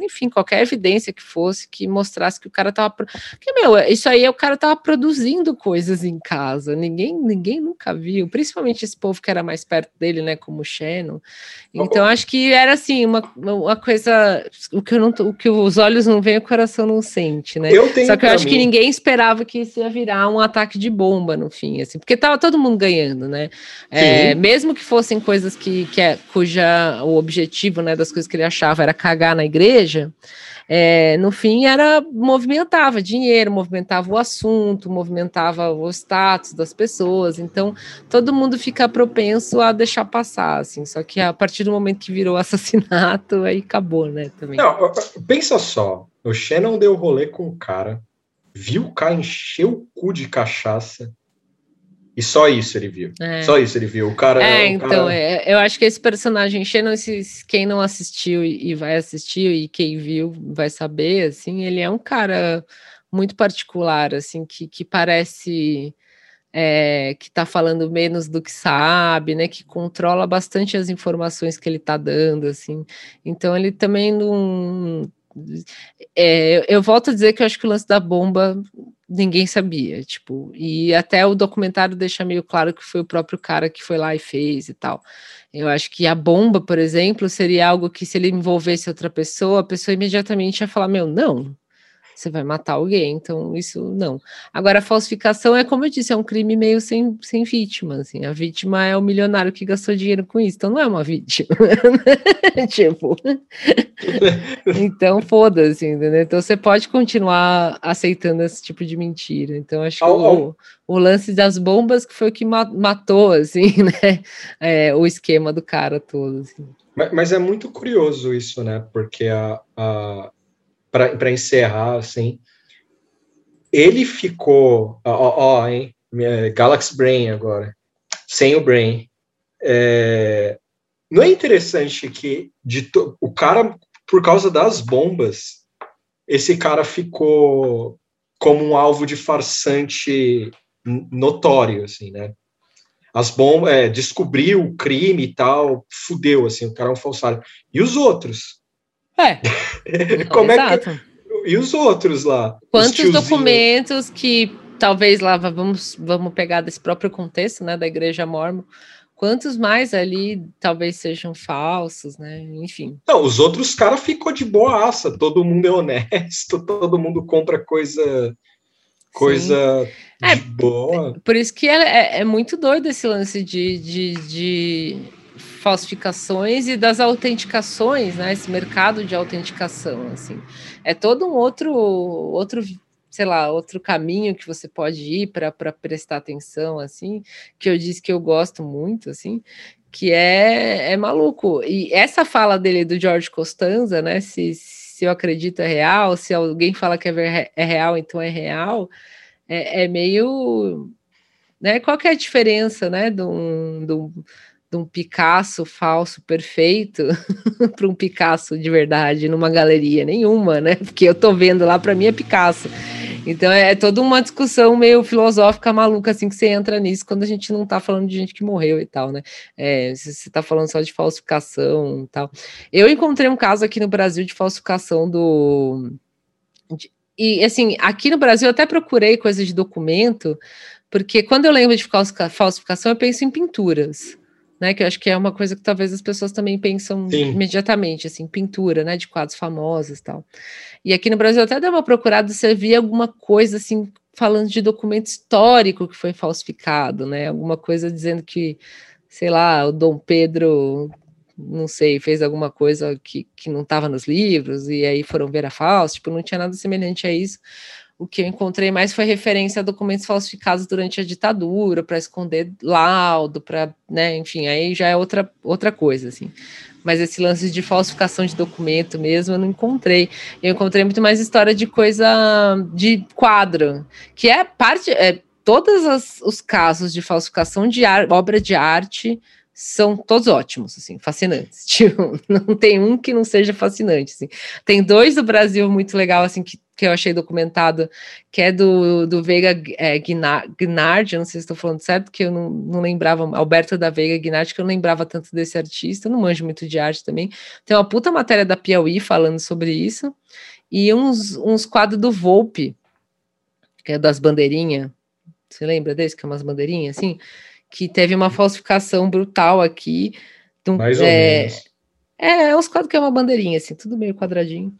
Speaker 1: enfim, qualquer evidência que fosse que mostrasse que o cara tava. Que, meu, isso aí é o cara tava produzindo coisas em casa. Ninguém, ninguém nunca viu, principalmente esse povo que era mais perto dele, né? Como o Shannon. Então, acho que era assim, uma, uma coisa. O que, eu não, o que os olhos não veem, o coração não sente, né? Só que eu acho mim... que ninguém esperava que isso ia virar um ataque de bomba no fim, assim, porque tava todo mundo ganhando, né? É, mesmo que fossem coisas que, que é, cuja o objetivo né, das coisas que ele achava era cagar na igreja igreja, é, no fim era movimentava dinheiro, movimentava o assunto, movimentava o status das pessoas, então todo mundo fica propenso a deixar passar, assim, só que a partir do momento que virou (laughs) assassinato, aí acabou, né, também.
Speaker 2: Não, pensa só, o Shannon deu rolê com o cara, viu o cara encher o cu de cachaça, e só isso ele viu. É. Só isso ele viu. O cara.
Speaker 1: É, então, cara... É, eu acho que esse personagem Shannon, quem não assistiu e vai assistir, e quem viu vai saber, assim, ele é um cara muito particular, assim, que, que parece. É, que está falando menos do que sabe, né? Que controla bastante as informações que ele está dando, assim. Então ele também não. É, eu volto a dizer que eu acho que o lance da bomba ninguém sabia, tipo, e até o documentário deixa meio claro que foi o próprio cara que foi lá e fez e tal. Eu acho que a bomba, por exemplo, seria algo que se ele envolvesse outra pessoa, a pessoa imediatamente ia falar: "Meu, não, você vai matar alguém, então isso não. Agora, a falsificação é, como eu disse, é um crime meio sem, sem vítima, assim, a vítima é o milionário que gastou dinheiro com isso, então não é uma vítima, (laughs) tipo, então foda-se, entendeu? Então você pode continuar aceitando esse tipo de mentira, então acho que oh, o, o, lance das bombas que foi o que matou, assim, (laughs) né, é, o esquema do cara todo, assim.
Speaker 2: Mas, mas é muito curioso isso, né, porque a, a para encerrar, assim, ele ficou, ó, ó, hein, Galaxy Brain agora, sem o Brain. É, não é interessante que de to, o cara, por causa das bombas, esse cara ficou como um alvo de farsante notório, assim, né? As bombas, é, descobriu o crime e tal, fudeu, assim, o cara é um falsário. E os outros?
Speaker 1: É. (laughs)
Speaker 2: Como é que. E os outros lá?
Speaker 1: Quantos documentos que talvez lá vamos, vamos pegar desse próprio contexto, né, da igreja mormon, quantos mais ali talvez sejam falsos, né? Enfim.
Speaker 2: Não, os outros caras ficou de boaça, todo mundo é honesto, (laughs) todo mundo compra coisa Coisa é, boa.
Speaker 1: Por isso que é, é, é, muito doido esse lance de, de, de falsificações e das autenticações, né? Esse mercado de autenticação, assim. É todo um outro, outro sei lá, outro caminho que você pode ir para prestar atenção, assim, que eu disse que eu gosto muito, assim, que é, é maluco. E essa fala dele do George Costanza, né? Se, se eu acredito é real, se alguém fala que é, é real, então é real, é, é meio. Né? Qual que é a diferença, né? De um, de um, de um Picasso falso perfeito (laughs) para um Picasso de verdade numa galeria? Nenhuma, né? Porque eu tô vendo lá, para mim é Picasso. Então é, é toda uma discussão meio filosófica maluca, assim, que você entra nisso quando a gente não tá falando de gente que morreu e tal, né? É, você tá falando só de falsificação e tal. Eu encontrei um caso aqui no Brasil de falsificação do. E assim, aqui no Brasil eu até procurei coisa de documento, porque quando eu lembro de falsificação, eu penso em pinturas né? Que eu acho que é uma coisa que talvez as pessoas também pensam Sim. imediatamente, assim, pintura, né? De quadros famosos e tal. E aqui no Brasil até deu uma procurada se havia alguma coisa assim falando de documento histórico que foi falsificado, né? Alguma coisa dizendo que, sei lá, o Dom Pedro, não sei, fez alguma coisa que, que não estava nos livros e aí foram ver a falsa, tipo, não tinha nada semelhante a isso. O que eu encontrei mais foi referência a documentos falsificados durante a ditadura, para esconder laudo, para, né, enfim, aí já é outra, outra coisa, assim. Mas esse lance de falsificação de documento mesmo, eu não encontrei. Eu encontrei muito mais história de coisa de quadro, que é parte, é, todos os casos de falsificação de ar, obra de arte são todos ótimos, assim, fascinantes. (laughs) Tipo, não tem um que não seja fascinante, assim. Tem dois do Brasil muito legal, assim, que, que eu achei documentado, que é do, do Veiga é, não sei se estou falando certo, que eu não, não lembrava, Alberto da Veiga Guinard, que eu não lembrava tanto desse artista, não manjo muito de arte também. Tem uma puta matéria da Piauí falando sobre isso, e uns, uns quadros do Volpe, que é das bandeirinhas, você lembra desse, que é umas bandeirinhas, assim? que teve uma falsificação brutal aqui.
Speaker 2: Um, Mais ou é, menos.
Speaker 1: É, é uns quadros que é uma bandeirinha, assim, tudo meio quadradinho.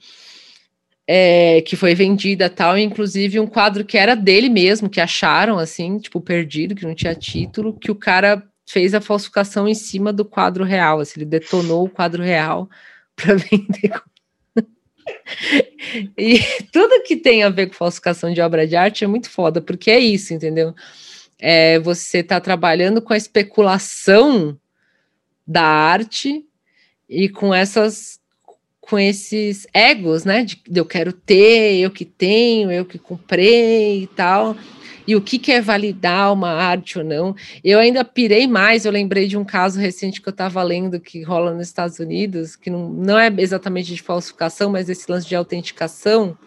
Speaker 1: É, que foi vendida tal, inclusive um quadro que era dele mesmo, que acharam assim, tipo, perdido, que não tinha título, que o cara fez a falsificação em cima do quadro real, assim, ele detonou o quadro real (laughs) para vender. (laughs) e tudo que tem a ver com falsificação de obra de arte é muito foda, porque é isso, entendeu? é, você está trabalhando com a especulação da arte e com essas com esses egos, né? De, de, eu quero ter, eu que tenho, eu que comprei e tal. E o que, que é validar uma arte ou não? Eu ainda pirei mais. Eu lembrei de um caso recente que eu estava lendo que rola nos Estados Unidos, que não, não é exatamente de falsificação, mas esse lance de autenticação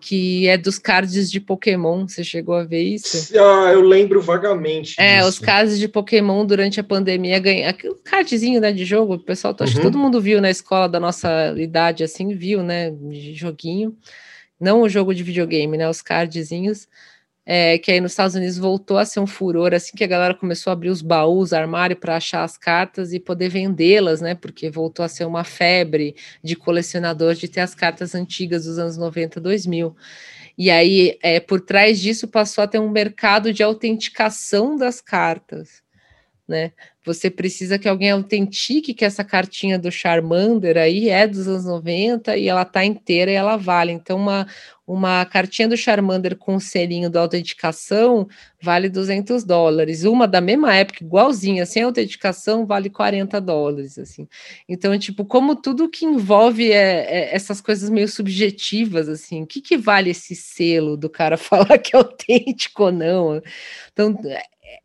Speaker 1: que é dos cards de Pokémon. Você chegou a ver isso?
Speaker 2: Ah, eu lembro vagamente.
Speaker 1: É, disso. os cards de Pokémon durante a pandemia ganham. O cardzinho né, de jogo, o pessoal, uhum. acho que uhum. todo mundo viu na escola da nossa idade, assim, viu, né? De joguinho. Não o jogo de videogame, né? Os cardzinhos é, que aí nos Estados Unidos voltou a ser um furor, assim que a galera começou a abrir os baús, armário para achar as cartas e poder vendê-las, né? Porque voltou a ser uma febre de colecionador de ter as cartas antigas dos anos 90, 2000. E aí, é, por trás disso, passou a ter um mercado de autenticação das cartas né? Você precisa que alguém autentique que essa cartinha do Charmander aí é dos anos 90 e ela tá inteira e ela vale. Então, uma, uma cartinha do Charmander com o selinho da autenticação vale 200 dólares. Uma da mesma época, igualzinha, sem autenticação, vale 40 dólares, assim. Então, tipo, como tudo que envolve é, é essas coisas meio subjetivas, assim, o que, que vale esse selo do cara (laughs) falar que é autêntico ou não? Então,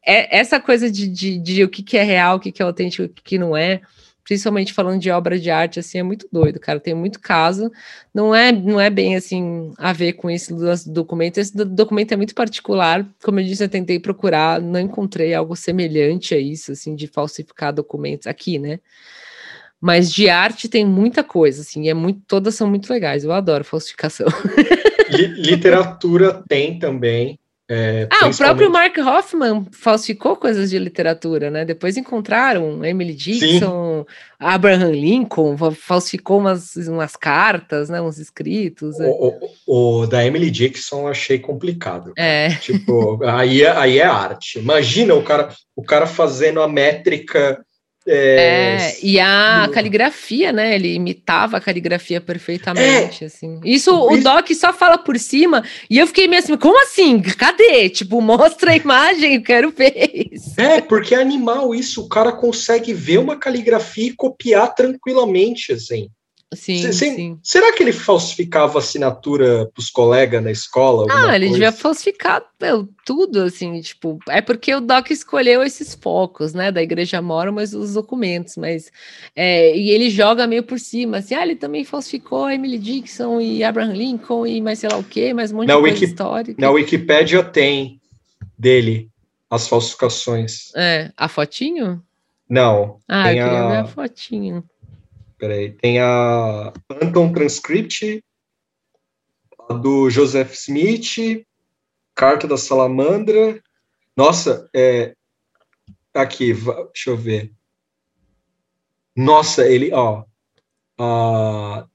Speaker 1: é, essa coisa de, de, de, o que, que é real, o que, que é autêntico, o que, que não é, principalmente falando de obra de arte, assim, é muito doido, cara. Tem muito caso, não é, não é bem assim a ver com esse documento. Esse documento é muito particular. Como eu disse, eu tentei procurar, não encontrei algo semelhante a isso, assim, de falsificar documentos aqui, né? Mas de arte tem muita coisa, assim, é muito, todas são muito legais. Eu adoro falsificação.
Speaker 2: Literatura tem também. É,
Speaker 1: ah, o próprio Mark Hoffman falsificou coisas de literatura, né? Depois encontraram Emily Dixon, Sim. Abraham Lincoln, falsificou umas, umas cartas, né? Uns escritos.
Speaker 2: O, o, o, da Emily Dixon achei complicado.
Speaker 1: É.
Speaker 2: Tipo, aí, é, aí é arte. Imagina o cara, o cara fazendo a métrica
Speaker 1: é, é, e a caligrafia, né? Ele imitava a caligrafia perfeitamente, é, assim. Isso o Doc só fala por cima, e eu fiquei meio assim, como assim? Cadê? Tipo, (laughs) mostra a imagem, eu quero ver isso.
Speaker 2: É, porque é animal isso, o cara consegue ver uma caligrafia e copiar tranquilamente, assim.
Speaker 1: Sim, sim.
Speaker 2: Será que ele falsificava assinatura para os colegas na escola?
Speaker 1: Ah, ele coisa? devia falsificar meu, tudo, assim, tipo, é porque o Doc escolheu esses focos, né, da Igreja Mora, mas os documentos, mas, é, e ele joga meio por cima, assim, ah, ele também falsificou Emily Dixon e Abraham Lincoln e mais sei lá o quê, mais um monte na de coisa histórica.
Speaker 2: Na Wikipédia tem dele as falsificações.
Speaker 1: É, a fotinho?
Speaker 2: Não.
Speaker 1: Ah, eu queria a... ver a fotinho.
Speaker 2: Peraí, tem a Phantom Transcript, a do Joseph Smith, Carta da Salamandra. Nossa, é, aqui, deixa eu ver. Nossa, ele, ó, a,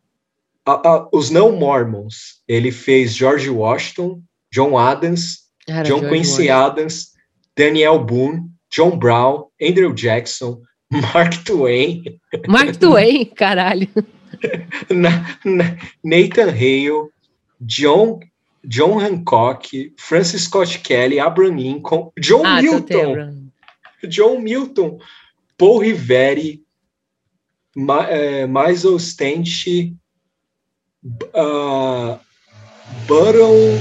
Speaker 2: a, a, os não mormons, ele fez George Washington, John Adams, John George Quincy Washington. Adams, Daniel Boone, John Brown, Andrew Jackson, (laughs) Mark Twain.
Speaker 1: Mark Twain, caralho. (laughs)
Speaker 2: Na, na, Nathan Hale, John, John Hancock, Francis Scott Kelly, Abraham Lincoln, John ah, Milton. John Milton, Paul Riveri, Ma, é, Michael Stench, uh, Baron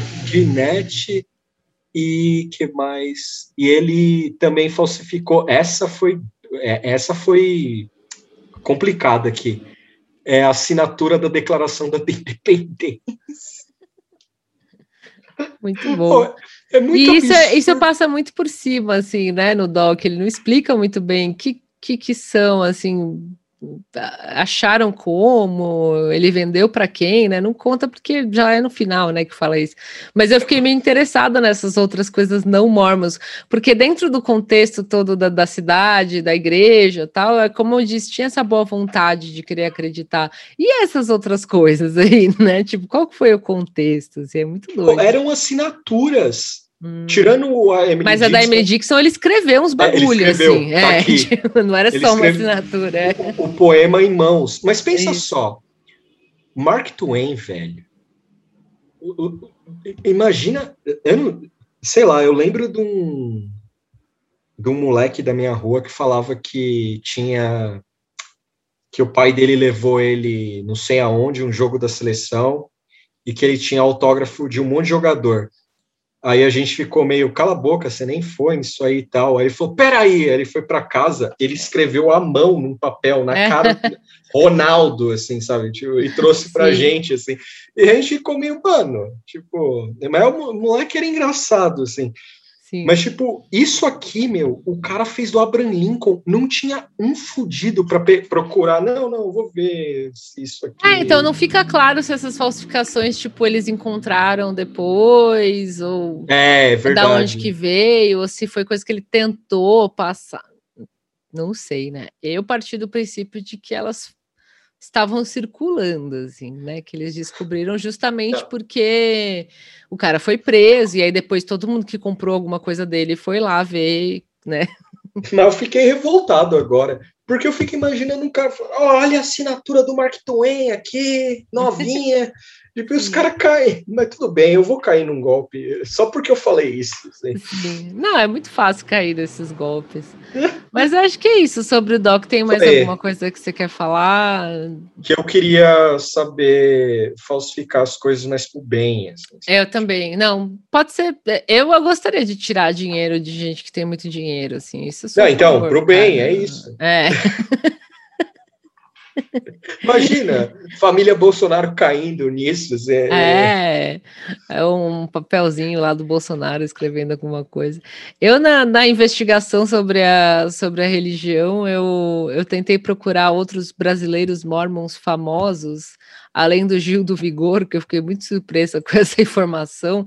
Speaker 2: e que mais? E ele também falsificou. Essa foi é, essa foi complicada aqui. É a assinatura da Declaração da (laughs) Independência.
Speaker 1: Muito bom. É muito e isso, é, isso passa muito por cima, assim, né, no doc. Ele não explica muito bem o que, que, que são, assim, acharam como, ele vendeu para quem, né? Não conta porque já é no final, né, que fala isso. Mas eu fiquei meio interessada nessas outras coisas não mormons, porque dentro do contexto todo da, da cidade, da igreja, tal, é como eu disse, tinha essa boa vontade de querer acreditar. E essas outras coisas aí, (laughs) né? Tipo, qual foi o contexto? Assim, é muito doido.
Speaker 2: Eram assinaturas Hum. Tirando a Emily
Speaker 1: Mas Dixon, a da Emily Dixon ele escreveu uns bagulho, é, assim. Tá é, tipo, (laughs) não era ele só uma assinatura. É.
Speaker 2: O, o, poema em mãos. Mas pensa Isso. só. Mark Twain, velho. O, o, imagina. Eu não, sei lá, eu lembro de um, de um moleque da minha rua que falava que tinha. Que o pai dele levou ele não sei aonde, um jogo da seleção, e que ele tinha autógrafo de um monte de jogador. Aí a gente ficou meio, cala a boca, você nem foi nisso aí e tal. Aí ele falou, peraí, ele foi para casa, ele escreveu à mão num papel, na é. cara, Ronaldo, assim, sabe? Tipo, e trouxe pra Sim. gente, assim. E a gente ficou meio, mano, tipo, mas o moleque era engraçado, assim. Sim. Mas, tipo, isso aqui, meu, o cara fez do Abraham Lincoln, não tinha um fudido para procurar. Não, não, vou ver se isso aqui.
Speaker 1: É, então não fica claro se essas falsificações, tipo, eles encontraram depois, ou
Speaker 2: é, verdade.
Speaker 1: da onde que veio, ou se foi coisa que ele tentou passar. Não sei, né? Eu parti do princípio de que elas estavam circulando, assim, né? Que eles descobriram justamente porque o cara foi preso, e aí depois todo mundo que comprou alguma coisa dele foi lá ver, né?
Speaker 2: Mas eu fiquei revoltado agora, porque eu fico imaginando um cara, olha a assinatura do Mark Twain aqui, (laughs) novinha. Tipo, os caras caem, mas tudo bem, eu vou cair num golpe, só porque eu falei isso.
Speaker 1: Assim. Não, é muito fácil cair desses golpes. (laughs) mas eu acho que é isso sobre o Doc. Tem mais é. alguma coisa que você quer falar?
Speaker 2: Que eu queria saber falsificar as coisas mais pro bem. Assim.
Speaker 1: Eu também. Não, pode ser. Eu gostaria de tirar dinheiro de gente que tem muito dinheiro, assim. Isso
Speaker 2: Não, então, favor, pro bem, cara. é isso.
Speaker 1: É. (laughs)
Speaker 2: Imagina, família Bolsonaro caindo nisso.
Speaker 1: É, é um papelzinho lá do Bolsonaro escrevendo alguma coisa. Eu, na, na investigação sobre a, sobre a religião, eu, eu tentei procurar outros brasileiros mormons famosos além do Gil do Vigor, que eu fiquei muito surpresa (laughs) com essa informação.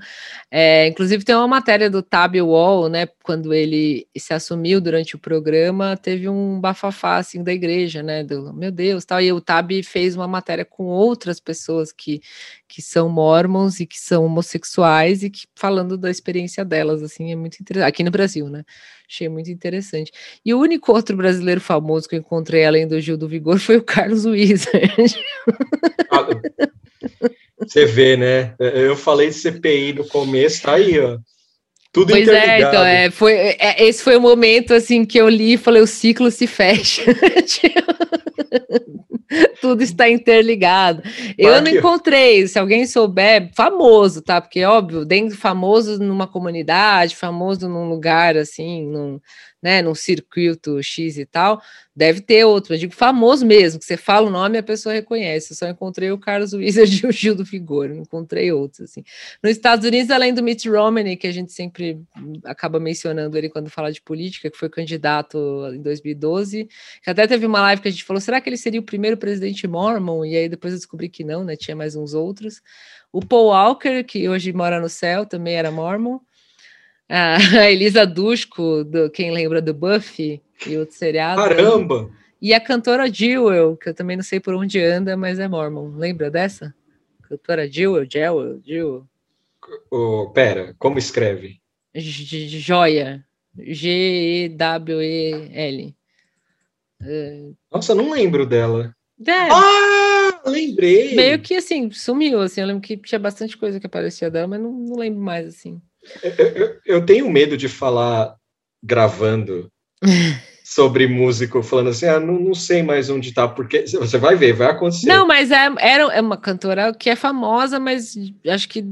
Speaker 1: É, inclusive, tem uma matéria do Tab Wall, né? Quando ele se assumiu durante o programa, teve um bafafá assim da igreja, né? Do meu Deus, tal. E o Tab fez uma matéria com outras pessoas que, que são mormons e que são homossexuais e que falando da experiência delas, assim, é muito interessante. Aqui no Brasil, né? Achei muito interessante. E o único outro brasileiro famoso que eu encontrei, além do Gil do Vigor, (laughs) foi o Carlos Wizard.
Speaker 2: Ah, você vê, né? Eu falei de CPI no começo, tá aí, ó. Tudo
Speaker 1: pois é, então, é, foi, é, esse foi o momento, assim, que eu li e falei, o ciclo se fecha. (laughs) Tudo está interligado. Eu não encontrei, se alguém souber, famoso, tá? Porque, óbvio, dentro famoso numa comunidade, famoso num lugar assim, num, né, num circuito X e tal, deve ter outro. Eu digo famoso mesmo, que você fala o nome e a pessoa reconhece. Eu só encontrei o Carlos Wizard (laughs) e o Gil do Vigor, não encontrei outros. Assim. Nos Estados Unidos, além do Mitt Romney, que a gente sempre acaba mencionando ele quando fala de política, que foi candidato em 2012, que até teve uma live que a gente falou: será que ele seria o primeiro presidente mormon? E aí depois eu descobri que não, né? Tinha mais uns outros. O Paul Walker, que hoje mora no céu, também era mormon a Elisa Dushku, do, quem lembra do Buffy e outro seriado.
Speaker 2: Caramba!
Speaker 1: E a cantora Jewel, que eu também não sei por onde anda, mas é mormon. Lembra dessa? Cantora Jewel, Jewel, Jewel.
Speaker 2: Oh, pera, como escreve?
Speaker 1: J Joia. G-E-W-E-L.
Speaker 2: Nossa, não lembro dela.
Speaker 1: É.
Speaker 2: Ah, lembrei!
Speaker 1: Meio que assim, sumiu, assim. Eu lembro que tinha bastante coisa que aparecia dela, mas não, não lembro mais, assim.
Speaker 2: Eu, eu, tenho medo de falar gravando (laughs) sobre músico, falando assim, ah, não, não sei mais onde tá, porque você vai ver, vai acontecer.
Speaker 1: Não, mas é, era, é uma cantora que é famosa, mas acho que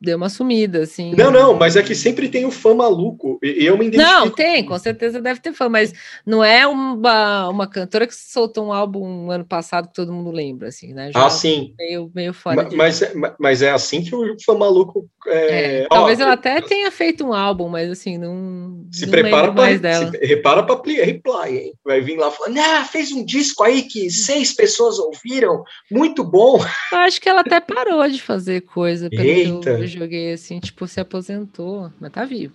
Speaker 1: deu uma sumida, assim.
Speaker 2: Não, não, mas é que sempre tem o fã maluco, eu me identifico.
Speaker 1: Não, tem, com certeza deve ter fã, mas não é uma, uma cantora que soltou um álbum ano passado que todo mundo lembra, assim, né?
Speaker 2: Já ah, sim.
Speaker 1: Meio, meio fora
Speaker 2: mas, mas, é, mas é assim que o fã maluco... É...
Speaker 1: É, talvez ela até tenha feito um álbum, mas assim, não
Speaker 2: Se não prepara para mais dela. Se, repara para reply, hein? Vai vir lá falando, ah, fez um disco aí que seis pessoas ouviram, muito bom.
Speaker 1: Eu acho que ela até parou de fazer coisa, pelo Eita. Joguei assim, tipo, se aposentou, mas tá vivo.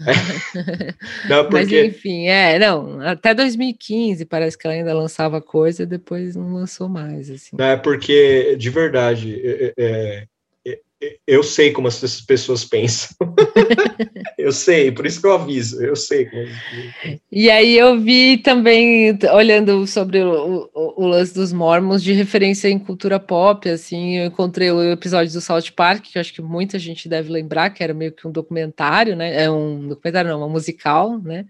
Speaker 1: É. (laughs) Não, porque... Mas enfim, é, não, até 2015 parece que ela ainda lançava coisa e depois não lançou mais. Assim.
Speaker 2: É porque, de verdade, é, é, eu sei como essas pessoas pensam. (laughs) eu sei, por isso que eu aviso, eu sei.
Speaker 1: E aí eu vi também, olhando sobre o, o, o, lance dos mormons, de referência em cultura pop, assim, eu encontrei o episódio do South Park, que eu acho que muita gente deve lembrar, que era meio que um documentário, né? É um documentário, não, uma musical, né?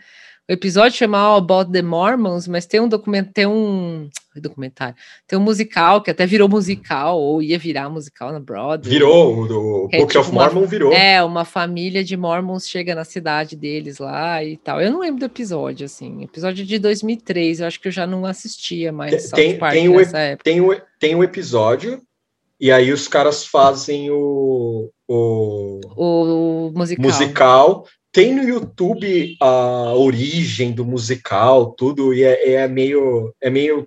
Speaker 1: O episódio chama All About the Mormons, mas tem um documento, tem um documentário, tem um musical que até virou musical, ou ia virar musical na Broadway.
Speaker 2: Virou, o é, Book tipo of Mormon
Speaker 1: uma,
Speaker 2: virou.
Speaker 1: É, uma família de Mormons chega na cidade deles lá e tal. Eu não lembro do episódio, assim, episódio de 2003, eu acho que eu já não assistia mais
Speaker 2: tem, South Park tem época. Tem o, tem o episódio, e aí os caras fazem o, o,
Speaker 1: o musical.
Speaker 2: musical tem no YouTube a origem do musical, tudo, e é, é meio. É meio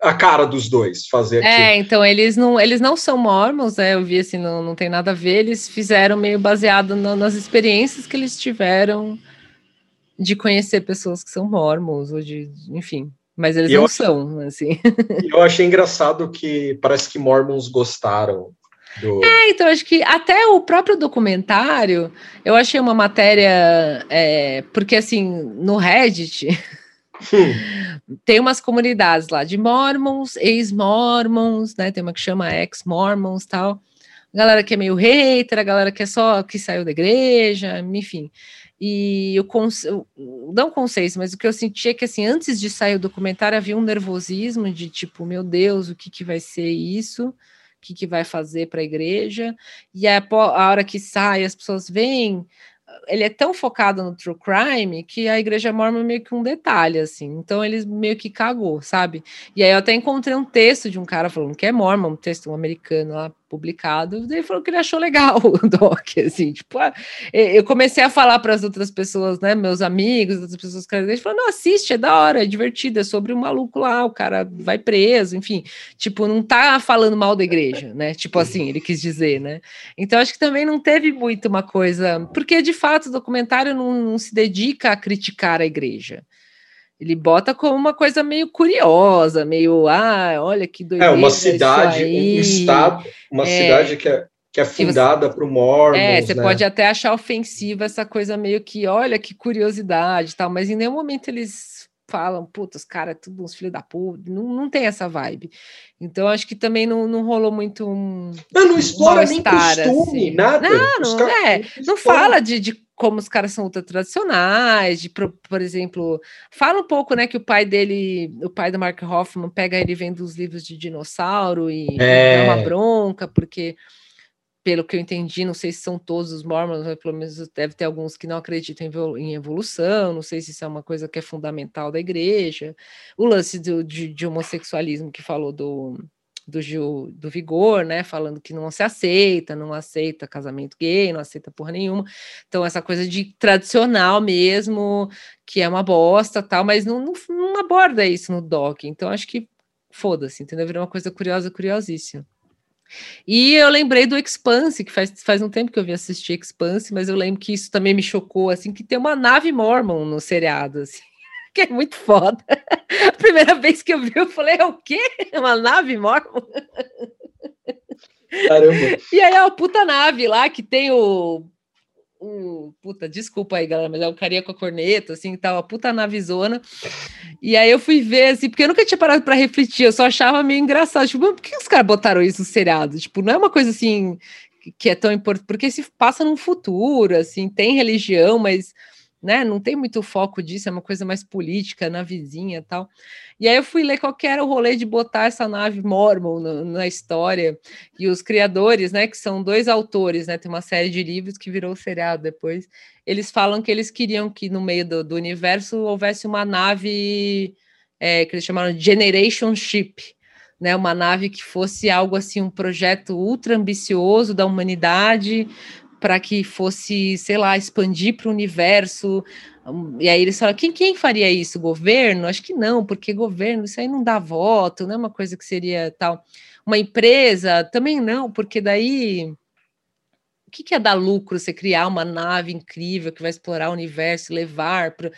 Speaker 2: a cara dos dois fazer
Speaker 1: É, então eles não, eles não são mormons, né? Eu vi assim, não, não tem nada a ver, eles fizeram meio baseado no, nas experiências que eles tiveram de conhecer pessoas que são mormons, ou de, enfim, mas eles não são, assim. (laughs)
Speaker 2: Eu achei engraçado que parece que mormons gostaram
Speaker 1: do... É, então acho que até o próprio documentário, eu achei uma matéria, é, porque assim, no Reddit hum. (laughs) tem umas comunidades lá de mormons, ex-mormons, né? Tem uma que chama ex-mormons tal. galera que é meio hater, a galera que é só que saiu da igreja, enfim. E conce... não conceito, mas o que eu senti é que assim, antes de sair o documentário havia um nervosismo de tipo, meu Deus, o que, que vai ser isso? O que, que vai fazer para a igreja, e a, a hora que sai, as pessoas veem, ele é tão focado no true crime que a igreja mormon é meio que um detalhe, assim. Então ele meio que cagou, sabe? E aí eu até encontrei um texto de um cara falando que é mormon, um texto um americano lá, publicado, ele falou que ele achou legal (laughs) o doc, assim, tipo, ah, eu comecei a falar para as outras pessoas, né, meus amigos, outras pessoas que ele falou, não, assiste, é da hora, é divertido, é sobre um maluco lá, o cara vai preso, enfim, tipo, não tá falando mal da igreja, né, tipo assim, ele quis dizer, né, então acho que também não teve muito uma coisa, porque de fato o documentário não, não se dedica a criticar a igreja, ele bota como uma coisa meio curiosa, meio, ah, olha que doideira.
Speaker 2: É, uma cidade, um estado, uma é, cidade que é, que é fundada para o Mormons.
Speaker 1: É, você né? pode até achar ofensiva essa coisa meio que, olha que curiosidade tal, mas em nenhum momento eles falam, puta, os caras, tudo uns filhos da puta, não, não tem essa vibe. Então, acho que também não, não rolou muito um.
Speaker 2: Não, não explora nem costume, assim.
Speaker 1: nada. Não, não, é, não fala de, de como os caras são ultra tradicionais, de, por, por, exemplo, fala um pouco, né, que o pai dele, o pai do Mark Hoffman, pega ele vendo os livros de dinossauro e é. dá uma bronca, porque, pelo que eu entendi, não sei se são todos os mormons, mas pelo menos deve ter alguns que não acreditam em evolução, não sei se isso é uma coisa que é fundamental da igreja, o lance do, de, de homossexualismo que falou do do, Gil, do Vigor, né, falando que não se aceita, não aceita casamento gay, não aceita porra nenhuma. Então, essa coisa de tradicional mesmo, que é uma bosta tal, mas não, não, não aborda isso no doc. Então, acho que foda-se, entendeu? Virou uma coisa curiosa, curiosíssima. E eu lembrei do Expanse, que faz, faz um tempo que eu vi assistir Expanse, mas eu lembro que isso também me chocou, assim, que tem uma nave Mormon no seriado, assim que é muito foda. A primeira vez que eu vi, eu falei, é o quê? Uma nave mormon? Caramba. E aí é uma puta nave lá que tem o. o puta, desculpa aí, galera, mas é o carinha com a corneta, assim, tal, a puta navezona. E aí eu fui ver, assim, porque eu nunca tinha parado para refletir, eu só achava meio engraçado. Tipo, por que os caras botaram isso no seriado? Tipo, não é uma coisa assim que é tão importante, porque se passa num futuro, assim, tem religião, mas né? Não tem muito foco disso, é uma coisa mais política na vizinha tal. E aí eu fui ler qual era o rolê de botar essa nave Mormon na, na, história. E os criadores, né, que são dois autores, né? Tem uma série de livros que virou seriado depois. Eles falam que eles queriam que no meio do, do universo houvesse uma nave é, que eles chamaram de Generation Ship. Né, uma nave que fosse algo assim, um projeto ultra ambicioso da humanidade, para que fosse, sei lá, expandir para o universo. E aí eles falam, quem, quem faria isso? Governo? Acho que não, porque governo, isso aí não dá voto, não é uma coisa que seria tal. Uma empresa? Também não, porque daí o que, que é dar lucro você criar uma nave incrível que vai explorar o universo, levar para.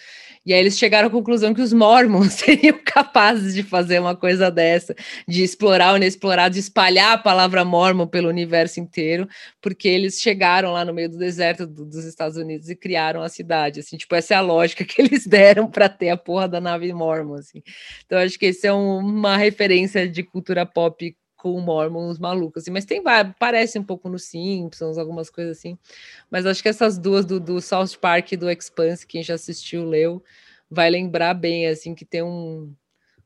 Speaker 1: E aí eles chegaram à conclusão que os Mormons (laughs) seriam capazes de fazer uma coisa dessa, de explorar o inexplorado, de espalhar a palavra Mormon pelo universo inteiro, porque eles chegaram lá no meio do deserto do, dos Estados Unidos e criaram a cidade. Assim, tipo, essa é a lógica que (laughs) eles deram para ter a porra da nave Mormon. Assim. Então, acho que esse é um, uma referência de cultura pop com Mormons malucos, assim, mas tem várias, parece um pouco no Simpsons, algumas coisas assim, mas acho que essas duas do, do South Park e do Expanse, quem já assistiu, leu, vai lembrar bem, assim, que tem um,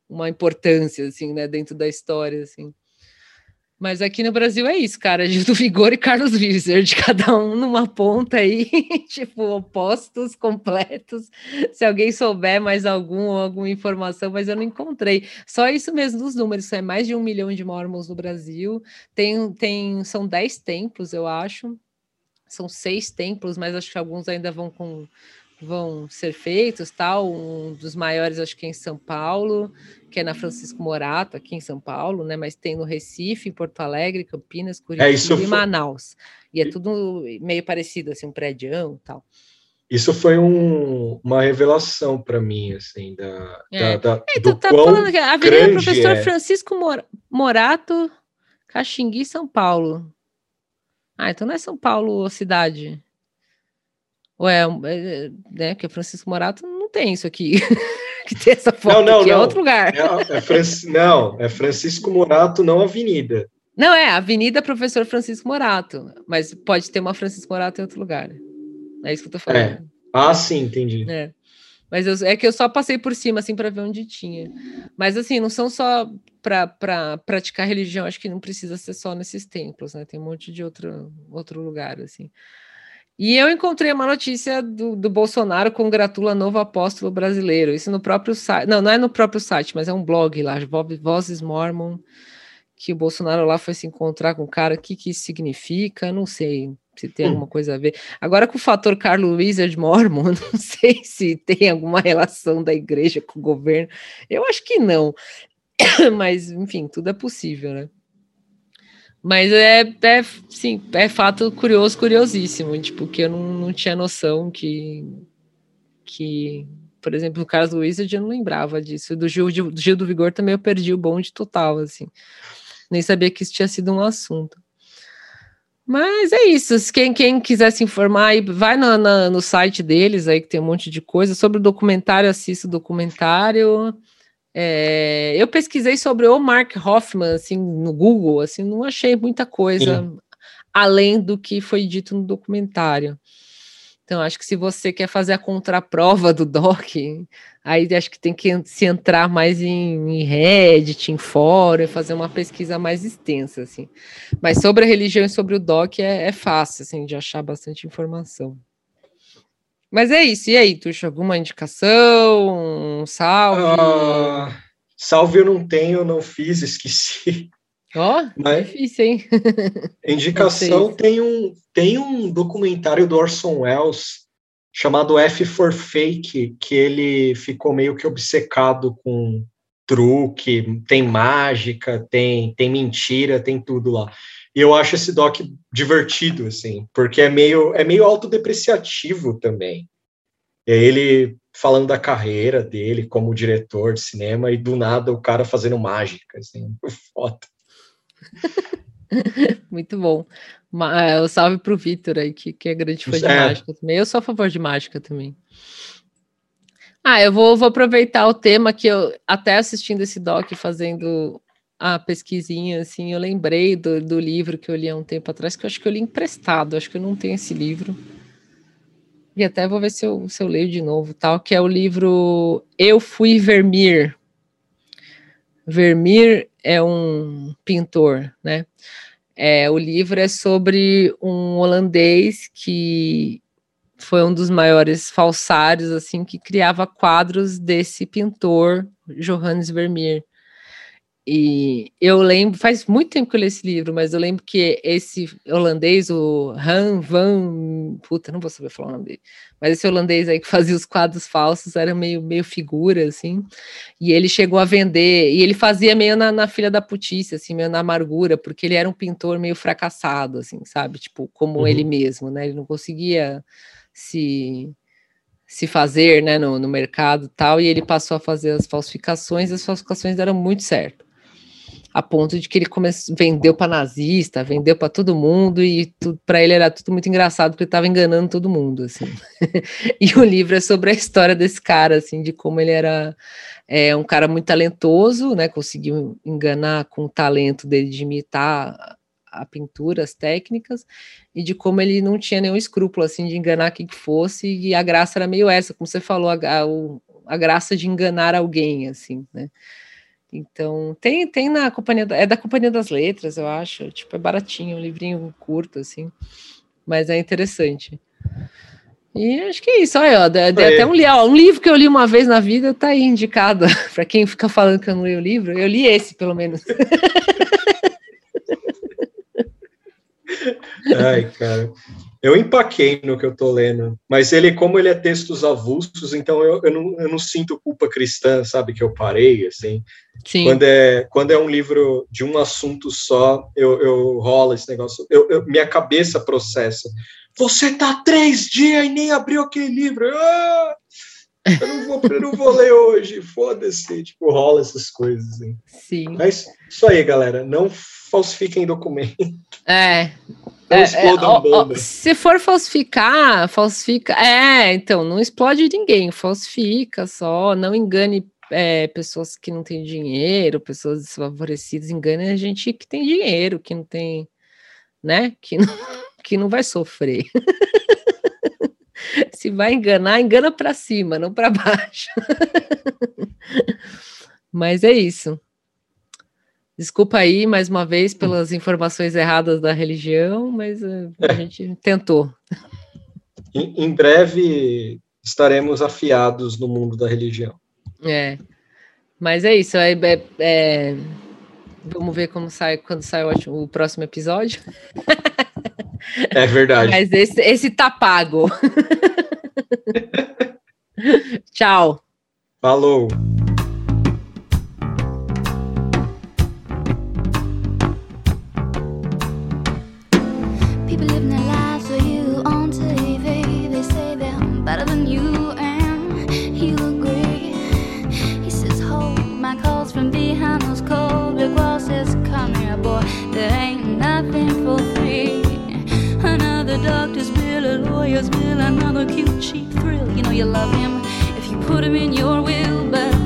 Speaker 1: uma importância, assim, né, dentro da história, assim. Mas aqui no Brasil é isso, cara. (laughs) Gil do Vigor e Carlos Wizard, cada um numa ponta aí, (laughs) tipo, opostos, completos. Se alguém souber mais algum alguma informação, mas eu não encontrei. Só isso mesmo dos números, é mais de um milhão de mormons no Brasil. Tem, tem, são dez templos, eu acho. São seis templos, mas acho que alguns ainda vão com vão ser feitos, tal. Um dos maiores, acho que é em São Paulo, que é na Francisco Morato, aqui em São Paulo, né? Mas tem no Recife, em Porto Alegre, Campinas, Curitiba é, e foi... Manaus. E é tudo meio parecido, assim, um prédio tal.
Speaker 2: Isso foi um, uma revelação para mim, assim, da, é. da, da
Speaker 1: é, do tá falando que a Avenida Professor é. Francisco Morato, Caxingui, São Paulo. Ah, então não é São Paulo cidade. É, é, né, porque Francisco Morato não tem isso aqui, (laughs) que tem essa foto não, não, aqui, é não. é outro lugar.
Speaker 2: É, é Franci... Não, é Francisco Morato, não Avenida.
Speaker 1: Não, é Avenida Professor Francisco Morato, mas pode ter uma Francisco Morato em outro lugar. É isso que eu tô falando. É.
Speaker 2: Ah, sim, entendi.
Speaker 1: É. Mas eu, é que eu só passei por cima, assim, para ver onde tinha. Mas, assim, não são só para pra praticar religião, acho que não precisa ser só nesses templos, né? Tem um monte de outro, outro lugar, assim. E eu encontrei uma notícia do, do Bolsonaro congratula novo apóstolo brasileiro. Isso no próprio site. Não, não é no próprio site, mas é um blog lá, Vozes Mormon, que o Bolsonaro lá foi se encontrar com o cara, o que, que isso significa, não sei se tem alguma coisa a ver. Agora com o fator Carlos Wizard Mormon, (laughs) não sei se tem alguma relação da igreja com o governo, eu acho que não, (coughs) mas enfim, tudo é possível, né? Mas é, é, sim, é fato curioso, curiosíssimo, tipo, que eu não, não tinha noção que, que, por exemplo, no caso do Wizard, eu não lembrava disso. Do Gil, do Gil do Vigor também eu perdi o bonde total, assim. Nem sabia que isso tinha sido um assunto. Mas é isso. Quem, quem quiser se informar, vai no, no site deles aí, que tem um monte de coisa. Sobre o documentário, assista o documentário. É, eu pesquisei sobre o Mark Hoffman, assim, no Google, assim, não achei muita coisa Sim. além do que foi dito no documentário. Então, acho que se você quer fazer a contraprova do doc, aí acho que tem que se entrar mais em, em Reddit, em fórum, fazer uma pesquisa mais extensa, assim. Mas sobre a religião e sobre o doc é, é fácil, assim, de achar bastante informação. Mas é isso. E aí, Tuxa, alguma indicação? Um salve? Uh,
Speaker 2: salve eu não tenho, não fiz, esqueci.
Speaker 1: Ó, oh, Mas, difícil, hein? (laughs)
Speaker 2: indicação tem um, tem um documentário do Orson Welles chamado F for Fake, que ele ficou meio que obcecado com truque, tem mágica, tem, tem mentira, tem tudo lá. E eu acho esse doc divertido, assim, porque é meio, é meio autodepreciativo também. É ele falando da carreira dele como diretor de cinema e do nada o cara fazendo mágica, assim, (laughs) foda. (laughs)
Speaker 1: Muito bom. É, o salve pro Vitor aí, que, que é grande fã de é. mágica também. Eu sou a favor de mágica também. Ah, eu vou, vou aproveitar o tema que eu, até assistindo esse doc, fazendo a pesquisinha, assim, eu lembrei do, do livro que eu li há um tempo atrás, que eu acho que eu li emprestado, acho que eu não tenho esse livro. E até vou ver se eu, se eu leio de novo, tal, que é o livro Eu Fui Vermeer. Vermeer é um pintor, né? É, o livro é sobre um holandês que foi um dos maiores falsários, assim, que criava quadros desse pintor, Johannes Vermeer. E eu lembro, faz muito tempo que eu li esse livro, mas eu lembro que esse holandês, o Han van, puta, não vou saber falar o nome dele, mas esse holandês aí que fazia os quadros falsos era meio, meio figura, assim, e ele chegou a vender, e ele fazia meio na, na filha da putice, assim, meio na amargura, porque ele era um pintor meio fracassado, assim, sabe, tipo, como uhum. ele mesmo, né, ele não conseguia se se fazer, né, no, no mercado tal, e ele passou a fazer as falsificações, e as falsificações deram muito certo a ponto de que ele começou, vendeu para nazista, vendeu para todo mundo e para ele era tudo muito engraçado porque ele estava enganando todo mundo, assim. (laughs) e o livro é sobre a história desse cara, assim, de como ele era é, um cara muito talentoso, né? Conseguiu enganar com o talento dele de imitar a pintura, as técnicas, e de como ele não tinha nenhum escrúpulo, assim, de enganar quem que fosse, e a graça era meio essa, como você falou, a, a, a graça de enganar alguém, assim, né? Então, tem, tem na companhia, é da Companhia das Letras, eu acho, tipo, é baratinho, um livrinho curto, assim, mas é interessante. E acho que é isso, olha, dei, até um, ó, um livro que eu li uma vez na vida, tá aí indicado, (laughs) para quem fica falando que eu não li o livro, eu li esse, pelo menos. (laughs)
Speaker 2: Ai, cara. Eu empaquei no que eu tô lendo, mas ele, como ele é textos avulsos, então eu, eu, não, eu não sinto culpa cristã, sabe, que eu parei, assim. Sim. Quando é, quando é um livro de um assunto só, eu, eu rolo esse negócio, eu, eu, minha cabeça processa. Você tá três dias e nem abriu aquele livro. Ah! Eu não vou, eu não vou ler hoje, foda-se. Tipo, rola essas coisas. Assim.
Speaker 1: Sim.
Speaker 2: Mas isso aí, galera. Não falsifiquem documento.
Speaker 1: É, não é, explodam é, bomba. se for falsificar, falsifica. É, então, não explode ninguém, falsifica só, não engane é, pessoas que não têm dinheiro, pessoas desfavorecidas, engane a gente que tem dinheiro, que não tem, né? Que não, (laughs) que não vai sofrer. (laughs) (laughs) Se vai enganar, engana para cima, não para baixo. (laughs) Mas é isso. Desculpa aí mais uma vez pelas informações erradas da religião, mas eh, a é. gente é. tentou.
Speaker 2: Em, em, breve estaremos afiados no mundo da religião.
Speaker 1: É. Mas é isso. É, é, é... Vamos ver como sai quando sai o, próximo episódio. (laughs)
Speaker 3: É verdade.
Speaker 1: Mas esse, esse tá pago. (laughs) Tchau.
Speaker 3: Falou. she thrill. You know you love him if you put him in your will, but